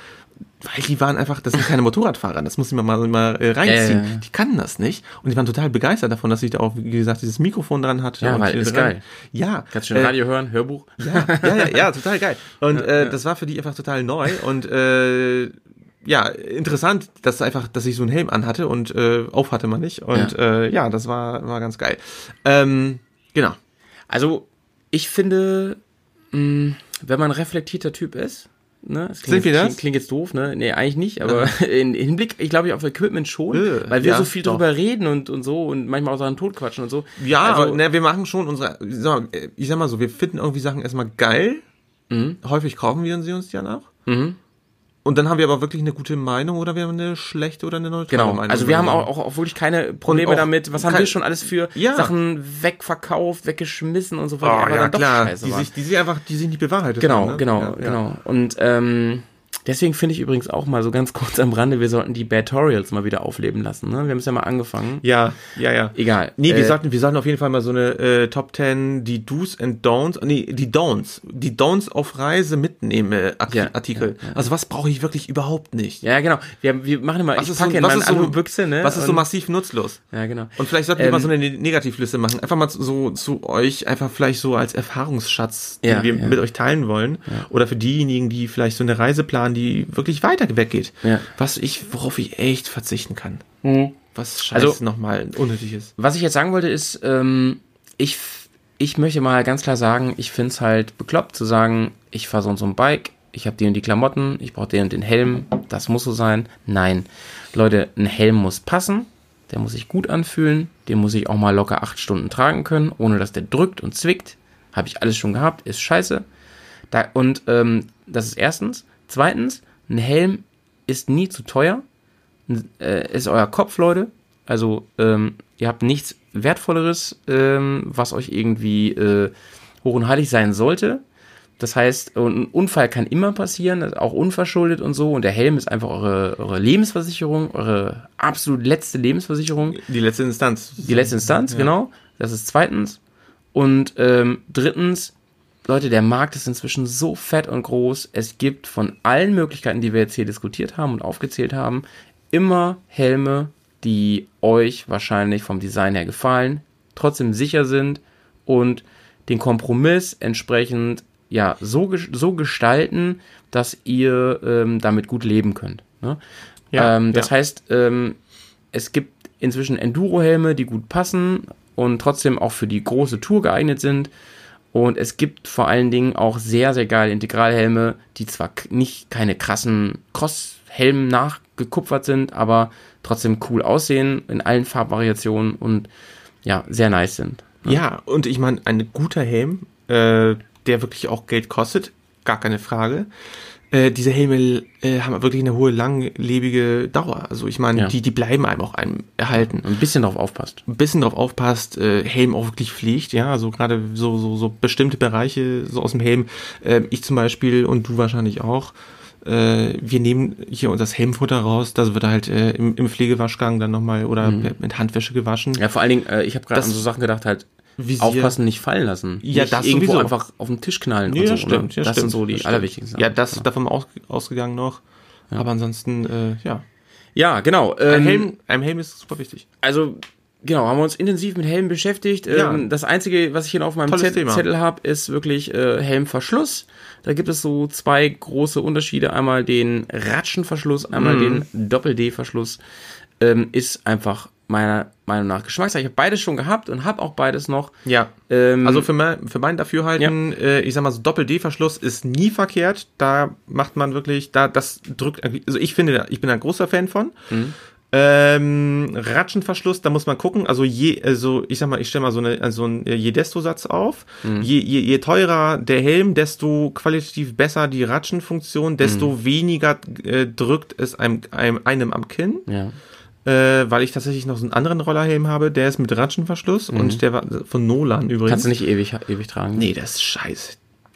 Speaker 2: Weil die waren einfach, das sind keine Motorradfahrer, das muss ich mir mal, mal äh, reinziehen.
Speaker 1: Ja, ja, ja.
Speaker 2: Die kannten das nicht und die waren total begeistert davon, dass ich da auch, wie gesagt, dieses Mikrofon dran hatte.
Speaker 1: Ja, weil ist
Speaker 2: dran.
Speaker 1: geil.
Speaker 2: Ja.
Speaker 1: Kannst du schon
Speaker 2: äh,
Speaker 1: Radio hören, Hörbuch?
Speaker 2: ja, ja, ja, ja, total geil. Und äh, das war für die einfach total neu und äh, ja, interessant, dass einfach, dass ich so einen Helm anhatte und äh, auf hatte man nicht. Und
Speaker 1: Ja.
Speaker 2: ja, äh, ja das war, war ganz geil. Ähm, genau.
Speaker 1: Also, ich finde, mh, wenn man ein reflektierter Typ ist, ne, das
Speaker 2: Sind
Speaker 1: klingt,
Speaker 2: wir
Speaker 1: jetzt,
Speaker 2: das?
Speaker 1: Klingt, klingt jetzt doof, ne? Nee, eigentlich nicht, aber in Hinblick, ich glaube, auf Equipment schon,
Speaker 2: Äh,
Speaker 1: weil wir
Speaker 2: ja,
Speaker 1: so viel
Speaker 2: doch.
Speaker 1: drüber reden und, und so und manchmal auch Sachen totquatschen und so.
Speaker 2: Ja,
Speaker 1: also,
Speaker 2: aber ne, wir machen schon unsere, ich sag, mal, ich sag mal so, wir finden irgendwie Sachen erstmal geil. Häufig kaufen wir sie uns dann auch.
Speaker 1: Mhm.
Speaker 2: Und dann haben wir aber wirklich eine gute Meinung oder wir haben eine schlechte oder eine neutrale
Speaker 1: Genau,
Speaker 2: Meinung.
Speaker 1: also wir haben auch, auch, auch wirklich keine Probleme
Speaker 2: auch
Speaker 1: damit. Was haben wir schon alles für
Speaker 2: Ja.
Speaker 1: Sachen wegverkauft, weggeschmissen und so, die
Speaker 2: Oh, ja,
Speaker 1: dann doch
Speaker 2: klar,
Speaker 1: scheiße
Speaker 2: die
Speaker 1: waren.
Speaker 2: sich, die sich einfach, die sich nicht bewahrheitet
Speaker 1: Genau,
Speaker 2: haben, ne?
Speaker 1: genau,
Speaker 2: ja.
Speaker 1: genau. Und ähm, deswegen finde ich übrigens auch mal so ganz kurz am Rande, wir sollten die Batorials mal wieder aufleben lassen. Ne? Wir haben es ja mal angefangen.
Speaker 2: Ja, ja, ja.
Speaker 1: Egal.
Speaker 2: Nee, wir
Speaker 1: Äh,
Speaker 2: sollten, wir sollten auf jeden Fall mal so eine äh, Top 10, die Do's and Don'ts, nee, die Don'ts, die Don'ts auf Reise mitnehmen äh, Art
Speaker 1: Ja,
Speaker 2: Artikel. Also was brauche ich wirklich überhaupt nicht?
Speaker 1: Ja, genau. Wir, wir machen immer,
Speaker 2: Was
Speaker 1: ich
Speaker 2: ist so-
Speaker 1: packe in meine
Speaker 2: so-
Speaker 1: Alubüchse, ne?
Speaker 2: Was ist so massiv nutzlos?
Speaker 1: Ja, genau.
Speaker 2: Und vielleicht sollten wir
Speaker 1: Ähm,
Speaker 2: mal so eine Ne- Negativliste machen. Einfach mal so zu euch, einfach vielleicht so als Erfahrungsschatz, den
Speaker 1: Ja,
Speaker 2: wir
Speaker 1: ja.
Speaker 2: mit euch teilen wollen. Oder für diejenigen, die vielleicht so eine Reise planen, die wirklich weiter weggeht.
Speaker 1: Ja.
Speaker 2: Was ich, worauf ich echt verzichten kann. Was scheiße
Speaker 1: Also-
Speaker 2: nochmal unnötig ist.
Speaker 1: Was ich jetzt sagen wollte ist, ähm, ich, ich möchte mal ganz klar sagen, ich finde es halt bekloppt zu sagen, ich fahre so und so ein Bike, ich habe die und die Klamotten, ich brauche den und den Helm, das muss so sein. Nein, Leute, ein Helm muss passen, der muss sich gut anfühlen, den muss ich auch mal locker acht Stunden tragen können, ohne dass der drückt und zwickt. Habe ich alles schon gehabt, ist scheiße. Da, und ähm, das ist erstens. Zweitens, ein Helm ist nie zu teuer. Äh, ist euer Kopf, Leute. Also ähm, ihr habt nichts Wertvolleres, ähm, was euch irgendwie äh, hoch und heilig sein sollte. Das heißt, ein Unfall kann immer passieren, auch unverschuldet und so. Und der Helm ist einfach eure, eure Lebensversicherung, eure absolut letzte Lebensversicherung.
Speaker 2: Die letzte Instanz.
Speaker 1: Die letzte Instanz, genau. Das ist zweitens. Und ähm, drittens, Leute, der Markt ist inzwischen so fett und groß. Es gibt von allen Möglichkeiten, die wir jetzt hier diskutiert haben und aufgezählt haben, immer Helme, die euch wahrscheinlich vom Design her gefallen, trotzdem sicher sind und den Kompromiss entsprechend ja so, so gestalten, dass ihr ähm, damit gut leben könnt. Ne?
Speaker 2: Ja,
Speaker 1: ähm, das
Speaker 2: ja.
Speaker 1: heißt, ähm, es gibt inzwischen Enduro-Helme, die gut passen und trotzdem auch für die große Tour geeignet sind. Und es gibt vor allen Dingen auch sehr, sehr geile Integralhelme, die zwar nicht keine krassen Cross-Helmen nachgekupfert sind, aber trotzdem cool aussehen in allen Farbvariationen und ja, sehr nice sind.
Speaker 2: Ja, und ich meine, ein guter Helm, äh, der wirklich auch Geld kostet, gar keine Frage. Äh, diese Helme äh, haben wirklich eine hohe langlebige Dauer. Also ich meine,
Speaker 1: Ja.
Speaker 2: die, die bleiben einem auch einem erhalten.
Speaker 1: Ein bisschen drauf aufpasst.
Speaker 2: Ein bisschen drauf aufpasst, äh, Helm auch wirklich pflegt, ja, also gerade so, so, so bestimmte Bereiche so aus dem Helm. Äh, ich zum Beispiel und du wahrscheinlich auch. Äh, wir nehmen hier das Helmfutter raus, das wird halt äh, im, im Pflegewaschgang dann nochmal oder mit Handwäsche gewaschen.
Speaker 1: Ja, vor allen Dingen, äh, ich habe gerade an so Sachen gedacht, halt
Speaker 2: Visier.
Speaker 1: aufpassen, nicht fallen lassen.
Speaker 2: Ja,
Speaker 1: nicht
Speaker 2: das
Speaker 1: irgendwo
Speaker 2: sowieso.
Speaker 1: einfach auf den Tisch knallen
Speaker 2: Ja,
Speaker 1: und so.
Speaker 2: stimmt,
Speaker 1: ne?
Speaker 2: ja,
Speaker 1: das
Speaker 2: stimmt,
Speaker 1: sind so die
Speaker 2: das stimmt.
Speaker 1: allerwichtigsten Sachen.
Speaker 2: Ja, das ist davon aus, ausgegangen noch. Aber ansonsten, äh, ja.
Speaker 1: Ja, genau. Ähm,
Speaker 2: Ein Helm, ein Helm ist super wichtig.
Speaker 1: Also, Genau, haben wir uns intensiv mit Helmen beschäftigt.
Speaker 2: Ja.
Speaker 1: Ähm, das Einzige, was ich hier auf meinem Zettel. Zettel habe, ist wirklich äh, Helmverschluss. Da gibt es so zwei große Unterschiede. Einmal den Ratschenverschluss, einmal
Speaker 2: Mhm.
Speaker 1: den Doppel-D-Verschluss. Ähm, ist einfach meiner Meinung nach Geschmackssache. Ich habe beides schon gehabt und habe auch beides noch.
Speaker 2: Ja.
Speaker 1: Ähm,
Speaker 2: Also für mein, für mein Dafürhalten, äh, ich sag mal so Doppel-D-Verschluss ist nie verkehrt. Da macht man wirklich, da das drückt, also ich finde, ich bin ein großer Fan von. Ähm, Ratschenverschluss, da muss man gucken. Also je, also ich sag mal, ich stelle mal so eine, so ein Jedesto-Satz auf. Je, je, je teurer der Helm, desto qualitativ besser die Ratschenfunktion, desto weniger äh, drückt es einem, einem, einem am Kinn
Speaker 1: ja.
Speaker 2: Äh, weil ich tatsächlich noch so einen anderen Rollerhelm habe, der ist mit Ratschenverschluss und der war von Nolan übrigens.
Speaker 1: Kannst du nicht ewig, ewig tragen.
Speaker 2: Nee, das ist scheiße.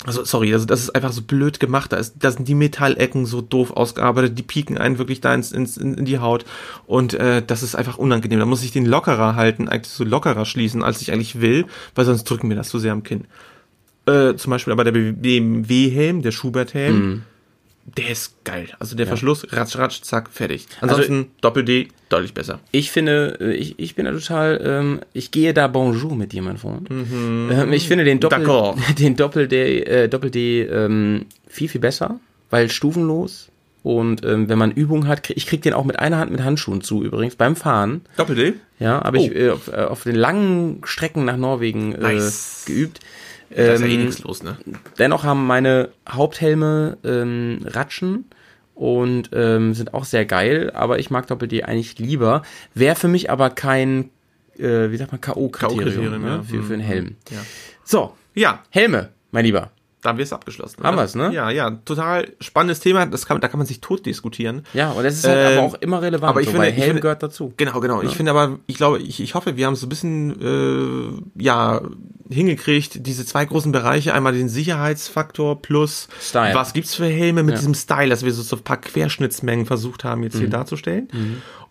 Speaker 2: Also, sorry, also das ist einfach so blöd gemacht. Da, ist, da sind die Metallecken so doof ausgearbeitet, die pieken einen wirklich da ins, ins, in, die Haut. Und äh, das ist einfach unangenehm. Da muss ich den lockerer halten, eigentlich so lockerer schließen, als ich eigentlich will, weil sonst drücken mir das so sehr am Kinn. Äh, zum Beispiel aber der BMW-Helm, der Schubert-Helm, der ist geil. Also der Verschluss, ratsch, ratsch, zack, fertig. Ansonsten Doppel-D, deutlich besser.
Speaker 1: Ich finde, äh, ich, ich bin da total, ähm, ich gehe da Bonjour mit dir, mein Freund. Ähm, ich finde den Doppel, den Doppel-D, äh, Doppel-D ähm, viel, viel besser, weil stufenlos. Und ähm, wenn man Übung hat, krieg, ich krieg den auch mit einer Hand mit Handschuhen zu übrigens beim Fahren.
Speaker 2: Doppel-D?
Speaker 1: Ja, habe
Speaker 2: Oh.
Speaker 1: ich äh, auf, äh, auf den langen Strecken nach Norwegen äh,
Speaker 2: Nice.
Speaker 1: geübt.
Speaker 2: Da ist ja eh
Speaker 1: Ähm,
Speaker 2: nichts los, ne?
Speaker 1: Dennoch haben meine Haupthelme ähm, Ratschen und ähm, sind auch sehr geil, aber ich mag Doppel-D eigentlich lieber. Wäre für mich aber kein, äh, wie sagt man, K.O.-Kriterium
Speaker 2: K.O.-Kriterium,
Speaker 1: ne,
Speaker 2: ja.
Speaker 1: für, für einen Helm.
Speaker 2: Ja.
Speaker 1: So,
Speaker 2: Ja,
Speaker 1: Helme, mein Lieber.
Speaker 2: Da haben wir es abgeschlossen.
Speaker 1: Haben
Speaker 2: oder?
Speaker 1: wir's, ne?
Speaker 2: Ja, ja, total spannendes Thema. Das kann, da kann man sich tot diskutieren.
Speaker 1: Ja, und das ist halt
Speaker 2: Ähm,
Speaker 1: aber auch immer relevant,
Speaker 2: aber ich
Speaker 1: so,
Speaker 2: finde-
Speaker 1: Helm
Speaker 2: finde-
Speaker 1: gehört dazu.
Speaker 2: Genau, genau. Ich finde aber, ich glaube, ich, ich hoffe, wir haben es so ein bisschen, äh, ja, hingekriegt, diese zwei großen Bereiche, einmal den Sicherheitsfaktor plus
Speaker 1: Style.
Speaker 2: was gibt's für Helme mit diesem Style, dass wir so, so ein paar Querschnittsmengen versucht haben, jetzt hier
Speaker 1: Mhm.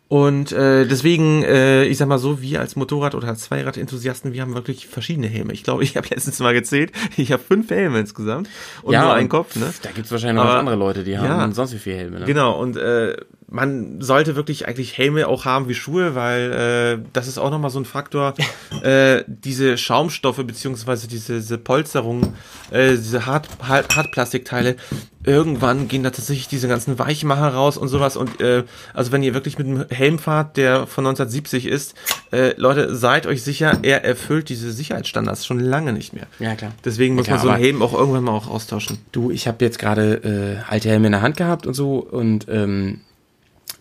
Speaker 2: Und äh, deswegen, äh, ich sag mal so, wir als Motorrad- oder Zweirad-Enthusiasten, wir haben wirklich verschiedene Helme. Ich glaube, ich habe letztens mal gezählt, ich habe fünf Helme insgesamt und nur einen Kopf. Ne?
Speaker 1: Da gibt's wahrscheinlich noch
Speaker 2: Aber-
Speaker 1: andere Leute, die
Speaker 2: ja.
Speaker 1: haben sonst wie viele Helme. Ne?
Speaker 2: Genau, und äh, man sollte wirklich eigentlich Helme auch haben wie Schuhe, weil äh, das ist auch nochmal so ein Faktor. äh, diese Schaumstoffe beziehungsweise diese, diese Polsterung, äh, diese Hart, Hart, Hartplastikteile, irgendwann gehen da tatsächlich diese ganzen Weichmacher raus und sowas. Und äh, also wenn ihr wirklich mit einem Helm fahrt, der von 1970 ist, äh, Leute, seid euch sicher, er erfüllt diese Sicherheitsstandards schon lange nicht mehr.
Speaker 1: Ja, klar.
Speaker 2: Deswegen muss
Speaker 1: Ja,
Speaker 2: man so einen Helm auch irgendwann mal auch austauschen.
Speaker 1: Du, ich habe jetzt gerade äh, alte Helme in der Hand gehabt und so und ähm,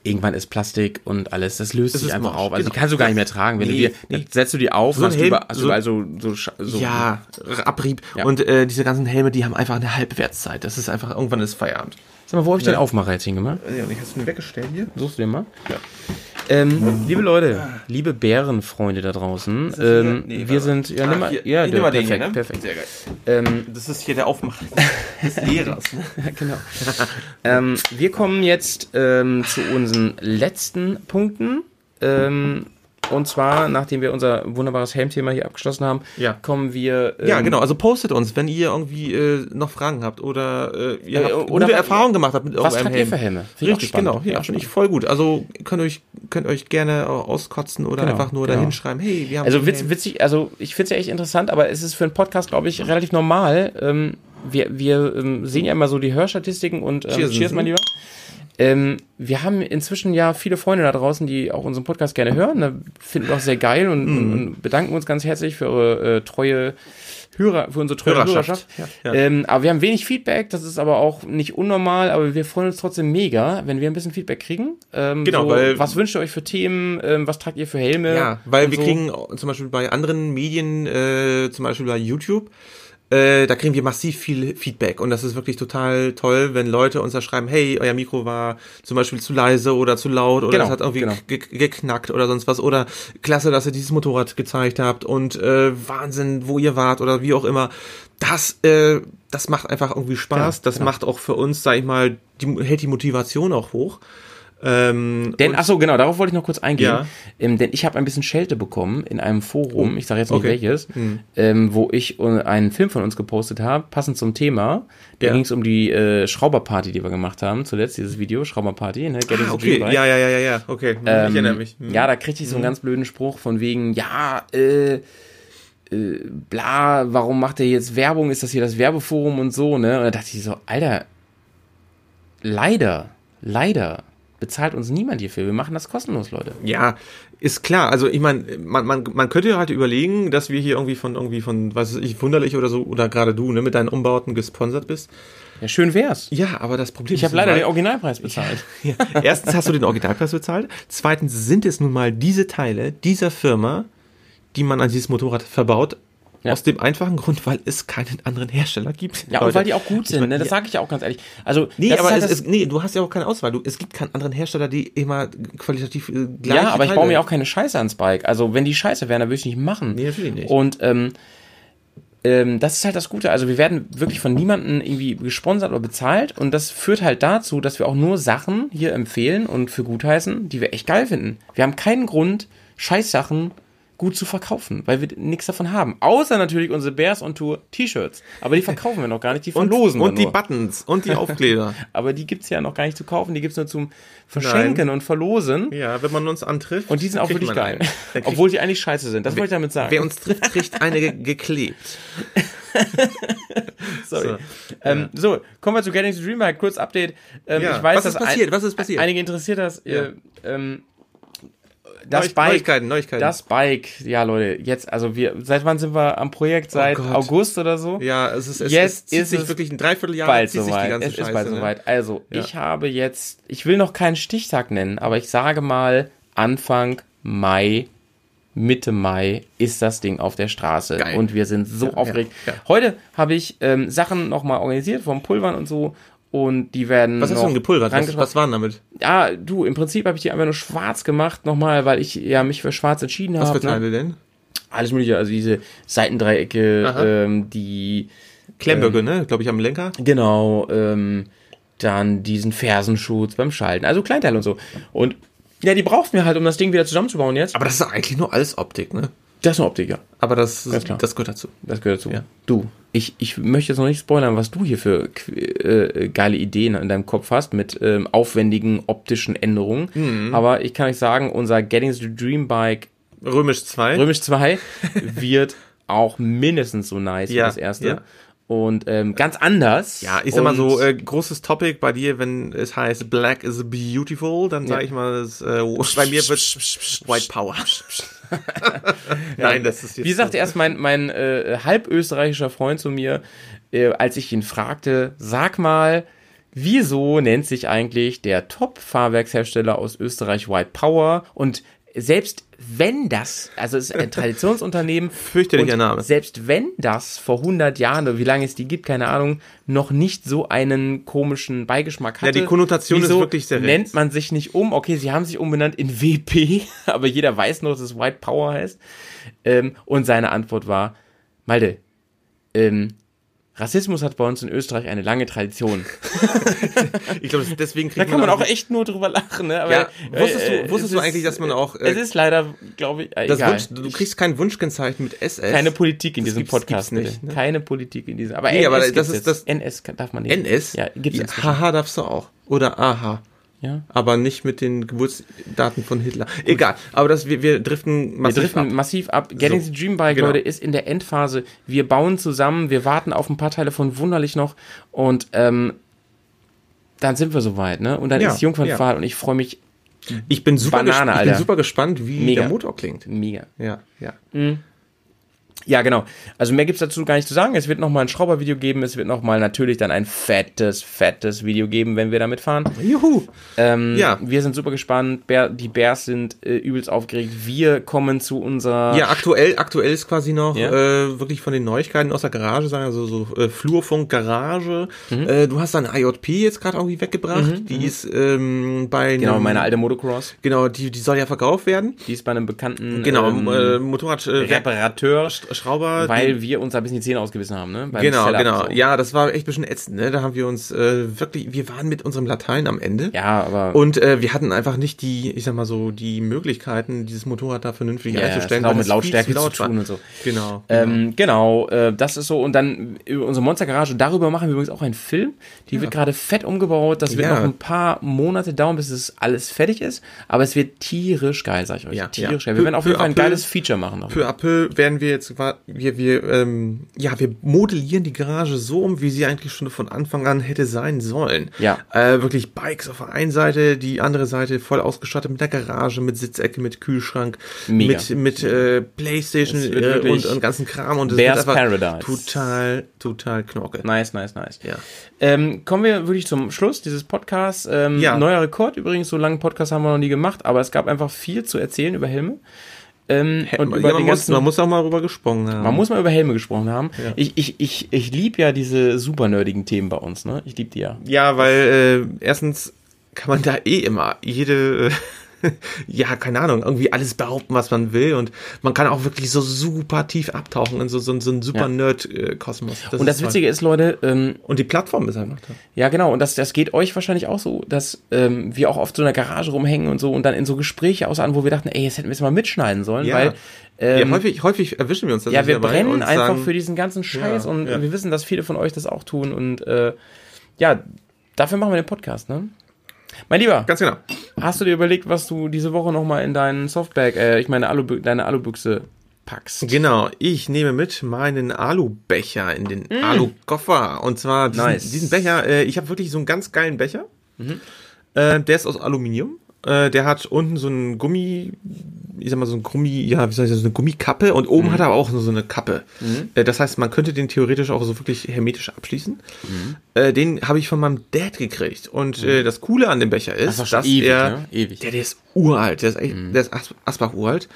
Speaker 1: irgendwann ist Plastik und alles, das löst
Speaker 2: Das
Speaker 1: sich einfach
Speaker 2: morsch,
Speaker 1: auf. Also die
Speaker 2: genau.
Speaker 1: kannst du gar nicht mehr tragen. Wenn
Speaker 2: Nee,
Speaker 1: du dir,
Speaker 2: nee.
Speaker 1: setzt du die auf,
Speaker 2: So
Speaker 1: hast, du
Speaker 2: Helm,
Speaker 1: über, hast
Speaker 2: so-
Speaker 1: du überall so, so, so
Speaker 2: Ja, Abrieb.
Speaker 1: Ja.
Speaker 2: Und äh, diese ganzen Helme, die haben einfach eine Halbwertszeit. Das ist einfach, irgendwann ist Feierabend.
Speaker 1: Sag mal, wo habe ich den Aufmacher jetzt hingemacht?
Speaker 2: Ja, und ich hast du ihn weggestellt hier?
Speaker 1: Suchst du den mal?
Speaker 2: Ja.
Speaker 1: Ähm, liebe Leute, liebe Bärenfreunde da draußen,
Speaker 2: hier?
Speaker 1: ähm,
Speaker 2: Nee,
Speaker 1: wir sind, ja, nimm mal,
Speaker 2: hier.
Speaker 1: ja,
Speaker 2: mal den
Speaker 1: perfekt,
Speaker 2: hier, ne?
Speaker 1: perfekt.
Speaker 2: Sehr geil.
Speaker 1: Ähm,
Speaker 2: Das ist hier der Aufmacher des Lehrers.
Speaker 1: Genau. ähm, wir kommen jetzt ähm, zu unseren letzten Punkten. Ähm, und zwar, nachdem wir unser wunderbares Helmthema hier abgeschlossen haben,
Speaker 2: Ja.
Speaker 1: kommen wir. Ähm,
Speaker 2: Ja, genau. Also postet uns, wenn ihr irgendwie äh, noch Fragen habt oder äh, ihr
Speaker 1: Äh,
Speaker 2: habt
Speaker 1: oder
Speaker 2: gute
Speaker 1: was-
Speaker 2: Erfahrungen gemacht habt mit
Speaker 1: Was
Speaker 2: irgendeinem
Speaker 1: tragt ihr
Speaker 2: Helm.
Speaker 1: für Helme? Finde
Speaker 2: Richtig, genau. Ja, finde ich voll gut. Also könnt euch könnt euch gerne auskotzen oder
Speaker 1: Genau,
Speaker 2: einfach nur
Speaker 1: genau.
Speaker 2: dahin schreiben, hey, wir haben
Speaker 1: Also witz,
Speaker 2: Helm.
Speaker 1: witzig, also ich finde es ja echt interessant, aber es ist für einen Podcast, glaube ich, relativ normal. Ähm, wir wir ähm, sehen ja immer so die Hörstatistiken und ähm,
Speaker 2: Cheers.
Speaker 1: cheers, mein Lieber. Ähm, wir haben inzwischen ja viele Freunde da draußen, die auch unseren Podcast gerne hören. Da finden wir auch sehr geil und,
Speaker 2: Mhm.
Speaker 1: und, bedanken uns ganz herzlich für eure äh, treue Hörer, für unsere treue
Speaker 2: Hörerschaft.
Speaker 1: Hörerschaft.
Speaker 2: Ja, ja.
Speaker 1: Ähm, aber wir haben wenig Feedback, das ist aber auch nicht unnormal, aber wir freuen uns trotzdem mega, wenn wir ein bisschen Feedback kriegen. Ähm,
Speaker 2: Genau,
Speaker 1: so,
Speaker 2: weil-
Speaker 1: was wünscht ihr euch für Themen? Ähm, was tragt ihr für Helme?
Speaker 2: Ja, weil wir
Speaker 1: so.
Speaker 2: kriegen zum Beispiel bei anderen Medien, äh, zum Beispiel bei YouTube, äh, da kriegen wir massiv viel Feedback und das ist wirklich total toll, wenn Leute uns da schreiben, hey, euer Mikro war zum Beispiel zu leise oder zu laut oder
Speaker 1: Genau,
Speaker 2: es hat irgendwie
Speaker 1: genau.
Speaker 2: ge geknackt oder sonst was oder klasse, dass ihr dieses Motorrad gezeigt habt und äh, Wahnsinn, wo ihr wart oder wie auch immer. Das, äh, das macht einfach irgendwie Spaß.
Speaker 1: Genau,
Speaker 2: das macht auch für uns, sag ich mal, die, hält die Motivation auch hoch. Ähm,
Speaker 1: Denn, ach so, genau, darauf wollte ich noch kurz eingehen.
Speaker 2: Ja.
Speaker 1: Ähm, denn ich habe ein bisschen Schelte bekommen in einem Forum, ich sage jetzt nicht
Speaker 2: okay.
Speaker 1: welches, ähm, wo ich einen Film von uns gepostet habe, passend zum Thema. Da
Speaker 2: Ja.
Speaker 1: ging es um die äh, Schrauberparty, die wir gemacht haben, zuletzt dieses Video, Schrauberparty, ne? Getting
Speaker 2: ah, okay, ja, ja, ja, ja, ja, okay. ich
Speaker 1: Ähm,
Speaker 2: erinnere mich. Hm.
Speaker 1: Ja, da kriegte ich so einen ganz blöden Spruch von wegen, ja, äh, äh, bla, warum macht er jetzt Werbung? Ist das hier das Werbeforum und so, ne? Und da dachte ich so, Alter, leider, leider bezahlt uns niemand hierfür. Wir machen das kostenlos, Leute.
Speaker 2: Ja, ist klar. Also ich meine, man, man, man könnte halt überlegen, dass wir hier irgendwie von irgendwie von, was weiß ich, wunderlich oder so, oder gerade du, ne, mit deinen Umbauten gesponsert bist.
Speaker 1: Ja, schön wär's.
Speaker 2: Ja, aber das Problem
Speaker 1: Ich habe
Speaker 2: ist
Speaker 1: leider
Speaker 2: nun
Speaker 1: den
Speaker 2: mal-
Speaker 1: Originalpreis bezahlt.
Speaker 2: Ja. Erstens hast du den Originalpreis bezahlt. Zweitens sind es nun mal diese Teile dieser Firma, die man an dieses Motorrad verbaut.
Speaker 1: Ja.
Speaker 2: Aus dem einfachen Grund, weil es keinen anderen Hersteller gibt.
Speaker 1: Ja, und
Speaker 2: Leute.
Speaker 1: weil die auch gut sind, ne? Das
Speaker 2: Ja.
Speaker 1: sage ich auch ganz ehrlich. Also,
Speaker 2: Nee, aber
Speaker 1: halt
Speaker 2: es, es, nee, du hast ja auch keine Auswahl. Du, es gibt keinen anderen Hersteller, die immer qualitativ äh, gleich
Speaker 1: Ja, aber ich baue mir auch keine Scheiße ans Bike. Also, wenn die Scheiße wären, dann würde ich nicht machen.
Speaker 2: Nee, natürlich nicht.
Speaker 1: Und ähm, ähm, das ist halt das Gute. Also, wir werden wirklich von niemandem irgendwie gesponsert oder bezahlt. Und das führt halt dazu, dass wir auch nur Sachen hier empfehlen und für gut heißen, die wir echt geil finden. Wir haben keinen Grund, Scheißsachen gut zu verkaufen, weil wir nichts davon haben. Außer natürlich unsere Bears on Tour T-Shirts. Aber die verkaufen wir noch gar nicht, die
Speaker 2: und,
Speaker 1: verlosen
Speaker 2: und
Speaker 1: wir
Speaker 2: die
Speaker 1: nur.
Speaker 2: Buttons und die Aufkleber.
Speaker 1: Aber die gibt's ja noch gar nicht zu kaufen, die gibt's nur zum Verschenken und Verlosen.
Speaker 2: ja, wenn man uns antrifft.
Speaker 1: Und die sind auch wirklich geil. Obwohl die eigentlich scheiße sind. Das wollte ich damit sagen.
Speaker 2: Wer uns trifft, kriegt eine ge geklebt.
Speaker 1: Sorry.
Speaker 2: So.
Speaker 1: Ähm, so, kommen wir zu Getting to Dream Bike. Kurz Update. Ähm,
Speaker 2: Ja,
Speaker 1: ich weiß,
Speaker 2: was ist passiert? Was ist passiert?
Speaker 1: Einige interessiert das.
Speaker 2: Ja.
Speaker 1: Äh, ähm, das
Speaker 2: Neu-
Speaker 1: Bike.
Speaker 2: Neuigkeiten, Neuigkeiten.
Speaker 1: Das Bike. Ja, Leute, jetzt, also wir, seit wann sind wir am Projekt? Seit
Speaker 2: Oh.
Speaker 1: August oder so?
Speaker 2: Ja, es ist, es,
Speaker 1: Jetzt
Speaker 2: es
Speaker 1: ist
Speaker 2: sich
Speaker 1: es
Speaker 2: wirklich ein Dreivierteljahr
Speaker 1: bald
Speaker 2: zieht
Speaker 1: soweit.
Speaker 2: ganze
Speaker 1: Es
Speaker 2: Scheiße.
Speaker 1: ist bald
Speaker 2: ne?
Speaker 1: soweit. Also,
Speaker 2: Ja.
Speaker 1: ich habe jetzt, ich will noch keinen Stichtag nennen, aber ich sage mal, Anfang Mai, Mitte Mai ist das Ding auf der Straße.
Speaker 2: Geil.
Speaker 1: Und wir sind so aufgeregt.
Speaker 2: ja, ja.
Speaker 1: Heute habe ich ähm, Sachen nochmal organisiert vom Pulvern und so. Und die werden.
Speaker 2: Was hast du denn gepulvert? Was, was waren damit?
Speaker 1: Ja, du, im Prinzip habe ich die einfach nur schwarz gemacht, nochmal, weil ich ja mich für schwarz entschieden
Speaker 2: Was für
Speaker 1: habe. Ne?
Speaker 2: Teile denn?
Speaker 1: Alles mögliche, also diese Seitendreiecke, ähm, die
Speaker 2: Klemmböcke, ne? Glaube ich, am Lenker.
Speaker 1: Genau, ähm, dann diesen Fersenschutz beim Schalten, also Kleinteil und so. Und ja, die brauchten wir halt, um das Ding wieder zusammenzubauen jetzt.
Speaker 2: Aber das ist eigentlich nur alles Optik, ne?
Speaker 1: Das ist eine Optik, ja.
Speaker 2: Aber das, das gehört dazu.
Speaker 1: Das gehört dazu.
Speaker 2: Ja.
Speaker 1: Du, ich, ich möchte jetzt noch nicht spoilern, was du hier für äh, geile Ideen in deinem Kopf hast mit ähm, aufwendigen optischen Änderungen.
Speaker 2: Mhm.
Speaker 1: Aber ich kann euch sagen, unser Getting the Dream Bike
Speaker 2: Römisch 2.
Speaker 1: Römisch 2 wird auch mindestens so nice wie
Speaker 2: Ja,
Speaker 1: das erste.
Speaker 2: ja.
Speaker 1: Und ähm, ganz anders.
Speaker 2: Ja, ich sag mal so, äh, großes Topic bei dir, wenn es heißt Black is beautiful, dann sag
Speaker 1: Ja.
Speaker 2: ich mal, das, äh, bei mir wird White Power. Nein, das ist jetzt
Speaker 1: Wie sagte erst mein, mein äh, halb österreichischer Freund zu mir, äh, als ich ihn fragte, sag mal, wieso nennt sich eigentlich der Top-Fahrwerkshersteller aus Österreich White Power? Und selbst wenn das, also es ist ein Traditionsunternehmen,
Speaker 2: Fürchterlicher Name.
Speaker 1: Selbst wenn das vor 100 Jahren oder wie lange es die gibt, keine Ahnung, noch nicht so einen komischen Beigeschmack hatte.
Speaker 2: die Konnotation ist wirklich sehr
Speaker 1: nennt
Speaker 2: rechts.
Speaker 1: man sich nicht um. Okay, sie haben sich umbenannt in WP, aber jeder weiß noch, dass es White Power heißt. Ähm, und seine Antwort war, Malte, ähm, Rassismus hat bei uns in Österreich eine lange Tradition.
Speaker 2: Ich glaube, deswegen
Speaker 1: Da
Speaker 2: kriegt
Speaker 1: kann man auch echt nur drüber lachen. Ne? Aber,
Speaker 2: Ja, wusstest
Speaker 1: äh,
Speaker 2: du, wusstest
Speaker 1: es
Speaker 2: du eigentlich, dass man auch äh,
Speaker 1: Es ist leider, glaube ich, äh,
Speaker 2: das
Speaker 1: egal.
Speaker 2: Wunsch, du kriegst kein Wunschkennzeichen mit SS.
Speaker 1: Keine Politik in
Speaker 2: Das
Speaker 1: diesem Podcast.
Speaker 2: nicht, ne?
Speaker 1: Keine Politik in diesem. Aber
Speaker 2: Nee,
Speaker 1: NS
Speaker 2: aber das ist das-
Speaker 1: NS darf man nicht.
Speaker 2: NS?
Speaker 1: Ja, gibt's
Speaker 2: ja. Haha darfst du auch. Oder Aha.
Speaker 1: Ja.
Speaker 2: Aber nicht mit den Geburtsdaten von Hitler. Egal, aber das, wir, wir driften
Speaker 1: Wir
Speaker 2: massiv
Speaker 1: driften
Speaker 2: ab.
Speaker 1: massiv ab. Getting
Speaker 2: So,
Speaker 1: the Dream Bike,
Speaker 2: genau.
Speaker 1: Leute, ist in der Endphase. Wir bauen zusammen, wir warten auf ein paar Teile von Wunderlich noch und ähm, dann sind wir soweit, ne? Und dann
Speaker 2: Ja,
Speaker 1: ist Jungfernfahrt und ich freue mich
Speaker 2: Ich bin super,
Speaker 1: Banane,
Speaker 2: ich bin super gespannt, wie
Speaker 1: Mega.
Speaker 2: der Motor klingt.
Speaker 1: mega.
Speaker 2: Ja, ja.
Speaker 1: Ja, genau. Also mehr gibt's dazu gar nicht zu sagen. Es wird nochmal ein Schraubervideo geben. Es wird nochmal natürlich dann ein fettes, fettes Video geben, wenn wir damit fahren.
Speaker 2: Juhu.
Speaker 1: Ähm,
Speaker 2: Ja.
Speaker 1: Wir sind super gespannt. Die Bears sind äh, übelst aufgeregt. Wir kommen zu unserer.
Speaker 2: Ja, aktuell, aktuell ist quasi noch
Speaker 1: Ja.
Speaker 2: äh, wirklich von den Neuigkeiten aus der Garage, sagen also so äh, Flurfunk Garage.
Speaker 1: Mhm.
Speaker 2: Äh, du hast deine IJP jetzt gerade irgendwie weggebracht. die ist ähm, bei
Speaker 1: Genau,
Speaker 2: einem-
Speaker 1: meine alte Motocross.
Speaker 2: Genau, die, die soll ja verkauft werden.
Speaker 1: Die ist bei einem bekannten
Speaker 2: Genau,
Speaker 1: ähm,
Speaker 2: äh, Motorrad äh,
Speaker 1: Reparateur.
Speaker 2: St- Schrauber.
Speaker 1: Weil wir uns ein bisschen die Zähne ausgebissen haben, ne? Beim
Speaker 2: Genau,
Speaker 1: Setup,
Speaker 2: genau.
Speaker 1: so.
Speaker 2: Ja, das war echt ein bisschen ätzend, ne? Da haben wir uns äh, wirklich, wir waren mit unserem Latein am Ende.
Speaker 1: Ja, aber.
Speaker 2: Und äh, wir hatten einfach nicht die, ich sag mal so, die Möglichkeiten, dieses Motorrad da vernünftig
Speaker 1: Ja, ja,
Speaker 2: einzustellen. weil
Speaker 1: mit Lautstärke
Speaker 2: zu laut
Speaker 1: zu tun und so.
Speaker 2: Genau.
Speaker 1: Ähm, genau, äh, das ist so. Und dann unsere Monstergarage, darüber machen wir übrigens auch einen Film. Die wird gerade fett umgebaut. Das wird
Speaker 2: Ja.
Speaker 1: noch ein paar Monate dauern, bis es alles fertig ist. Aber es wird tierisch geil, sag ich euch.
Speaker 2: Ja,
Speaker 1: tierisch
Speaker 2: ja.
Speaker 1: geil. Wir werden auf jeden Fall ein geiles Feature machen.
Speaker 2: Peu à peu werden wir jetzt, wa- wir, wir, ähm, ja, wir modellieren die Garage so um, wie sie eigentlich schon von Anfang an hätte sein sollen.
Speaker 1: Ja.
Speaker 2: Äh, wirklich Bikes auf der einen Seite, die andere Seite voll ausgestattet mit der Garage, mit Sitzecke, mit Kühlschrank,
Speaker 1: Mega.
Speaker 2: mit, mit äh, Playstation äh, und, und ganzen Kram. Und das
Speaker 1: Bears
Speaker 2: wird einfach
Speaker 1: Paradise.
Speaker 2: total, total knorke.
Speaker 1: Nice, nice, nice.
Speaker 2: Ja.
Speaker 1: Ähm, kommen wir wirklich zum Schluss dieses Podcasts. Ähm,
Speaker 2: Ja.
Speaker 1: Neuer Rekord übrigens, so lange Podcast haben wir noch nie gemacht, aber es gab einfach viel zu erzählen über Helme. Ähm, und
Speaker 2: ja, man,
Speaker 1: die
Speaker 2: muss,
Speaker 1: ganzen,
Speaker 2: man muss auch mal rüber gesprochen haben.
Speaker 1: man muss mal über Helme gesprochen haben. Ich, ich, ich, ich liebe ja diese super nerdigen Themen bei uns, ne? Ich liebe die ja.
Speaker 2: Ja, weil äh, erstens kann man da eh immer jede, äh, ja, keine Ahnung, irgendwie alles behaupten, was man will und man kann auch wirklich so super tief abtauchen in so, so, so einen super
Speaker 1: Ja.
Speaker 2: Nerd-Kosmos.
Speaker 1: Und das Witzige ist, Leute, ähm,
Speaker 2: Und die Plattform ist einfach da.
Speaker 1: Ja, genau. Und das, das geht euch wahrscheinlich auch so, dass ähm, wir auch oft so in der Garage rumhängen und so und dann in so Gespräche ausarten, wo wir dachten, ey, jetzt hätten wir es mal mitschneiden sollen,
Speaker 2: Ja.
Speaker 1: weil ähm,
Speaker 2: ja, häufig, häufig erwischen wir uns das
Speaker 1: ja, wir brennen
Speaker 2: und
Speaker 1: einfach
Speaker 2: sagen,
Speaker 1: für diesen ganzen Scheiß
Speaker 2: Ja,
Speaker 1: und
Speaker 2: ja.
Speaker 1: wir wissen, dass viele von euch das auch tun und äh, ja, dafür machen wir den Podcast, ne? Mein Lieber,
Speaker 2: Ganz genau.
Speaker 1: hast du dir überlegt, was du diese Woche nochmal in deinen Softbag, äh, ich meine Alu, deine Alubüchse packst?
Speaker 2: Genau, ich nehme mit meinen Alubecher in den Alukoffer. Und zwar diesen,
Speaker 1: Mm. Nice.
Speaker 2: diesen Becher, äh, ich habe wirklich so einen ganz geilen Becher. Äh, der ist aus Aluminium. Äh, der hat unten so einen Gummi, ich sag mal so ein Gummi, ja, wie soll ich sagen, so eine Gummikappe und oben hat er auch so eine Kappe. Äh, das heißt, man könnte den theoretisch auch so wirklich hermetisch abschließen. Äh, den habe ich von meinem Dad gekriegt. Und äh, das Coole an dem Becher ist,
Speaker 1: Das
Speaker 2: dass
Speaker 1: ewig,
Speaker 2: er,
Speaker 1: ne? Ewig.
Speaker 2: Der, der ist uralt, der ist, echt, der ist As Asbach uralt.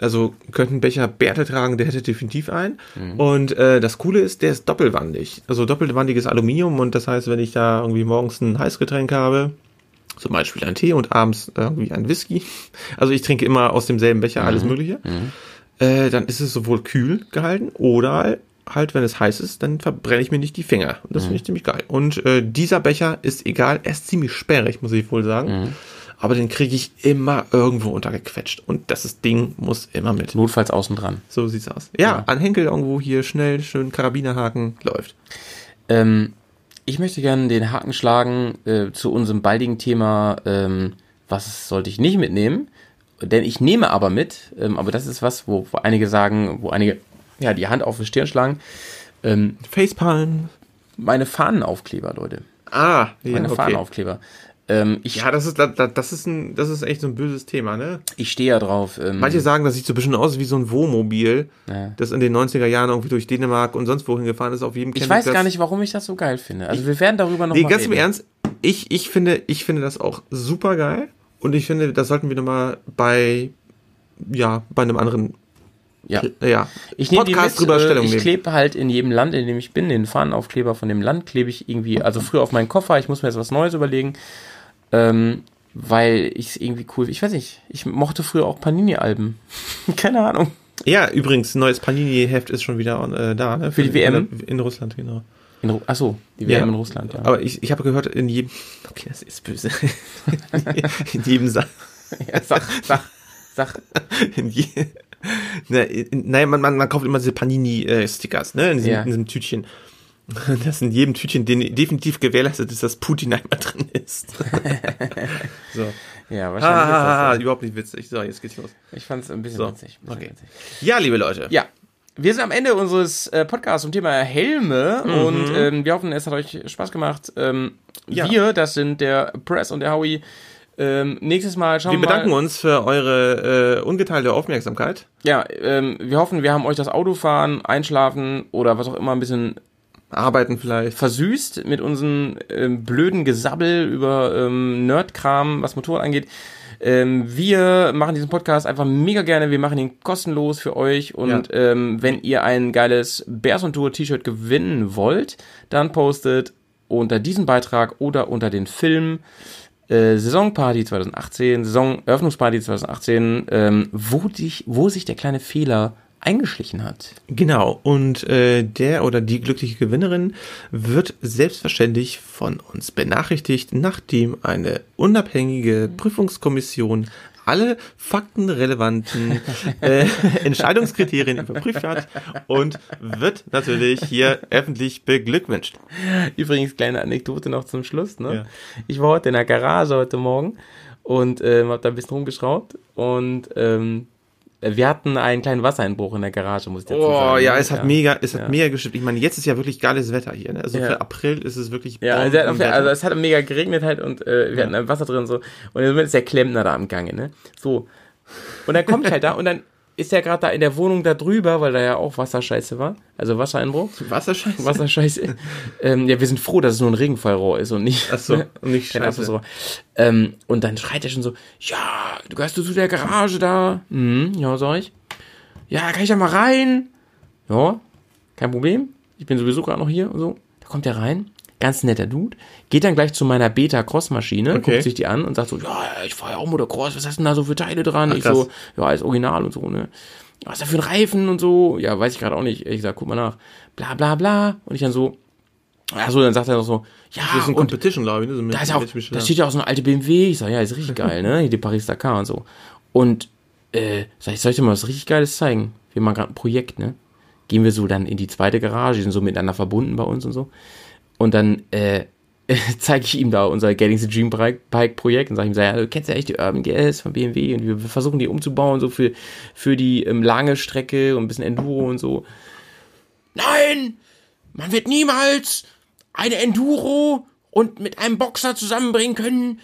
Speaker 2: Also könnte ein Becher Bärte tragen, der hätte definitiv einen. Und äh, das Coole ist, der ist doppelwandig. Also doppelwandiges Aluminium und das heißt, wenn ich da irgendwie morgens ein Heißgetränk habe, zum Beispiel einen Tee und abends irgendwie einen Whisky, also ich trinke immer aus demselben Becher alles Mögliche, äh, dann ist es sowohl kühl gehalten oder halt, wenn es heiß ist, dann verbrenne ich mir nicht die Finger. Und das finde ich ziemlich geil. Und äh, dieser Becher ist egal, er ist ziemlich sperrig, muss ich wohl sagen. Aber den kriege ich immer irgendwo untergequetscht. Und das Ding muss immer mit.
Speaker 1: Notfalls außen dran.
Speaker 2: So sieht's aus. Ja, an Henkel irgendwo hier schnell, schön Karabinerhaken läuft.
Speaker 1: Ähm, ich möchte gerne den Haken schlagen äh, zu unserem baldigen Thema, ähm, was sollte ich nicht mitnehmen? Denn ich nehme aber mit, ähm, aber das ist was, wo, wo einige sagen, wo einige ja die Hand auf die Stirn schlagen. Ähm,
Speaker 2: Facepalm.
Speaker 1: meine Fahnenaufkleber, Leute.
Speaker 2: Ah, ja,
Speaker 1: Meine
Speaker 2: okay.
Speaker 1: Fahnenaufkleber. Ähm, ich,
Speaker 2: Ja, das ist, das, ist ein, das ist echt so ein böses Thema, ne?
Speaker 1: ich stehe ja drauf. Ähm,
Speaker 2: Manche sagen, das sieht so ein bisschen aus wie so ein Wohnmobil,
Speaker 1: Ja.
Speaker 2: das in den 90er Jahren irgendwie durch Dänemark und sonst wohin gefahren ist, auf jedem
Speaker 1: ich weiß gar nicht, warum ich das so geil finde. Also wir werden darüber noch
Speaker 2: Nee,
Speaker 1: mal
Speaker 2: ganz
Speaker 1: reden.
Speaker 2: im Ernst, ich, ich finde, ich finde das auch super geil und ich finde, das sollten wir nochmal bei, ja, bei einem anderen,
Speaker 1: Ja.
Speaker 2: äh, ja,
Speaker 1: Ich nehme die
Speaker 2: Podcast
Speaker 1: mit,
Speaker 2: drüber
Speaker 1: äh,
Speaker 2: Stellung
Speaker 1: ich
Speaker 2: nehmen.
Speaker 1: klebe halt in jedem Land, in dem ich bin, den Fahnenaufkleber von dem Land klebe ich irgendwie, also früher auf meinen Koffer, ich muss mir jetzt was Neues überlegen, ähm, weil ich es irgendwie cool, ich weiß nicht, ich mochte früher auch Panini-Alben. Keine Ahnung.
Speaker 2: Ja, übrigens, ein neues Panini-Heft ist schon wieder äh, da, ne?
Speaker 1: Für die WM?
Speaker 2: In, in Russland, genau.
Speaker 1: In, Achso, die
Speaker 2: Ja.
Speaker 1: WM in Russland, ja.
Speaker 2: Aber ich, ich habe gehört, in jedem, okay, das ist böse, in jedem Sa
Speaker 1: ja sag, sag, sag.
Speaker 2: in je, ne, in, nein, man, man, man kauft immer diese Panini-Stickers, ne, in diesem,
Speaker 1: Ja.
Speaker 2: in diesem Tütchen. Das in jedem Tütchen definitiv gewährleistet ist, dass Putin einmal drin ist. so.
Speaker 1: Ja, wahrscheinlich
Speaker 2: Ha,
Speaker 1: ist das so.
Speaker 2: überhaupt nicht witzig. So, jetzt geht's los.
Speaker 1: Ich fand es ein bisschen
Speaker 2: So,
Speaker 1: witzig. ein bisschen
Speaker 2: okay.
Speaker 1: witzig.
Speaker 2: Ja, liebe Leute.
Speaker 1: Ja. Wir sind am Ende unseres äh, Podcasts zum Thema Helme und ähm, wir hoffen, es hat euch Spaß gemacht. Ähm,
Speaker 2: Ja.
Speaker 1: Wir, das sind der Press und der Howie. Ähm, nächstes Mal schauen
Speaker 2: Wir
Speaker 1: wir
Speaker 2: bedanken
Speaker 1: mal.
Speaker 2: uns für eure äh, ungeteilte Aufmerksamkeit.
Speaker 1: Ja, ähm, wir hoffen, wir haben euch das Autofahren, Einschlafen oder was auch immer ein bisschen
Speaker 2: Arbeiten vielleicht.
Speaker 1: versüßt mit unserem ähm, blöden Gesabbel über ähm, Nerdkram, was Motorrad angeht. Ähm, wir machen diesen Podcast einfach mega gerne. Wir machen ihn kostenlos für euch. Und ähm, wenn ihr ein geiles Bears on Tour T-Shirt gewinnen wollt, dann postet unter diesem Beitrag oder unter den Film äh, Saisonparty 2018, Saisoneröffnungsparty 2018, ähm, wo, dich, wo sich der kleine Fehler eingeschlichen hat.
Speaker 2: Genau, und äh, der oder die glückliche Gewinnerin wird selbstverständlich von uns benachrichtigt, nachdem eine unabhängige Prüfungskommission alle faktenrelevanten äh, Entscheidungskriterien überprüft hat und wird natürlich hier öffentlich beglückwünscht.
Speaker 1: Übrigens, kleine Anekdote noch zum Schluss. Ne?
Speaker 2: Ja.
Speaker 1: Ich war heute in der Garage heute Morgen und ähm, habe da ein bisschen rumgeschraubt und ähm, wir hatten einen kleinen Wassereinbruch in der Garage, muss ich dazu
Speaker 2: Oh
Speaker 1: sagen.
Speaker 2: ja, es hat mega, es hat
Speaker 1: Ja.
Speaker 2: mega gestimmt. Ich meine, jetzt ist ja wirklich geiles Wetter hier. Ne? Also
Speaker 1: Ja.
Speaker 2: für April ist es wirklich.
Speaker 1: Ja, also, also es hat mega geregnet halt und äh, wir hatten ein Wasser drin und so. Und im Moment ist der Klempner da am Gange, ne? So. Und dann kommt halt da und dann ist er gerade da in der Wohnung da drüber, weil da ja auch Wasserscheiße war. Also Wassereinbruch.
Speaker 2: Wasserscheiße.
Speaker 1: Wasserscheiße. ähm, ja, wir sind froh, dass es nur ein Regenfallrohr ist und nicht.
Speaker 2: Ach so, und nicht
Speaker 1: kein
Speaker 2: Scheiße.
Speaker 1: Abflussrohr. Ähm, und dann schreit er schon so: Ja, du gehörst du zu der Garage da? Mhm, ja, sag ich. Ja, kann ich da mal rein? Ja, kein Problem. Ich bin sowieso gerade noch hier und so. Da kommt er rein. Ganz netter Dude. Geht dann gleich zu meiner Beta-Cross-Maschine,
Speaker 2: Okay.
Speaker 1: guckt sich die an und sagt so, ja, ich fahre ja auch Motocross, was hast denn da so für Teile dran?
Speaker 2: Ach,
Speaker 1: ich
Speaker 2: krass.
Speaker 1: so, ja, als Original und so, ne? Was ist da für ein Reifen und so? Ja, weiß ich gerade auch nicht. Ich sag, guck mal nach. Bla, bla, bla. Und ich dann so, ach so, dann sagt er noch so, ja,
Speaker 2: Das ist ein Competition, glaube ich. Ne? So
Speaker 1: da ist auch, da steht ja auch so eine alte BMW. Ich sag, ja, ist richtig geil, ne? Hier die Paris-Dakar und so. Und, äh, sag ich, soll ich dir mal was richtig Geiles zeigen? Wir machen gerade ein Projekt, ne? Gehen wir so dann in die zweite Garage, die sind so miteinander verbunden bei uns und so. Und dann, äh, zeige ich ihm da unser Getting the Dream Bike Projekt und sage ihm, so, ja, du kennst ja echt die Urban GS von BMW und wir versuchen die umzubauen, so für, für die ähm, lange Strecke und ein bisschen Enduro und so. Nein! Man wird niemals eine Enduro und mit einem Boxer zusammenbringen können.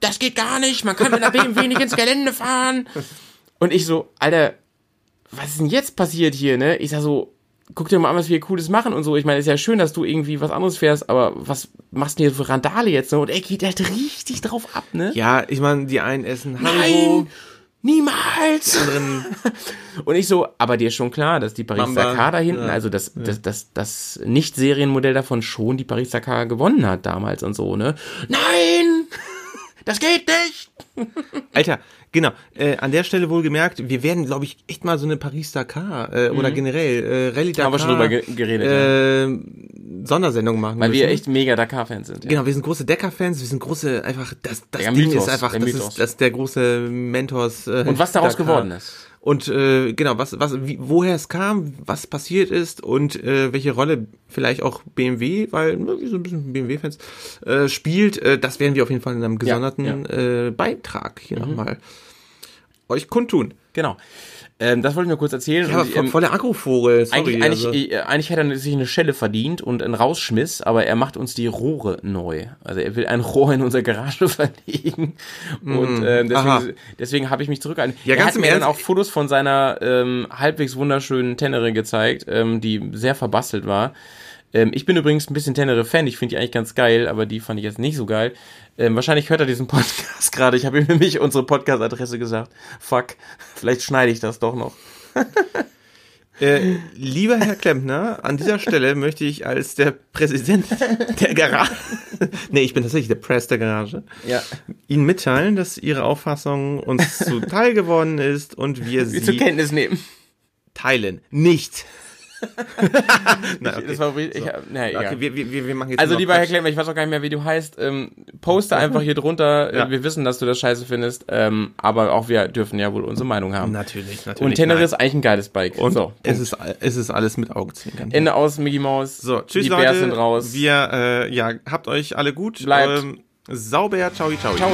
Speaker 1: Das geht gar nicht. Man kann mit einer BMW nicht ins Gelände fahren. Und ich so, Alter, was ist denn jetzt passiert hier, ne? Ich sag so, guck dir mal an, was wir Cooles machen und so. Ich meine, ist ja schön, dass du irgendwie was anderes fährst, aber was machst du denn hier für Randale jetzt, ne? Und er geht halt richtig drauf ab, ne?
Speaker 2: Ja, ich meine, die einen essen Haribo,
Speaker 1: Nein! Niemals!
Speaker 2: anderen
Speaker 1: Und ich so, aber dir ist schon klar, dass die
Speaker 2: Mamba,
Speaker 1: Paris-Dakar da hinten,
Speaker 2: ja,
Speaker 1: also das, das, das, das Nicht-Serienmodell davon schon die Paris-Dakar gewonnen hat damals und so, ne? Nein! Das geht nicht!
Speaker 2: Alter, genau. Äh, an der Stelle wohl gemerkt, wir werden, glaube ich, echt mal so eine Paris-Dakar äh, oder generell äh, Rallye Dakar
Speaker 1: Mhm. Haben wir schon drüber ge geredet, ja.
Speaker 2: äh, Sondersendung machen
Speaker 1: Weil
Speaker 2: müssen.
Speaker 1: wir echt mega Dakar-Fans sind. Ja.
Speaker 2: Genau, wir sind große Decker-Fans, wir sind große, einfach, das, das
Speaker 1: Der
Speaker 2: Ding
Speaker 1: Mythos,
Speaker 2: ist einfach, das
Speaker 1: Mythos.
Speaker 2: ist, das ist der große Mentors. Äh,
Speaker 1: Und was daraus
Speaker 2: Dakar.
Speaker 1: geworden ist.
Speaker 2: Und äh, genau, was, was, wie, woher es kam, was passiert ist und äh, welche Rolle vielleicht auch BMW, weil ne, wir sind ein bisschen BMW-Fans, äh, spielt, äh, das werden wir auf jeden Fall in einem gesonderten Äh, Beitrag hier
Speaker 1: Mhm.
Speaker 2: nochmal euch kundtun.
Speaker 1: Genau. Ähm, das wollte ich nur kurz erzählen.
Speaker 2: Ja,
Speaker 1: Und, ähm,
Speaker 2: voll der Agrovogel, sorry.
Speaker 1: eigentlich, eigentlich,
Speaker 2: also.
Speaker 1: äh, eigentlich hätte er sich eine Schelle verdient und einen Rausschmiss, aber er macht uns die Rohre neu. Also er will ein Rohr in unsere Garage verlegen. Und ähm,
Speaker 2: aha.
Speaker 1: deswegen, deswegen habe ich mich zurückgehalten.
Speaker 2: Ja,
Speaker 1: er
Speaker 2: ganz
Speaker 1: hat
Speaker 2: im
Speaker 1: mir dann
Speaker 2: Ernst?
Speaker 1: auch Fotos von seiner ähm, halbwegs wunderschönen Tenere gezeigt, ähm, die sehr verbastelt war. Ähm, ich bin übrigens ein bisschen Tenere-Fan, ich finde die eigentlich ganz geil, aber die fand ich jetzt nicht so geil. Ähm, wahrscheinlich hört er diesen Podcast gerade. Ich habe ihm nämlich unsere Podcast-Adresse gesagt. Fuck, vielleicht schneide ich das doch noch.
Speaker 2: Äh, lieber Herr Klempner, an dieser Stelle möchte ich als der Präsident der Garage, nee, ich bin tatsächlich der Press der Garage,
Speaker 1: Ja.
Speaker 2: Ihnen mitteilen, dass Ihre Auffassung uns zuteil geworden ist und wir
Speaker 1: Wir zur
Speaker 2: sie
Speaker 1: Kenntnis nehmen.
Speaker 2: teilen. Nicht. Okay.
Speaker 1: Das war, ich, na, egal.
Speaker 2: okay, wir, wir, wir machen jetzt
Speaker 1: Also lieber Herr. Klemmer, ich weiß auch gar nicht mehr, wie du heißt. Ähm, poste einfach hier drunter.
Speaker 2: Ja.
Speaker 1: Äh, Wir wissen, dass du das scheiße findest. Ähm, aber auch wir dürfen ja wohl unsere Meinung haben.
Speaker 2: Natürlich, natürlich.
Speaker 1: Und Tenere ist eigentlich ein geiles Bike.
Speaker 2: Und
Speaker 1: so,
Speaker 2: es, ist, es ist alles mit Augenzwinkern.
Speaker 1: Ende aus, Mickey Mouse.
Speaker 2: So, tschüss
Speaker 1: Die
Speaker 2: Leute.
Speaker 1: Bärs sind raus.
Speaker 2: Wir, äh, ja, habt euch alle gut.
Speaker 1: Bleibt.
Speaker 2: Ähm, sauber, ciao, ciao.
Speaker 1: Ciao.